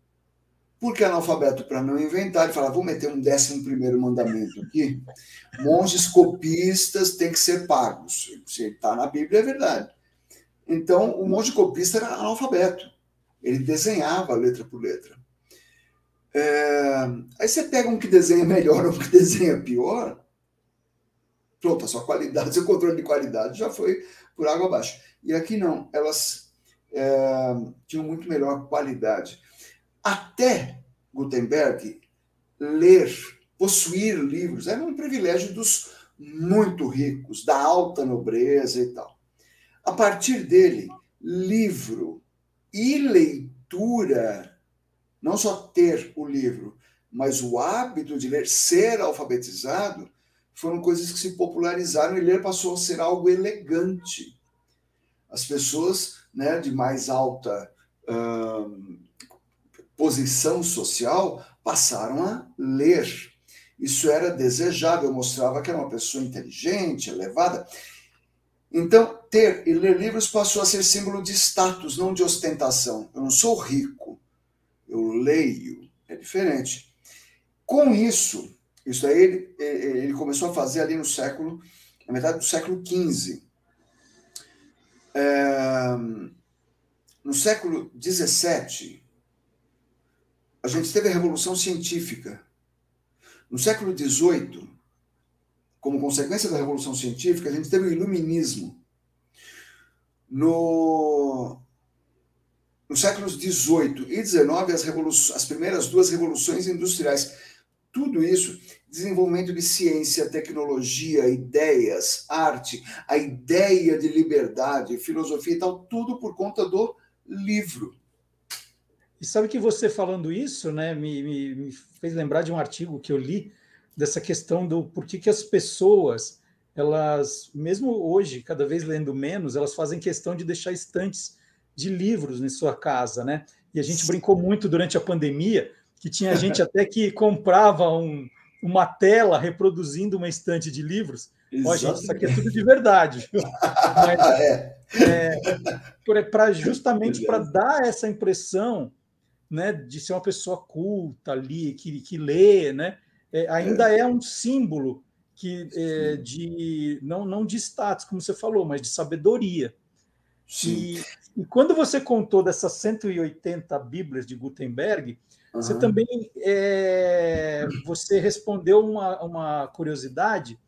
Porque analfabeto, para não inventar, ele fala, vou meter um décimo primeiro mandamento aqui. Monges copistas têm que ser pagos. Se está na Bíblia, é verdade. Então, o monge copista era analfabeto. Ele desenhava letra por letra. É... Aí você pega um que desenha melhor ou um que desenha pior, pronto, a sua qualidade, seu controle de qualidade já foi por água abaixo. E aqui não, elas é... tinham muito melhor qualidade até Gutenberg ler, possuir livros, era um privilégio dos muito ricos, da alta nobreza e tal. A partir dele, livro e leitura, não só ter o livro, mas o hábito de ler, ser alfabetizado, foram coisas que se popularizaram e ler passou a ser algo elegante. As pessoas né, de mais alta hum, posição social passaram a ler. Isso era desejável, mostrava que era uma pessoa inteligente, elevada. Então, ter e ler livros passou a ser símbolo de status, não de ostentação. Eu não sou rico, eu leio, é diferente. Com isso, isso aí ele, ele começou a fazer ali no século, na metade do século XV. É, no século XVII, a gente teve a Revolução Científica. No século XVIII, como consequência da Revolução Científica, a gente teve o Iluminismo. No, nos séculos XVIII e XIX, as, as primeiras duas revoluções industriais. Tudo isso, desenvolvimento de ciência, tecnologia, ideias, arte, a ideia de liberdade, filosofia e tal, tudo por conta do livro. E sabe que você falando isso, né, me, me, me, fez lembrar de um artigo que eu li dessa questão do por que, que as pessoas, elas, mesmo hoje, cada vez lendo menos, elas fazem questão de deixar estantes de livros em sua casa, né? E a gente Sim. brincou muito durante a pandemia que tinha <laughs> gente até que comprava um, uma tela reproduzindo uma estante de livros. Ó, gente, isso aqui é tudo de verdade. Mas, <laughs> é. é para justamente para dar essa impressão né, de ser uma pessoa culta ali, que, que lê, né, é, ainda é. é. um símbolo que é, de não, não de status, como você falou, mas de sabedoria. E, e, quando você contou dessas 180 Bíblias de Gutenberg, uhum. você também é, você respondeu uma, uma curiosidade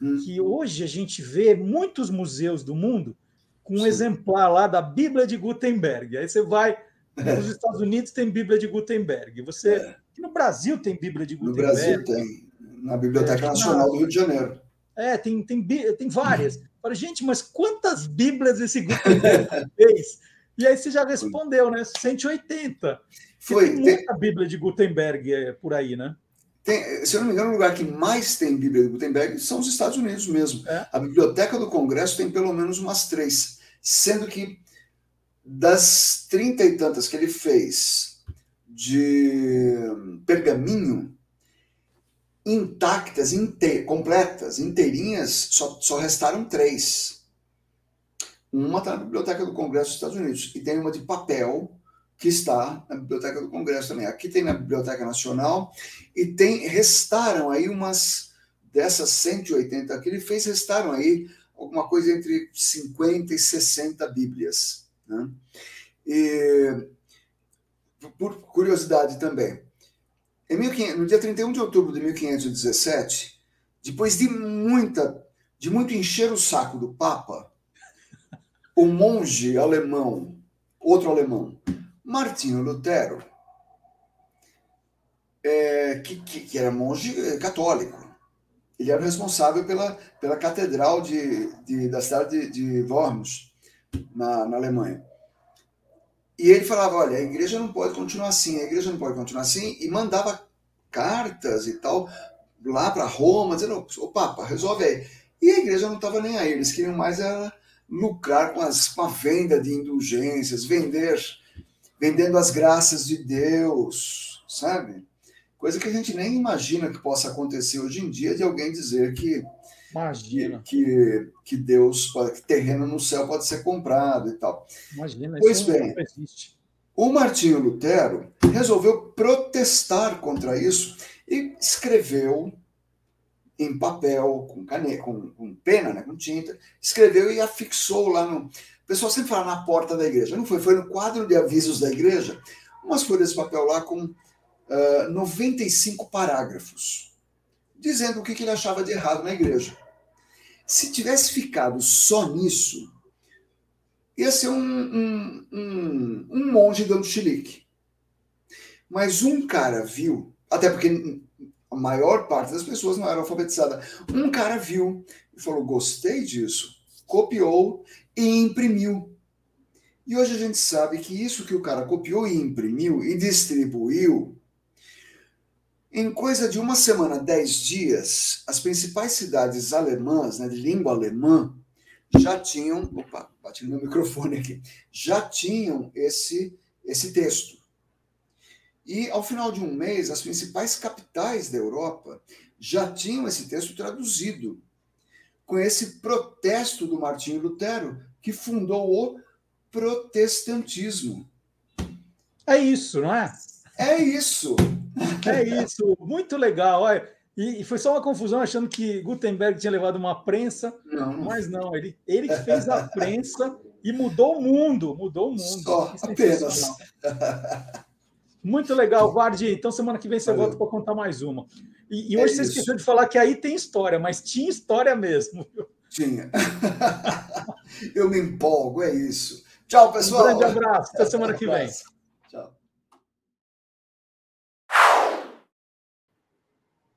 uhum. que hoje a gente vê muitos museus do mundo com um Sim. exemplar lá da Bíblia de Gutenberg. Aí você vai nos Estados Unidos tem Bíblia de Gutenberg. Você é. no Brasil tem Bíblia de Gutenberg. No Brasil tem, na Biblioteca é, Nacional do Rio de Janeiro. É, tem, tem, tem várias. Falei, gente, mas quantas Bíblias esse Gutenberg <laughs> fez? E aí você já respondeu, né? 180. Foi. Tem muita tem... Bíblia de Gutenberg é, por aí, né? Tem, se eu não me engano, o lugar que mais tem Bíblia de Gutenberg são os Estados Unidos mesmo. É? A Biblioteca do Congresso tem pelo menos umas três, sendo que das trinta e tantas que ele fez de pergaminho, intactas, inte completas, inteirinhas, só, só restaram três. Uma está na Biblioteca do Congresso dos Estados Unidos e tem uma de papel que está na Biblioteca do Congresso também. Aqui tem na Biblioteca Nacional e tem restaram aí umas dessas 180 que ele fez, restaram aí alguma coisa entre 50 e 60 Bíblias. Né? E, por curiosidade também, no dia 31 de outubro de 1517, depois de muita, de muito encher o saco do Papa, o monge alemão, outro alemão, Martinho Lutero, é, que, que, que, era monge é, católico. Ele era responsável pela, pela catedral de, de da cidade de, de Worms, na, na Alemanha. E ele falava: olha, a igreja não pode continuar assim, a igreja não pode continuar assim, e mandava cartas e tal lá para Roma, dizendo: o Papa, resolve aí. E a igreja não estava nem aí, eles queriam mais era lucrar com, as, com a venda de indulgências, vender, vendendo as graças de Deus, sabe? Coisa que a gente nem imagina que possa acontecer hoje em dia de alguém dizer que Imagina. Que, que Deus, que terreno no céu pode ser comprado e tal. Imagina, pois bem, o Martinho Lutero resolveu protestar contra isso e escreveu em papel, com caneta, com, com pena, né, com tinta, escreveu e afixou lá no. O pessoal sempre fala na porta da igreja. Não foi, foi no quadro de avisos da igreja, umas folhas de papel lá com uh, 95 parágrafos, dizendo o que, que ele achava de errado na igreja. Se tivesse ficado só nisso, ia ser um, um, um, um monge dando chilique. Mas um cara viu, até porque a maior parte das pessoas não era alfabetizada, um cara viu e falou: gostei disso, copiou e imprimiu. E hoje a gente sabe que isso que o cara copiou e imprimiu e distribuiu em coisa de uma semana, dez dias, as principais cidades alemãs, né, de língua alemã, já tinham, opa, bati no meu microfone aqui, já tinham esse, esse texto. E ao final de um mês, as principais capitais da Europa já tinham esse texto traduzido, com esse protesto do Martinho Lutero, que fundou o protestantismo. É isso, não é? É isso. É isso, muito legal. Olha, e, foi só uma confusão achando que Gutenberg tinha levado uma prensa, não. mas não, ele, ele fez a prensa e mudou o mundo, mudou o mundo. Só, apenas. Muito legal, Vardi. Então, semana que vem você Valeu. volta para contar mais uma. E, e hoje é você isso. esqueceu de falar que aí tem história, mas tinha história mesmo. Tinha. <laughs> Eu me empolgo, é isso. Tchau, pessoal. Um grande abraço. Até semana que vem.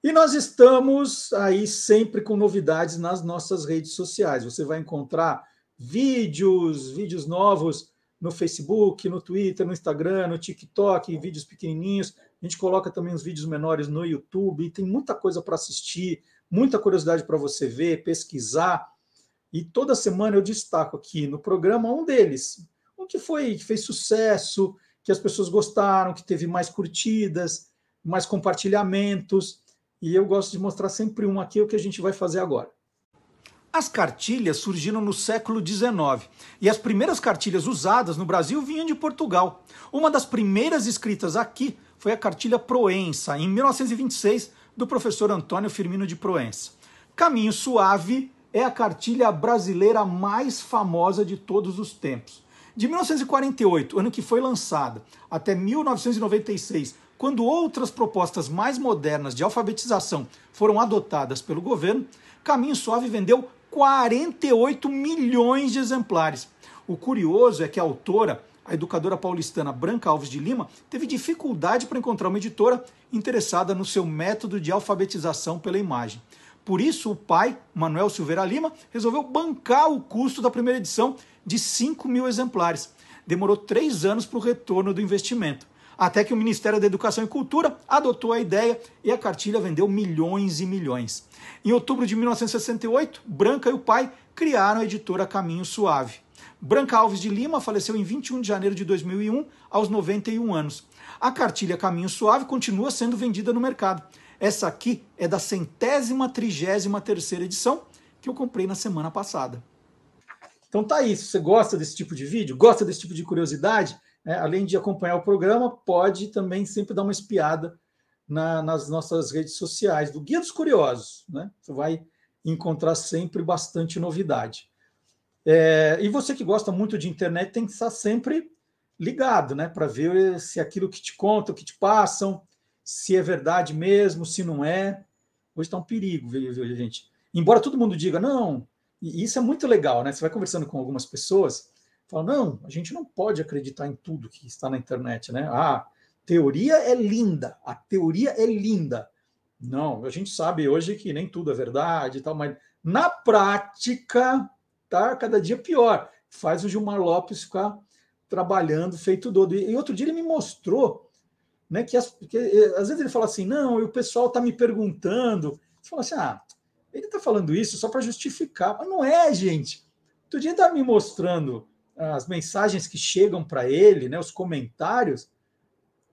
E nós estamos aí sempre com novidades nas nossas redes sociais. Você vai encontrar vídeos, vídeos novos no Facebook, no Twitter, no Instagram, no TikTok, vídeos pequenininhos. A gente coloca também os vídeos menores no YouTube. Tem muita coisa para assistir, muita curiosidade para você ver, pesquisar. E toda semana eu destaco aqui no programa um deles, um que foi que fez sucesso, que as pessoas gostaram, que teve mais curtidas, mais compartilhamentos. E eu gosto de mostrar sempre um aqui, o que a gente vai fazer agora. As cartilhas surgiram no século XIX e as primeiras cartilhas usadas no Brasil vinham de Portugal. Uma das primeiras escritas aqui foi a cartilha Proença, em 1926, do professor Antônio Firmino de Proença. Caminho Suave é a cartilha brasileira mais famosa de todos os tempos. De 1948, ano que foi lançada, até 1996, quando outras propostas mais modernas de alfabetização foram adotadas pelo governo, Caminho Suave vendeu 48 milhões de exemplares. O curioso é que a autora, a educadora paulistana Branca Alves de Lima, teve dificuldade para encontrar uma editora interessada no seu método de alfabetização pela imagem. Por isso, o pai, Manuel Silveira Lima, resolveu bancar o custo da primeira edição de 5 mil exemplares. Demorou três anos para o retorno do investimento até que o Ministério da Educação e Cultura adotou a ideia e a cartilha vendeu milhões e milhões. Em outubro de 1968, Branca e o pai criaram a editora Caminho Suave. Branca Alves de Lima faleceu em 21 de janeiro de 2001, aos 91 anos. A cartilha Caminho Suave continua sendo vendida no mercado. Essa aqui é da centésima trigésima terceira edição que eu comprei na semana passada. Então tá se você gosta desse tipo de vídeo, gosta desse tipo de curiosidade, é, além de acompanhar o programa, pode também sempre dar uma espiada na, nas nossas redes sociais do Guia dos Curiosos. Né? Você vai encontrar sempre bastante novidade. É, e você que gosta muito de internet tem que estar sempre ligado, né? Para ver se aquilo que te contam, que te passam, se é verdade mesmo, se não é. Hoje está um perigo, viu, gente? Embora todo mundo diga, não, E isso é muito legal, né? Você vai conversando com algumas pessoas, fala, não, a gente não pode acreditar em tudo que está na internet, né? Ah, teoria é linda, a teoria é linda. Não, a gente sabe hoje que nem tudo é verdade e tal, mas na prática tá cada dia pior. Faz o Gilmar Lopes ficar trabalhando feito doido. E outro dia ele me mostrou né, que, as, que às vezes ele fala assim, não, e o pessoal está me perguntando. Você fala assim, ah, ele está falando isso só para justificar. Mas não é, gente. Outro dia ele está me mostrando as mensagens que chegam para ele, né, os comentários.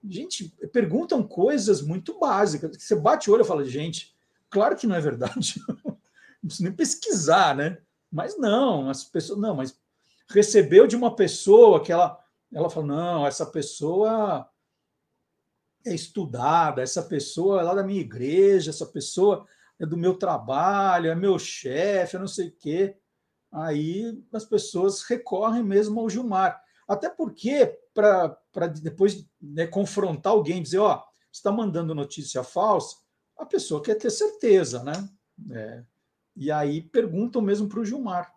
Gente, perguntam coisas muito básicas. Você bate o olho e fala, gente, claro que não é verdade. <laughs> não precisa nem pesquisar, né? Mas não, as pessoas. Não, mas recebeu de uma pessoa que ela, ela fala: não, essa pessoa é estudada, essa pessoa é lá da minha igreja, essa pessoa é do meu trabalho, é meu chefe, é não sei o quê. Aí as pessoas recorrem mesmo ao Gilmar. Até porque, para depois né, confrontar alguém, dizer, ó, oh, está mandando notícia falsa, a pessoa quer ter certeza, né? É. E aí perguntam mesmo para o Gilmar.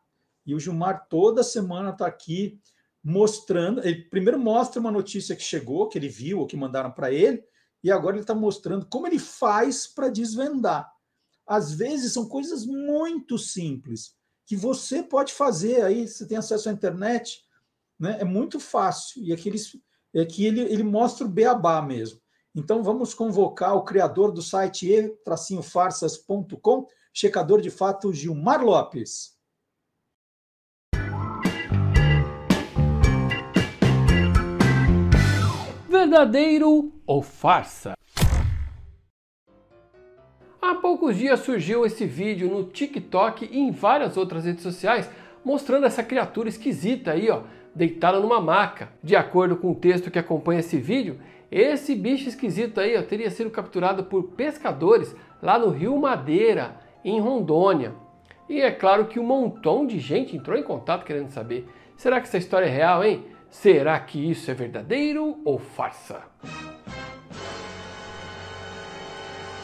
E o Gilmar toda semana está aqui mostrando. Ele primeiro mostra uma notícia que chegou, que ele viu, ou que mandaram para ele, e agora ele está mostrando como ele faz para desvendar. Às vezes são coisas muito simples que você pode fazer aí, você tem acesso à internet, né? É muito fácil. E aqui, é que ele, ele mostra o beabá mesmo. Então vamos convocar o criador do site e-farsas.com, checador de fato Gilmar Lopes. verdadeiro ou farsa? Há poucos dias surgiu esse vídeo no TikTok e em várias outras redes sociais mostrando essa criatura esquisita aí, ó, deitada numa maca. De acordo com o texto que acompanha esse vídeo, esse bicho esquisito aí ó, teria sido capturado por pescadores lá no Rio Madeira, em Rondônia. E é claro que um montão de gente entrou em contato querendo saber: será que essa história é real, hein? Será que isso é verdadeiro ou farsa?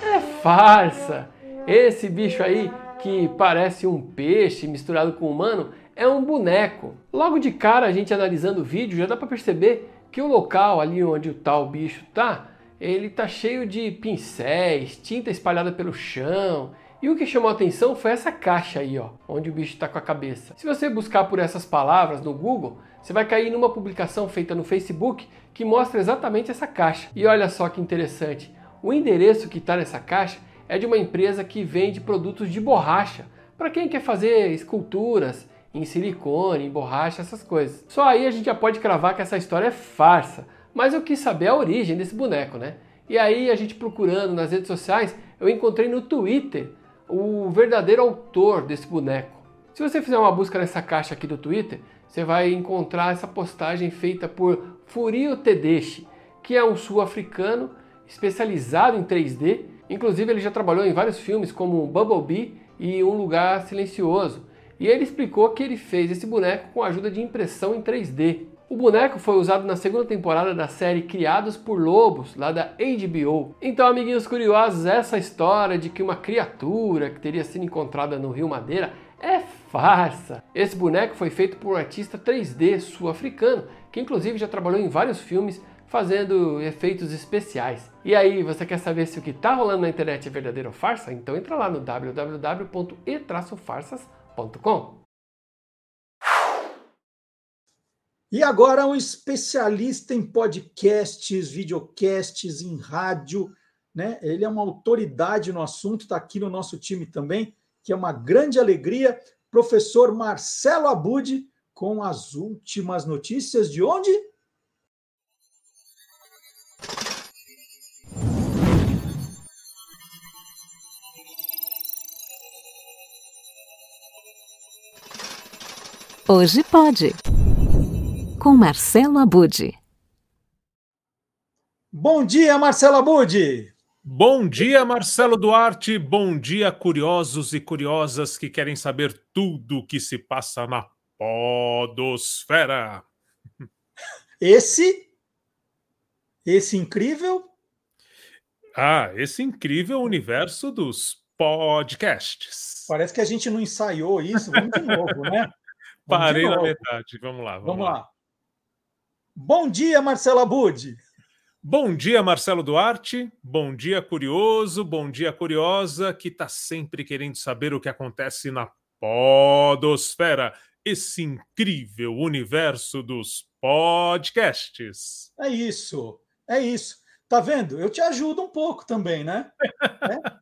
É farsa! Esse bicho aí que parece um peixe misturado com um humano é um boneco. Logo de cara, a gente analisando o vídeo, já dá para perceber que o local ali onde o tal bicho tá, ele tá cheio de pincéis, tinta espalhada pelo chão. E o que chamou a atenção foi essa caixa aí, ó, onde o bicho está com a cabeça. Se você buscar por essas palavras no Google, você vai cair numa publicação feita no Facebook que mostra exatamente essa caixa. E olha só que interessante, o endereço que está nessa caixa é de uma empresa que vende produtos de borracha para quem quer fazer esculturas em silicone, em borracha, essas coisas. Só aí a gente já pode cravar que essa história é farsa, mas eu quis saber a origem desse boneco, né? E aí a gente procurando nas redes sociais, eu encontrei no Twitter o verdadeiro autor desse boneco. Se você fizer uma busca nessa caixa aqui do Twitter, você vai encontrar essa postagem feita por Furio Tedeschi, que é um sul-africano especializado em 3D. Inclusive, ele já trabalhou em vários filmes como Bumblebee e Um Lugar Silencioso. E ele explicou que ele fez esse boneco com a ajuda de impressão em 3D. O boneco foi usado na segunda temporada da série Criados por Lobos, lá da HBO. Então, amiguinhos curiosos, essa história de que uma criatura que teria sido encontrada no Rio Madeira é farsa. Esse boneco foi feito por um artista 3D sul-africano, que inclusive já trabalhou em vários filmes fazendo efeitos especiais. E aí, você quer saber se o que está rolando na internet é verdadeiro ou farsa? Então entra lá no www.e-farsas.com. E agora um especialista em podcasts, videocasts, em rádio, né? Ele é uma autoridade no assunto, está aqui no nosso time também que é uma grande alegria, professor Marcelo Abud, com as últimas notícias de onde? Hoje pode. Com Marcelo Abud. Bom dia, Marcelo Abud. Bom dia, Marcelo Duarte. Bom dia, curiosos e curiosas que querem saber tudo o que se passa na Podosfera. Esse. Esse incrível. Ah, esse incrível universo dos podcasts. Parece que a gente não ensaiou isso. Vamos de novo, né? <laughs> Vamos Parei na metade. Vamos lá. Vamos, vamos lá. lá. Bom dia, Marcelo Abud. Bom dia, Marcelo Duarte. Bom dia, curioso. Bom dia, curiosa, que está sempre querendo saber o que acontece na Podosfera, esse incrível universo dos podcasts. É isso, é isso. Tá vendo? Eu te ajudo um pouco também, né?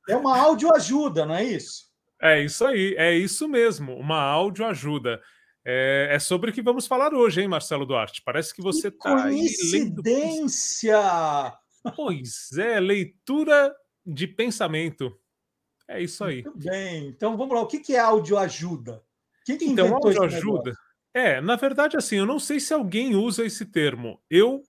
é, é uma audioajuda, não é isso? É isso aí, é isso mesmo, uma audioajuda. É, é sobre o que vamos falar hoje, hein, Marcelo Duarte? Parece que você está. Coincidência! Lendo... Pois é, leitura de pensamento. É isso aí. Muito bem, então vamos lá. O que é audioajuda? Quem que então, audioajuda. É, na verdade, assim, eu não sei se alguém usa esse termo. Eu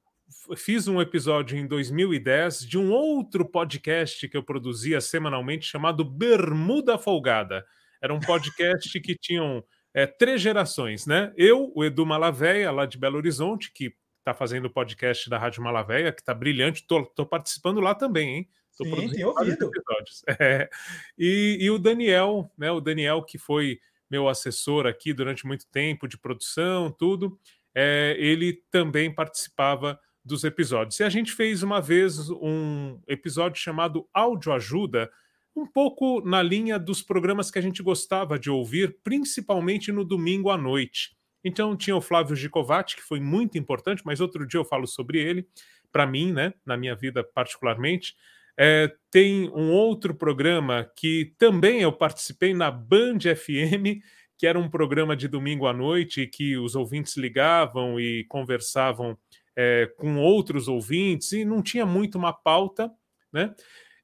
fiz um episódio em 2010 de um outro podcast que eu produzia semanalmente chamado Bermuda Folgada. Era um podcast que <laughs> tinham é, três gerações, né? Eu, o Edu Malaveia, lá de Belo Horizonte, que está fazendo o podcast da Rádio Malaveia, que está brilhante, estou participando lá também, hein? Tô Sim, tem ouvido. Episódios. <laughs> É. E, e o Daniel, né? O Daniel, que foi meu assessor aqui durante muito tempo de produção, tudo, é, ele também participava dos episódios. E a gente fez uma vez um episódio chamado Áudio Ajuda, um pouco na linha dos programas que a gente gostava de ouvir, principalmente no domingo à noite. Então tinha o Flávio Gicovati, que foi muito importante, mas outro dia eu falo sobre ele, para mim, né, na minha vida particularmente. É, tem um outro programa que também eu participei na Band FM, que era um programa de domingo à noite que os ouvintes ligavam e conversavam é, com outros ouvintes e não tinha muito uma pauta, né?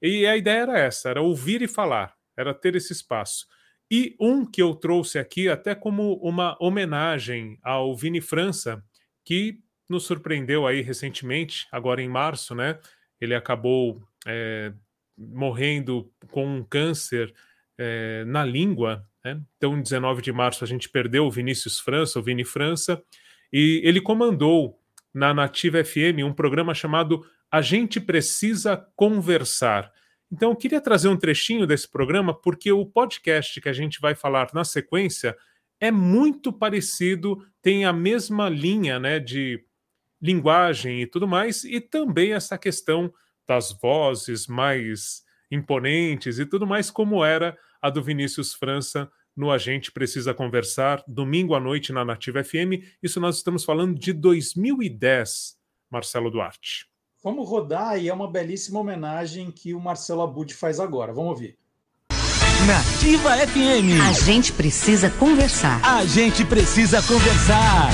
E a ideia era essa, era ouvir e falar, era ter esse espaço. E um que eu trouxe aqui até como uma homenagem ao Vini França, que nos surpreendeu aí recentemente, agora em março, né? Ele acabou é, morrendo com um câncer é, na língua. Né? Então, em 19 de março, a gente perdeu o Vinícius França, o Vini França, e ele comandou na Nativa FM um programa chamado A Gente Precisa Conversar. Então, eu queria trazer um trechinho desse programa, porque o podcast que a gente vai falar na sequência é muito parecido, tem a mesma linha né, de linguagem e tudo mais, e também essa questão das vozes mais imponentes e tudo mais, como era a do Vinícius França no A Gente Precisa Conversar, domingo à noite na Nativa FM. Isso nós estamos falando de 2010, Marcelo Duarte. Vamos rodar e é uma belíssima homenagem que o Marcelo Abud faz agora. Vamos ouvir. Nativa FM. A gente precisa conversar. A gente precisa conversar.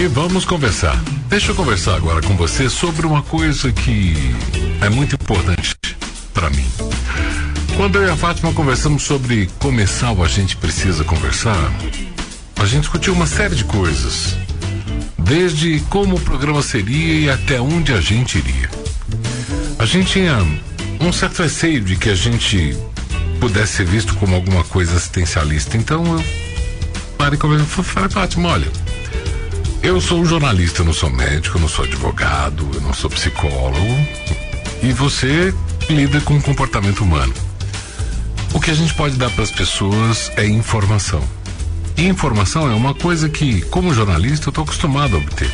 E vamos conversar. Deixa eu conversar agora com você sobre uma coisa que é muito importante para mim. Quando eu e a Fátima conversamos sobre começar o A Gente Precisa Conversar, a gente discutiu uma série de coisas. Desde como o programa seria e até onde a gente iria. A gente tinha um certo receio de que a gente pudesse ser visto como alguma coisa assistencialista. Então eu parei conversando e falei, Fátima, olha, eu sou um jornalista, eu não sou médico, eu não sou advogado, eu não sou psicólogo. E você lida com o comportamento humano. O que a gente pode dar para as pessoas é informação. E informação é uma coisa que, como jornalista, eu estou acostumado a obter.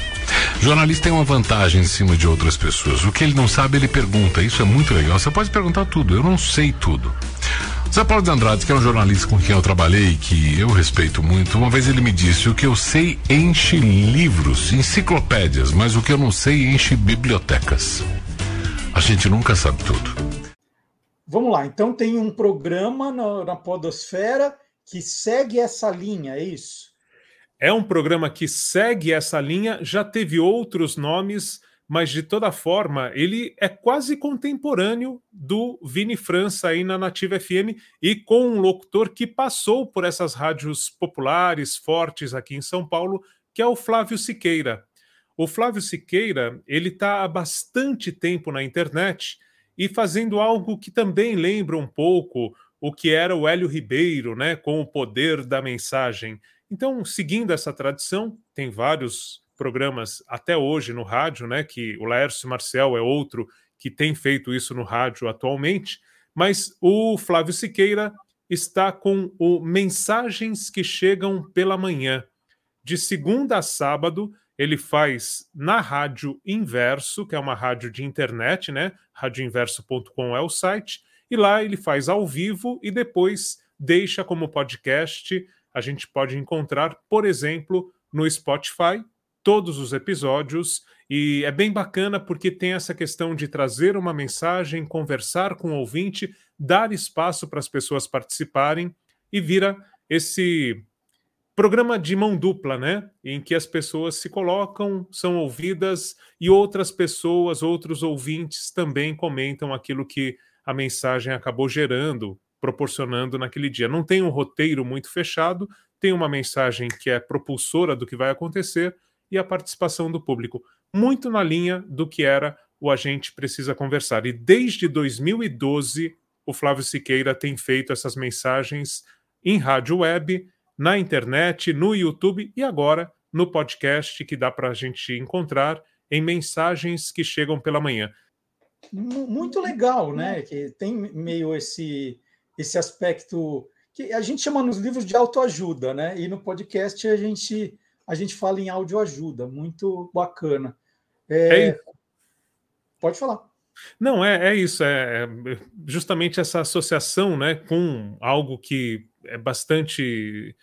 Jornalista tem uma vantagem em cima de outras pessoas. O que ele não sabe, ele pergunta. Isso é muito legal. Você pode perguntar tudo. Eu não sei tudo. Zé Paulo de Andrade, que é um jornalista com quem eu trabalhei, que eu respeito muito, uma vez ele me disse: o que eu sei enche livros, enciclopédias, mas o que eu não sei enche bibliotecas. A gente nunca sabe tudo. Vamos lá, então tem um programa na, na Podosfera que segue essa linha, é isso? É um programa que segue essa linha, já teve outros nomes mas de toda forma, ele é quase contemporâneo do Vini França aí na Nativa FM e com um locutor que passou por essas rádios populares, fortes aqui em São Paulo, que é o Flávio Siqueira. O Flávio Siqueira, ele está há bastante tempo na internet e fazendo algo que também lembra um pouco o que era o Hélio Ribeiro, né, com o poder da mensagem. Então, seguindo essa tradição, tem vários programas até hoje no rádio, né? Que o Laércio Marcel é outro que tem feito isso no rádio atualmente, Mas o Flávio Siqueira está com o Mensagens que Chegam pela Manhã. De segunda a sábado, ele faz na Rádio Inverso, que é uma rádio de internet, né? Radioinverso.com é o site, e lá ele faz ao vivo e depois deixa como podcast. A gente pode encontrar, por exemplo, no Spotify, todos os episódios e é bem bacana porque tem essa questão de trazer uma mensagem, conversar com o ouvinte, dar espaço para as pessoas participarem e vira esse programa de mão dupla, né? Em que as pessoas se colocam, são ouvidas e outras pessoas, outros ouvintes também comentam aquilo que a mensagem acabou gerando, proporcionando naquele dia. Não tem um roteiro muito fechado, tem uma mensagem que é propulsora do que vai acontecer e a participação do público, muito na linha do que era o Agente Precisa Conversar. E desde 2012, o Flávio Siqueira tem feito essas mensagens em rádio web, na internet, no YouTube e agora no podcast que dá para a gente encontrar em mensagens que chegam pela manhã. Muito legal, né? Que tem meio esse, esse aspecto que a gente chama nos livros de autoajuda, né? E no podcast a gente a gente fala em audioajuda, muito bacana. É... É Pode falar. Não, é, é isso, é, é justamente essa associação né, com algo que é bastante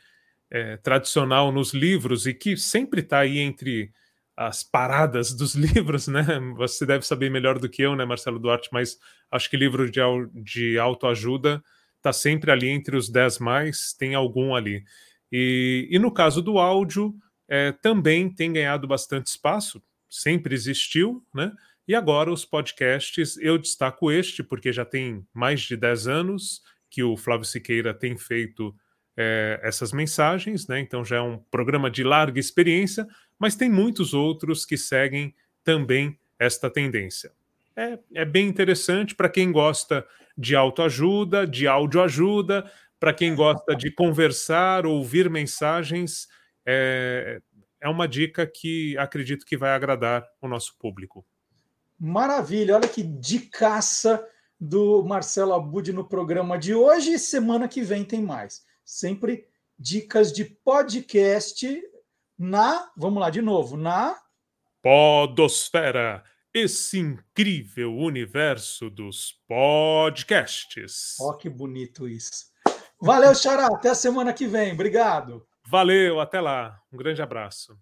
é, tradicional nos livros e que sempre está aí entre as paradas dos <laughs> livros, né? Você deve saber melhor do que eu, né, Marcelo Duarte, mas acho que livro de, de autoajuda está sempre ali entre os 10 mais, tem algum ali. E, e no caso do áudio, é, também tem ganhado bastante espaço, sempre existiu, né? E agora os podcasts, eu destaco este, porque já tem mais de 10 anos que o Flávio Siqueira tem feito é, essas mensagens, né? Então já é um programa de larga experiência, mas tem muitos outros que seguem também esta tendência. É, é bem interessante para quem gosta de autoajuda, de audioajuda, para quem gosta de conversar, ouvir mensagens, é, é uma dica que acredito que vai agradar o nosso público. Maravilha, olha que dicaça do Marcelo Abud no programa de hoje semana que vem tem mais. Sempre dicas de podcast na, vamos lá de novo, na Podosfera, esse incrível universo dos podcasts. Ó, que bonito isso. Valeu, Xará, até a semana que vem. Obrigado. Valeu, até lá. Um grande abraço.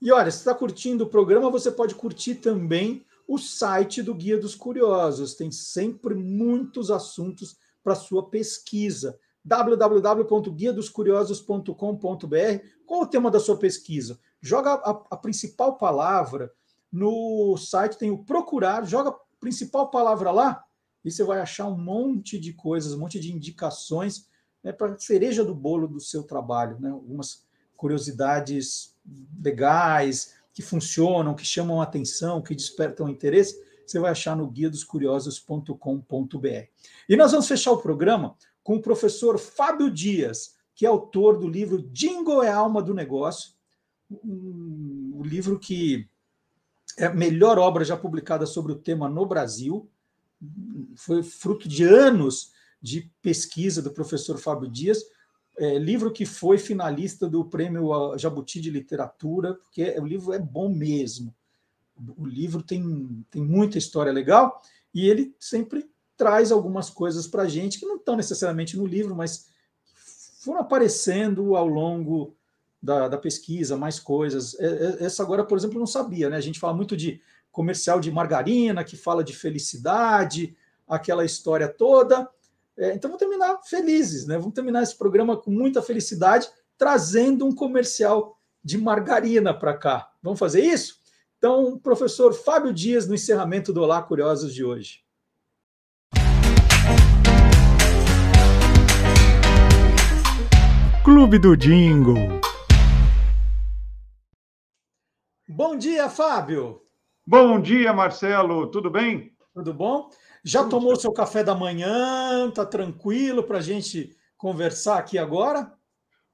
E olha, se está curtindo o programa, você pode curtir também o site do Guia dos Curiosos. Tem sempre muitos assuntos para sua pesquisa. www.guiadoscuriosos.com.br. Qual o tema da sua pesquisa? Joga a, a principal palavra no site, tem o procurar, joga a principal palavra lá e você vai achar um monte de coisas, um monte de indicações né, para cereja do bolo do seu trabalho, né? algumas curiosidades legais, que funcionam, que chamam atenção, que despertam interesse, você vai achar no guia dos curiosos.com.br. E nós vamos fechar o programa com o professor Fábio Dias, que é autor do livro Jingle é a Alma do Negócio, um, um livro que é a melhor obra já publicada sobre o tema no Brasil, foi fruto de anos de pesquisa do professor Fábio Dias, é, livro que foi finalista do prêmio Jabuti de Literatura, porque o livro é bom mesmo. O livro tem, tem muita história legal e ele sempre traz algumas coisas para a gente que não estão necessariamente no livro, mas foram aparecendo ao longo da, da pesquisa, mais coisas. É, é, essa agora, por exemplo, eu não sabia, né? A gente fala muito de comercial de margarina que fala de felicidade, aquela história toda. É, então vamos terminar felizes, né? Vamos terminar esse programa com muita felicidade, trazendo um comercial de margarina para cá. Vamos fazer isso? Então, professor Fábio Dias no encerramento do Olá Curiosos de hoje. Clube do Jingle. Bom dia, Fábio. Bom dia, Marcelo. Tudo bem? Tudo bom? Já tomou seu café da manhã? Tá tranquilo para a gente conversar aqui agora?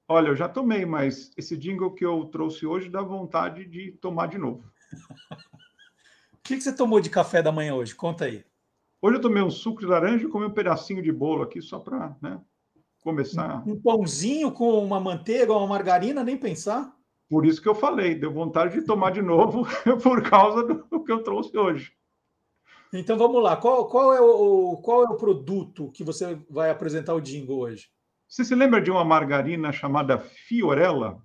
Olha, eu já tomei, mas esse jingle que eu trouxe hoje dá vontade de tomar de novo. <laughs> que, que você tomou de café da manhã hoje? Conta aí. Hoje eu tomei um suco de laranja e comi um pedacinho de bolo aqui só para né, começar. Um pãozinho com uma manteiga, uma margarina, nem pensar? Por isso que eu falei, deu vontade de tomar de novo <laughs> por causa do que eu trouxe hoje. Então vamos lá. Qual, qual, é o, qual é o produto que você vai apresentar o jingle hoje? Você se lembra de uma margarina chamada Fiorella?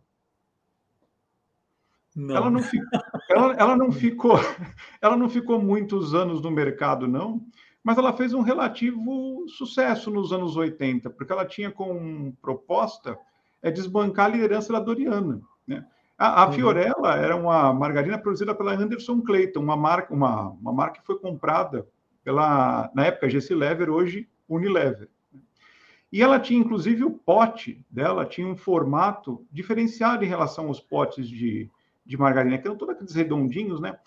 Não. Ela não, ficou, ela, ela, não ficou, <laughs> ela não ficou muitos anos no mercado, não mas ela fez um relativo sucesso nos anos 80, porque ela tinha como proposta é, desbancar a liderança da Doriana. Né? A, a uhum. Fiorella era uma margarina produzida pela Anderson Clayton, uma marca, uma, uma marca que foi comprada pela, na época, GC Lever, hoje Unilever. E ela tinha, inclusive, o pote dela tinha um formato diferenciado em relação aos potes de, de margarina, que eram todos aqueles redondinhos, né?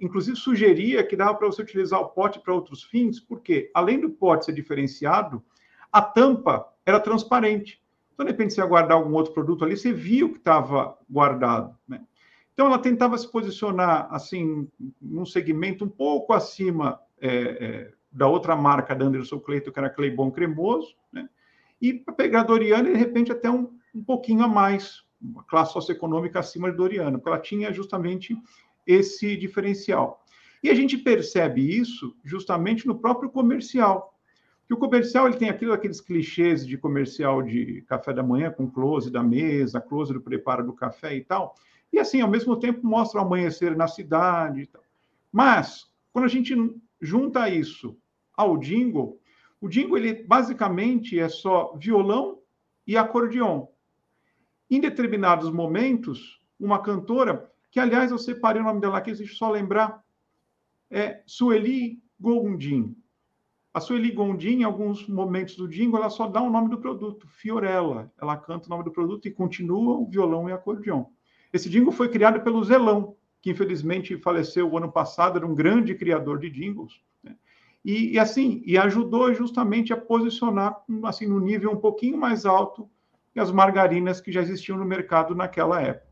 inclusive sugeria que dava para você utilizar o pote para outros fins, porque além do pote ser diferenciado, a tampa era transparente. Então, de repente, você ia guardar algum outro produto ali, você via o que estava guardado. Né? Então, ela tentava se posicionar assim, num segmento um pouco acima é, é, da outra marca da Anderson Clayton, que era Claybon cremoso, né? e para pegar a Doriana, de repente, até um, um pouquinho a mais, uma classe socioeconômica acima de Doriana, porque ela tinha justamente esse diferencial. E a gente percebe isso justamente no próprio comercial. Que o comercial ele tem aquilo, aqueles clichês de comercial de café da manhã com close da mesa, close do preparo do café e tal. E assim, ao mesmo tempo mostra o amanhecer na cidade e tal. Mas quando a gente junta isso ao jingle, o jingle ele basicamente é só violão e acordeon. Em determinados momentos, uma cantora que, aliás, eu separei o nome dela aqui, deixa eu só lembrar, é Sueli Gondim. A Sueli Gondim, em alguns momentos do jingle, ela só dá o nome do produto, Fiorella. Ela canta o nome do produto e continua o violão e acordeon. Esse jingle foi criado pelo Zelão, que infelizmente faleceu o ano passado, era um grande criador de jingles. Né? E, e, assim, e ajudou justamente a posicionar assim no nível um pouquinho mais alto as margarinas que já existiam no mercado naquela época.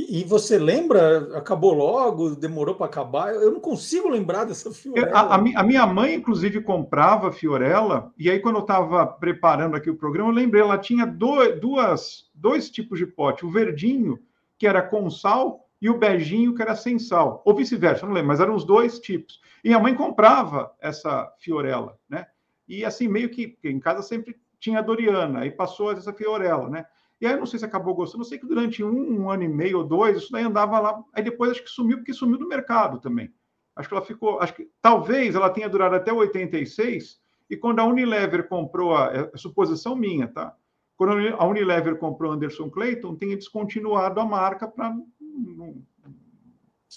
E, você lembra? Acabou logo? Demorou para acabar? Eu não consigo lembrar dessa Fiorella. A, a, minha mãe, inclusive, comprava Fiorella, e aí, quando eu estava preparando aqui o programa, eu lembrei, ela tinha dois, duas, dois tipos de pote: o verdinho, que era com sal, e o beijinho, que era sem sal. Ou vice-versa, não lembro, mas eram os dois tipos. E a mãe comprava essa Fiorella, né? E assim, meio que em casa sempre tinha a Doriana, aí passou essa Fiorella, né? E aí, não sei se acabou gostando, não sei que durante um, um ano e meio ou dois, isso daí andava lá. Aí depois acho que sumiu, porque sumiu do mercado também. Acho que ela ficou. Acho que talvez ela tenha durado até 86, e quando a Unilever comprou, a, é, é suposição minha, tá? Quando a Unilever comprou Anderson Clayton, tenha descontinuado a marca para não, não,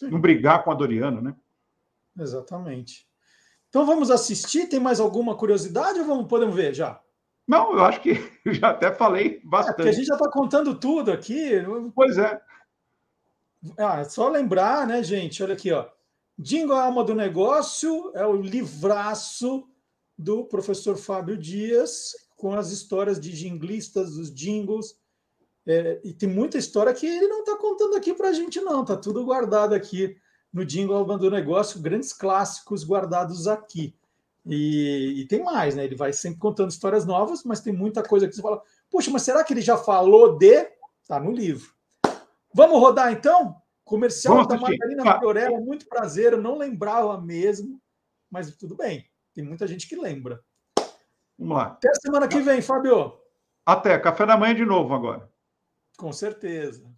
não brigar com a Doriana, né? Exatamente. Então vamos assistir. Tem mais alguma curiosidade ou vamos, podemos ver já? Não, eu acho que <laughs> eu já até falei bastante. É, a gente já está contando tudo aqui. Pois é. Ah, é só lembrar, né, gente? Olha aqui, ó. Jingle a Alma do Negócio é o livraço do professor Fábio Dias, com as histórias de jinglistas, dos jingles. É, e tem muita história que ele não está contando aqui para a gente, não. Está tudo guardado aqui no Jingle Alma do Negócio, grandes clássicos guardados aqui. E, e, tem mais, né? Ele vai sempre contando histórias novas, mas tem muita coisa que você fala, puxa, mas será que ele já falou de. Tá no livro. Vamos rodar então? Comercial Vamos da Margarina Fiorella, muito prazer, eu não lembrava mesmo, mas tudo bem, tem muita gente que lembra. Vamos lá. Até semana que vem, Fábio. Até, café da manhã de novo agora. Com certeza.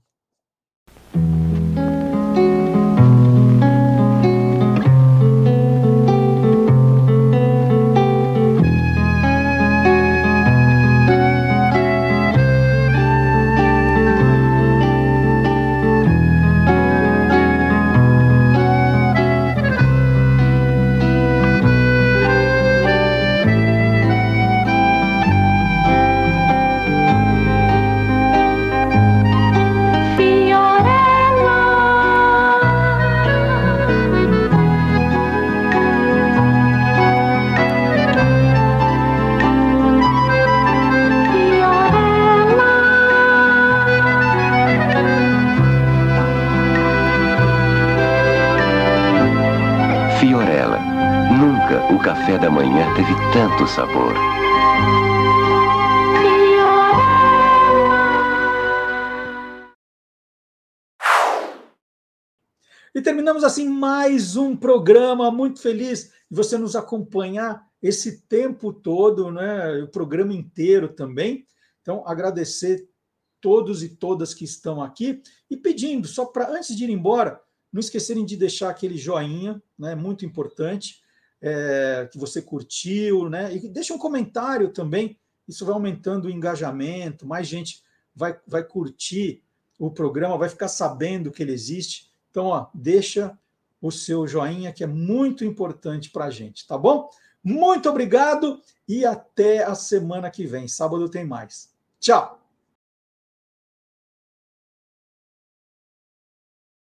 Sabor. E terminamos assim mais um programa muito feliz de você nos acompanhar esse tempo todo, né? O programa inteiro também. Então, agradecer todos e todas que estão aqui e pedindo, só para antes de ir embora, não esquecerem de deixar aquele joinha, né? Muito importante, é, que você curtiu, né? E deixa um comentário também. Isso vai aumentando o engajamento, mais gente vai, vai curtir o programa, vai ficar sabendo que ele existe. Então, ó, deixa o seu joinha, que é muito importante para a gente, tá bom? Muito obrigado e até a semana que vem. Sábado tem mais. Tchau!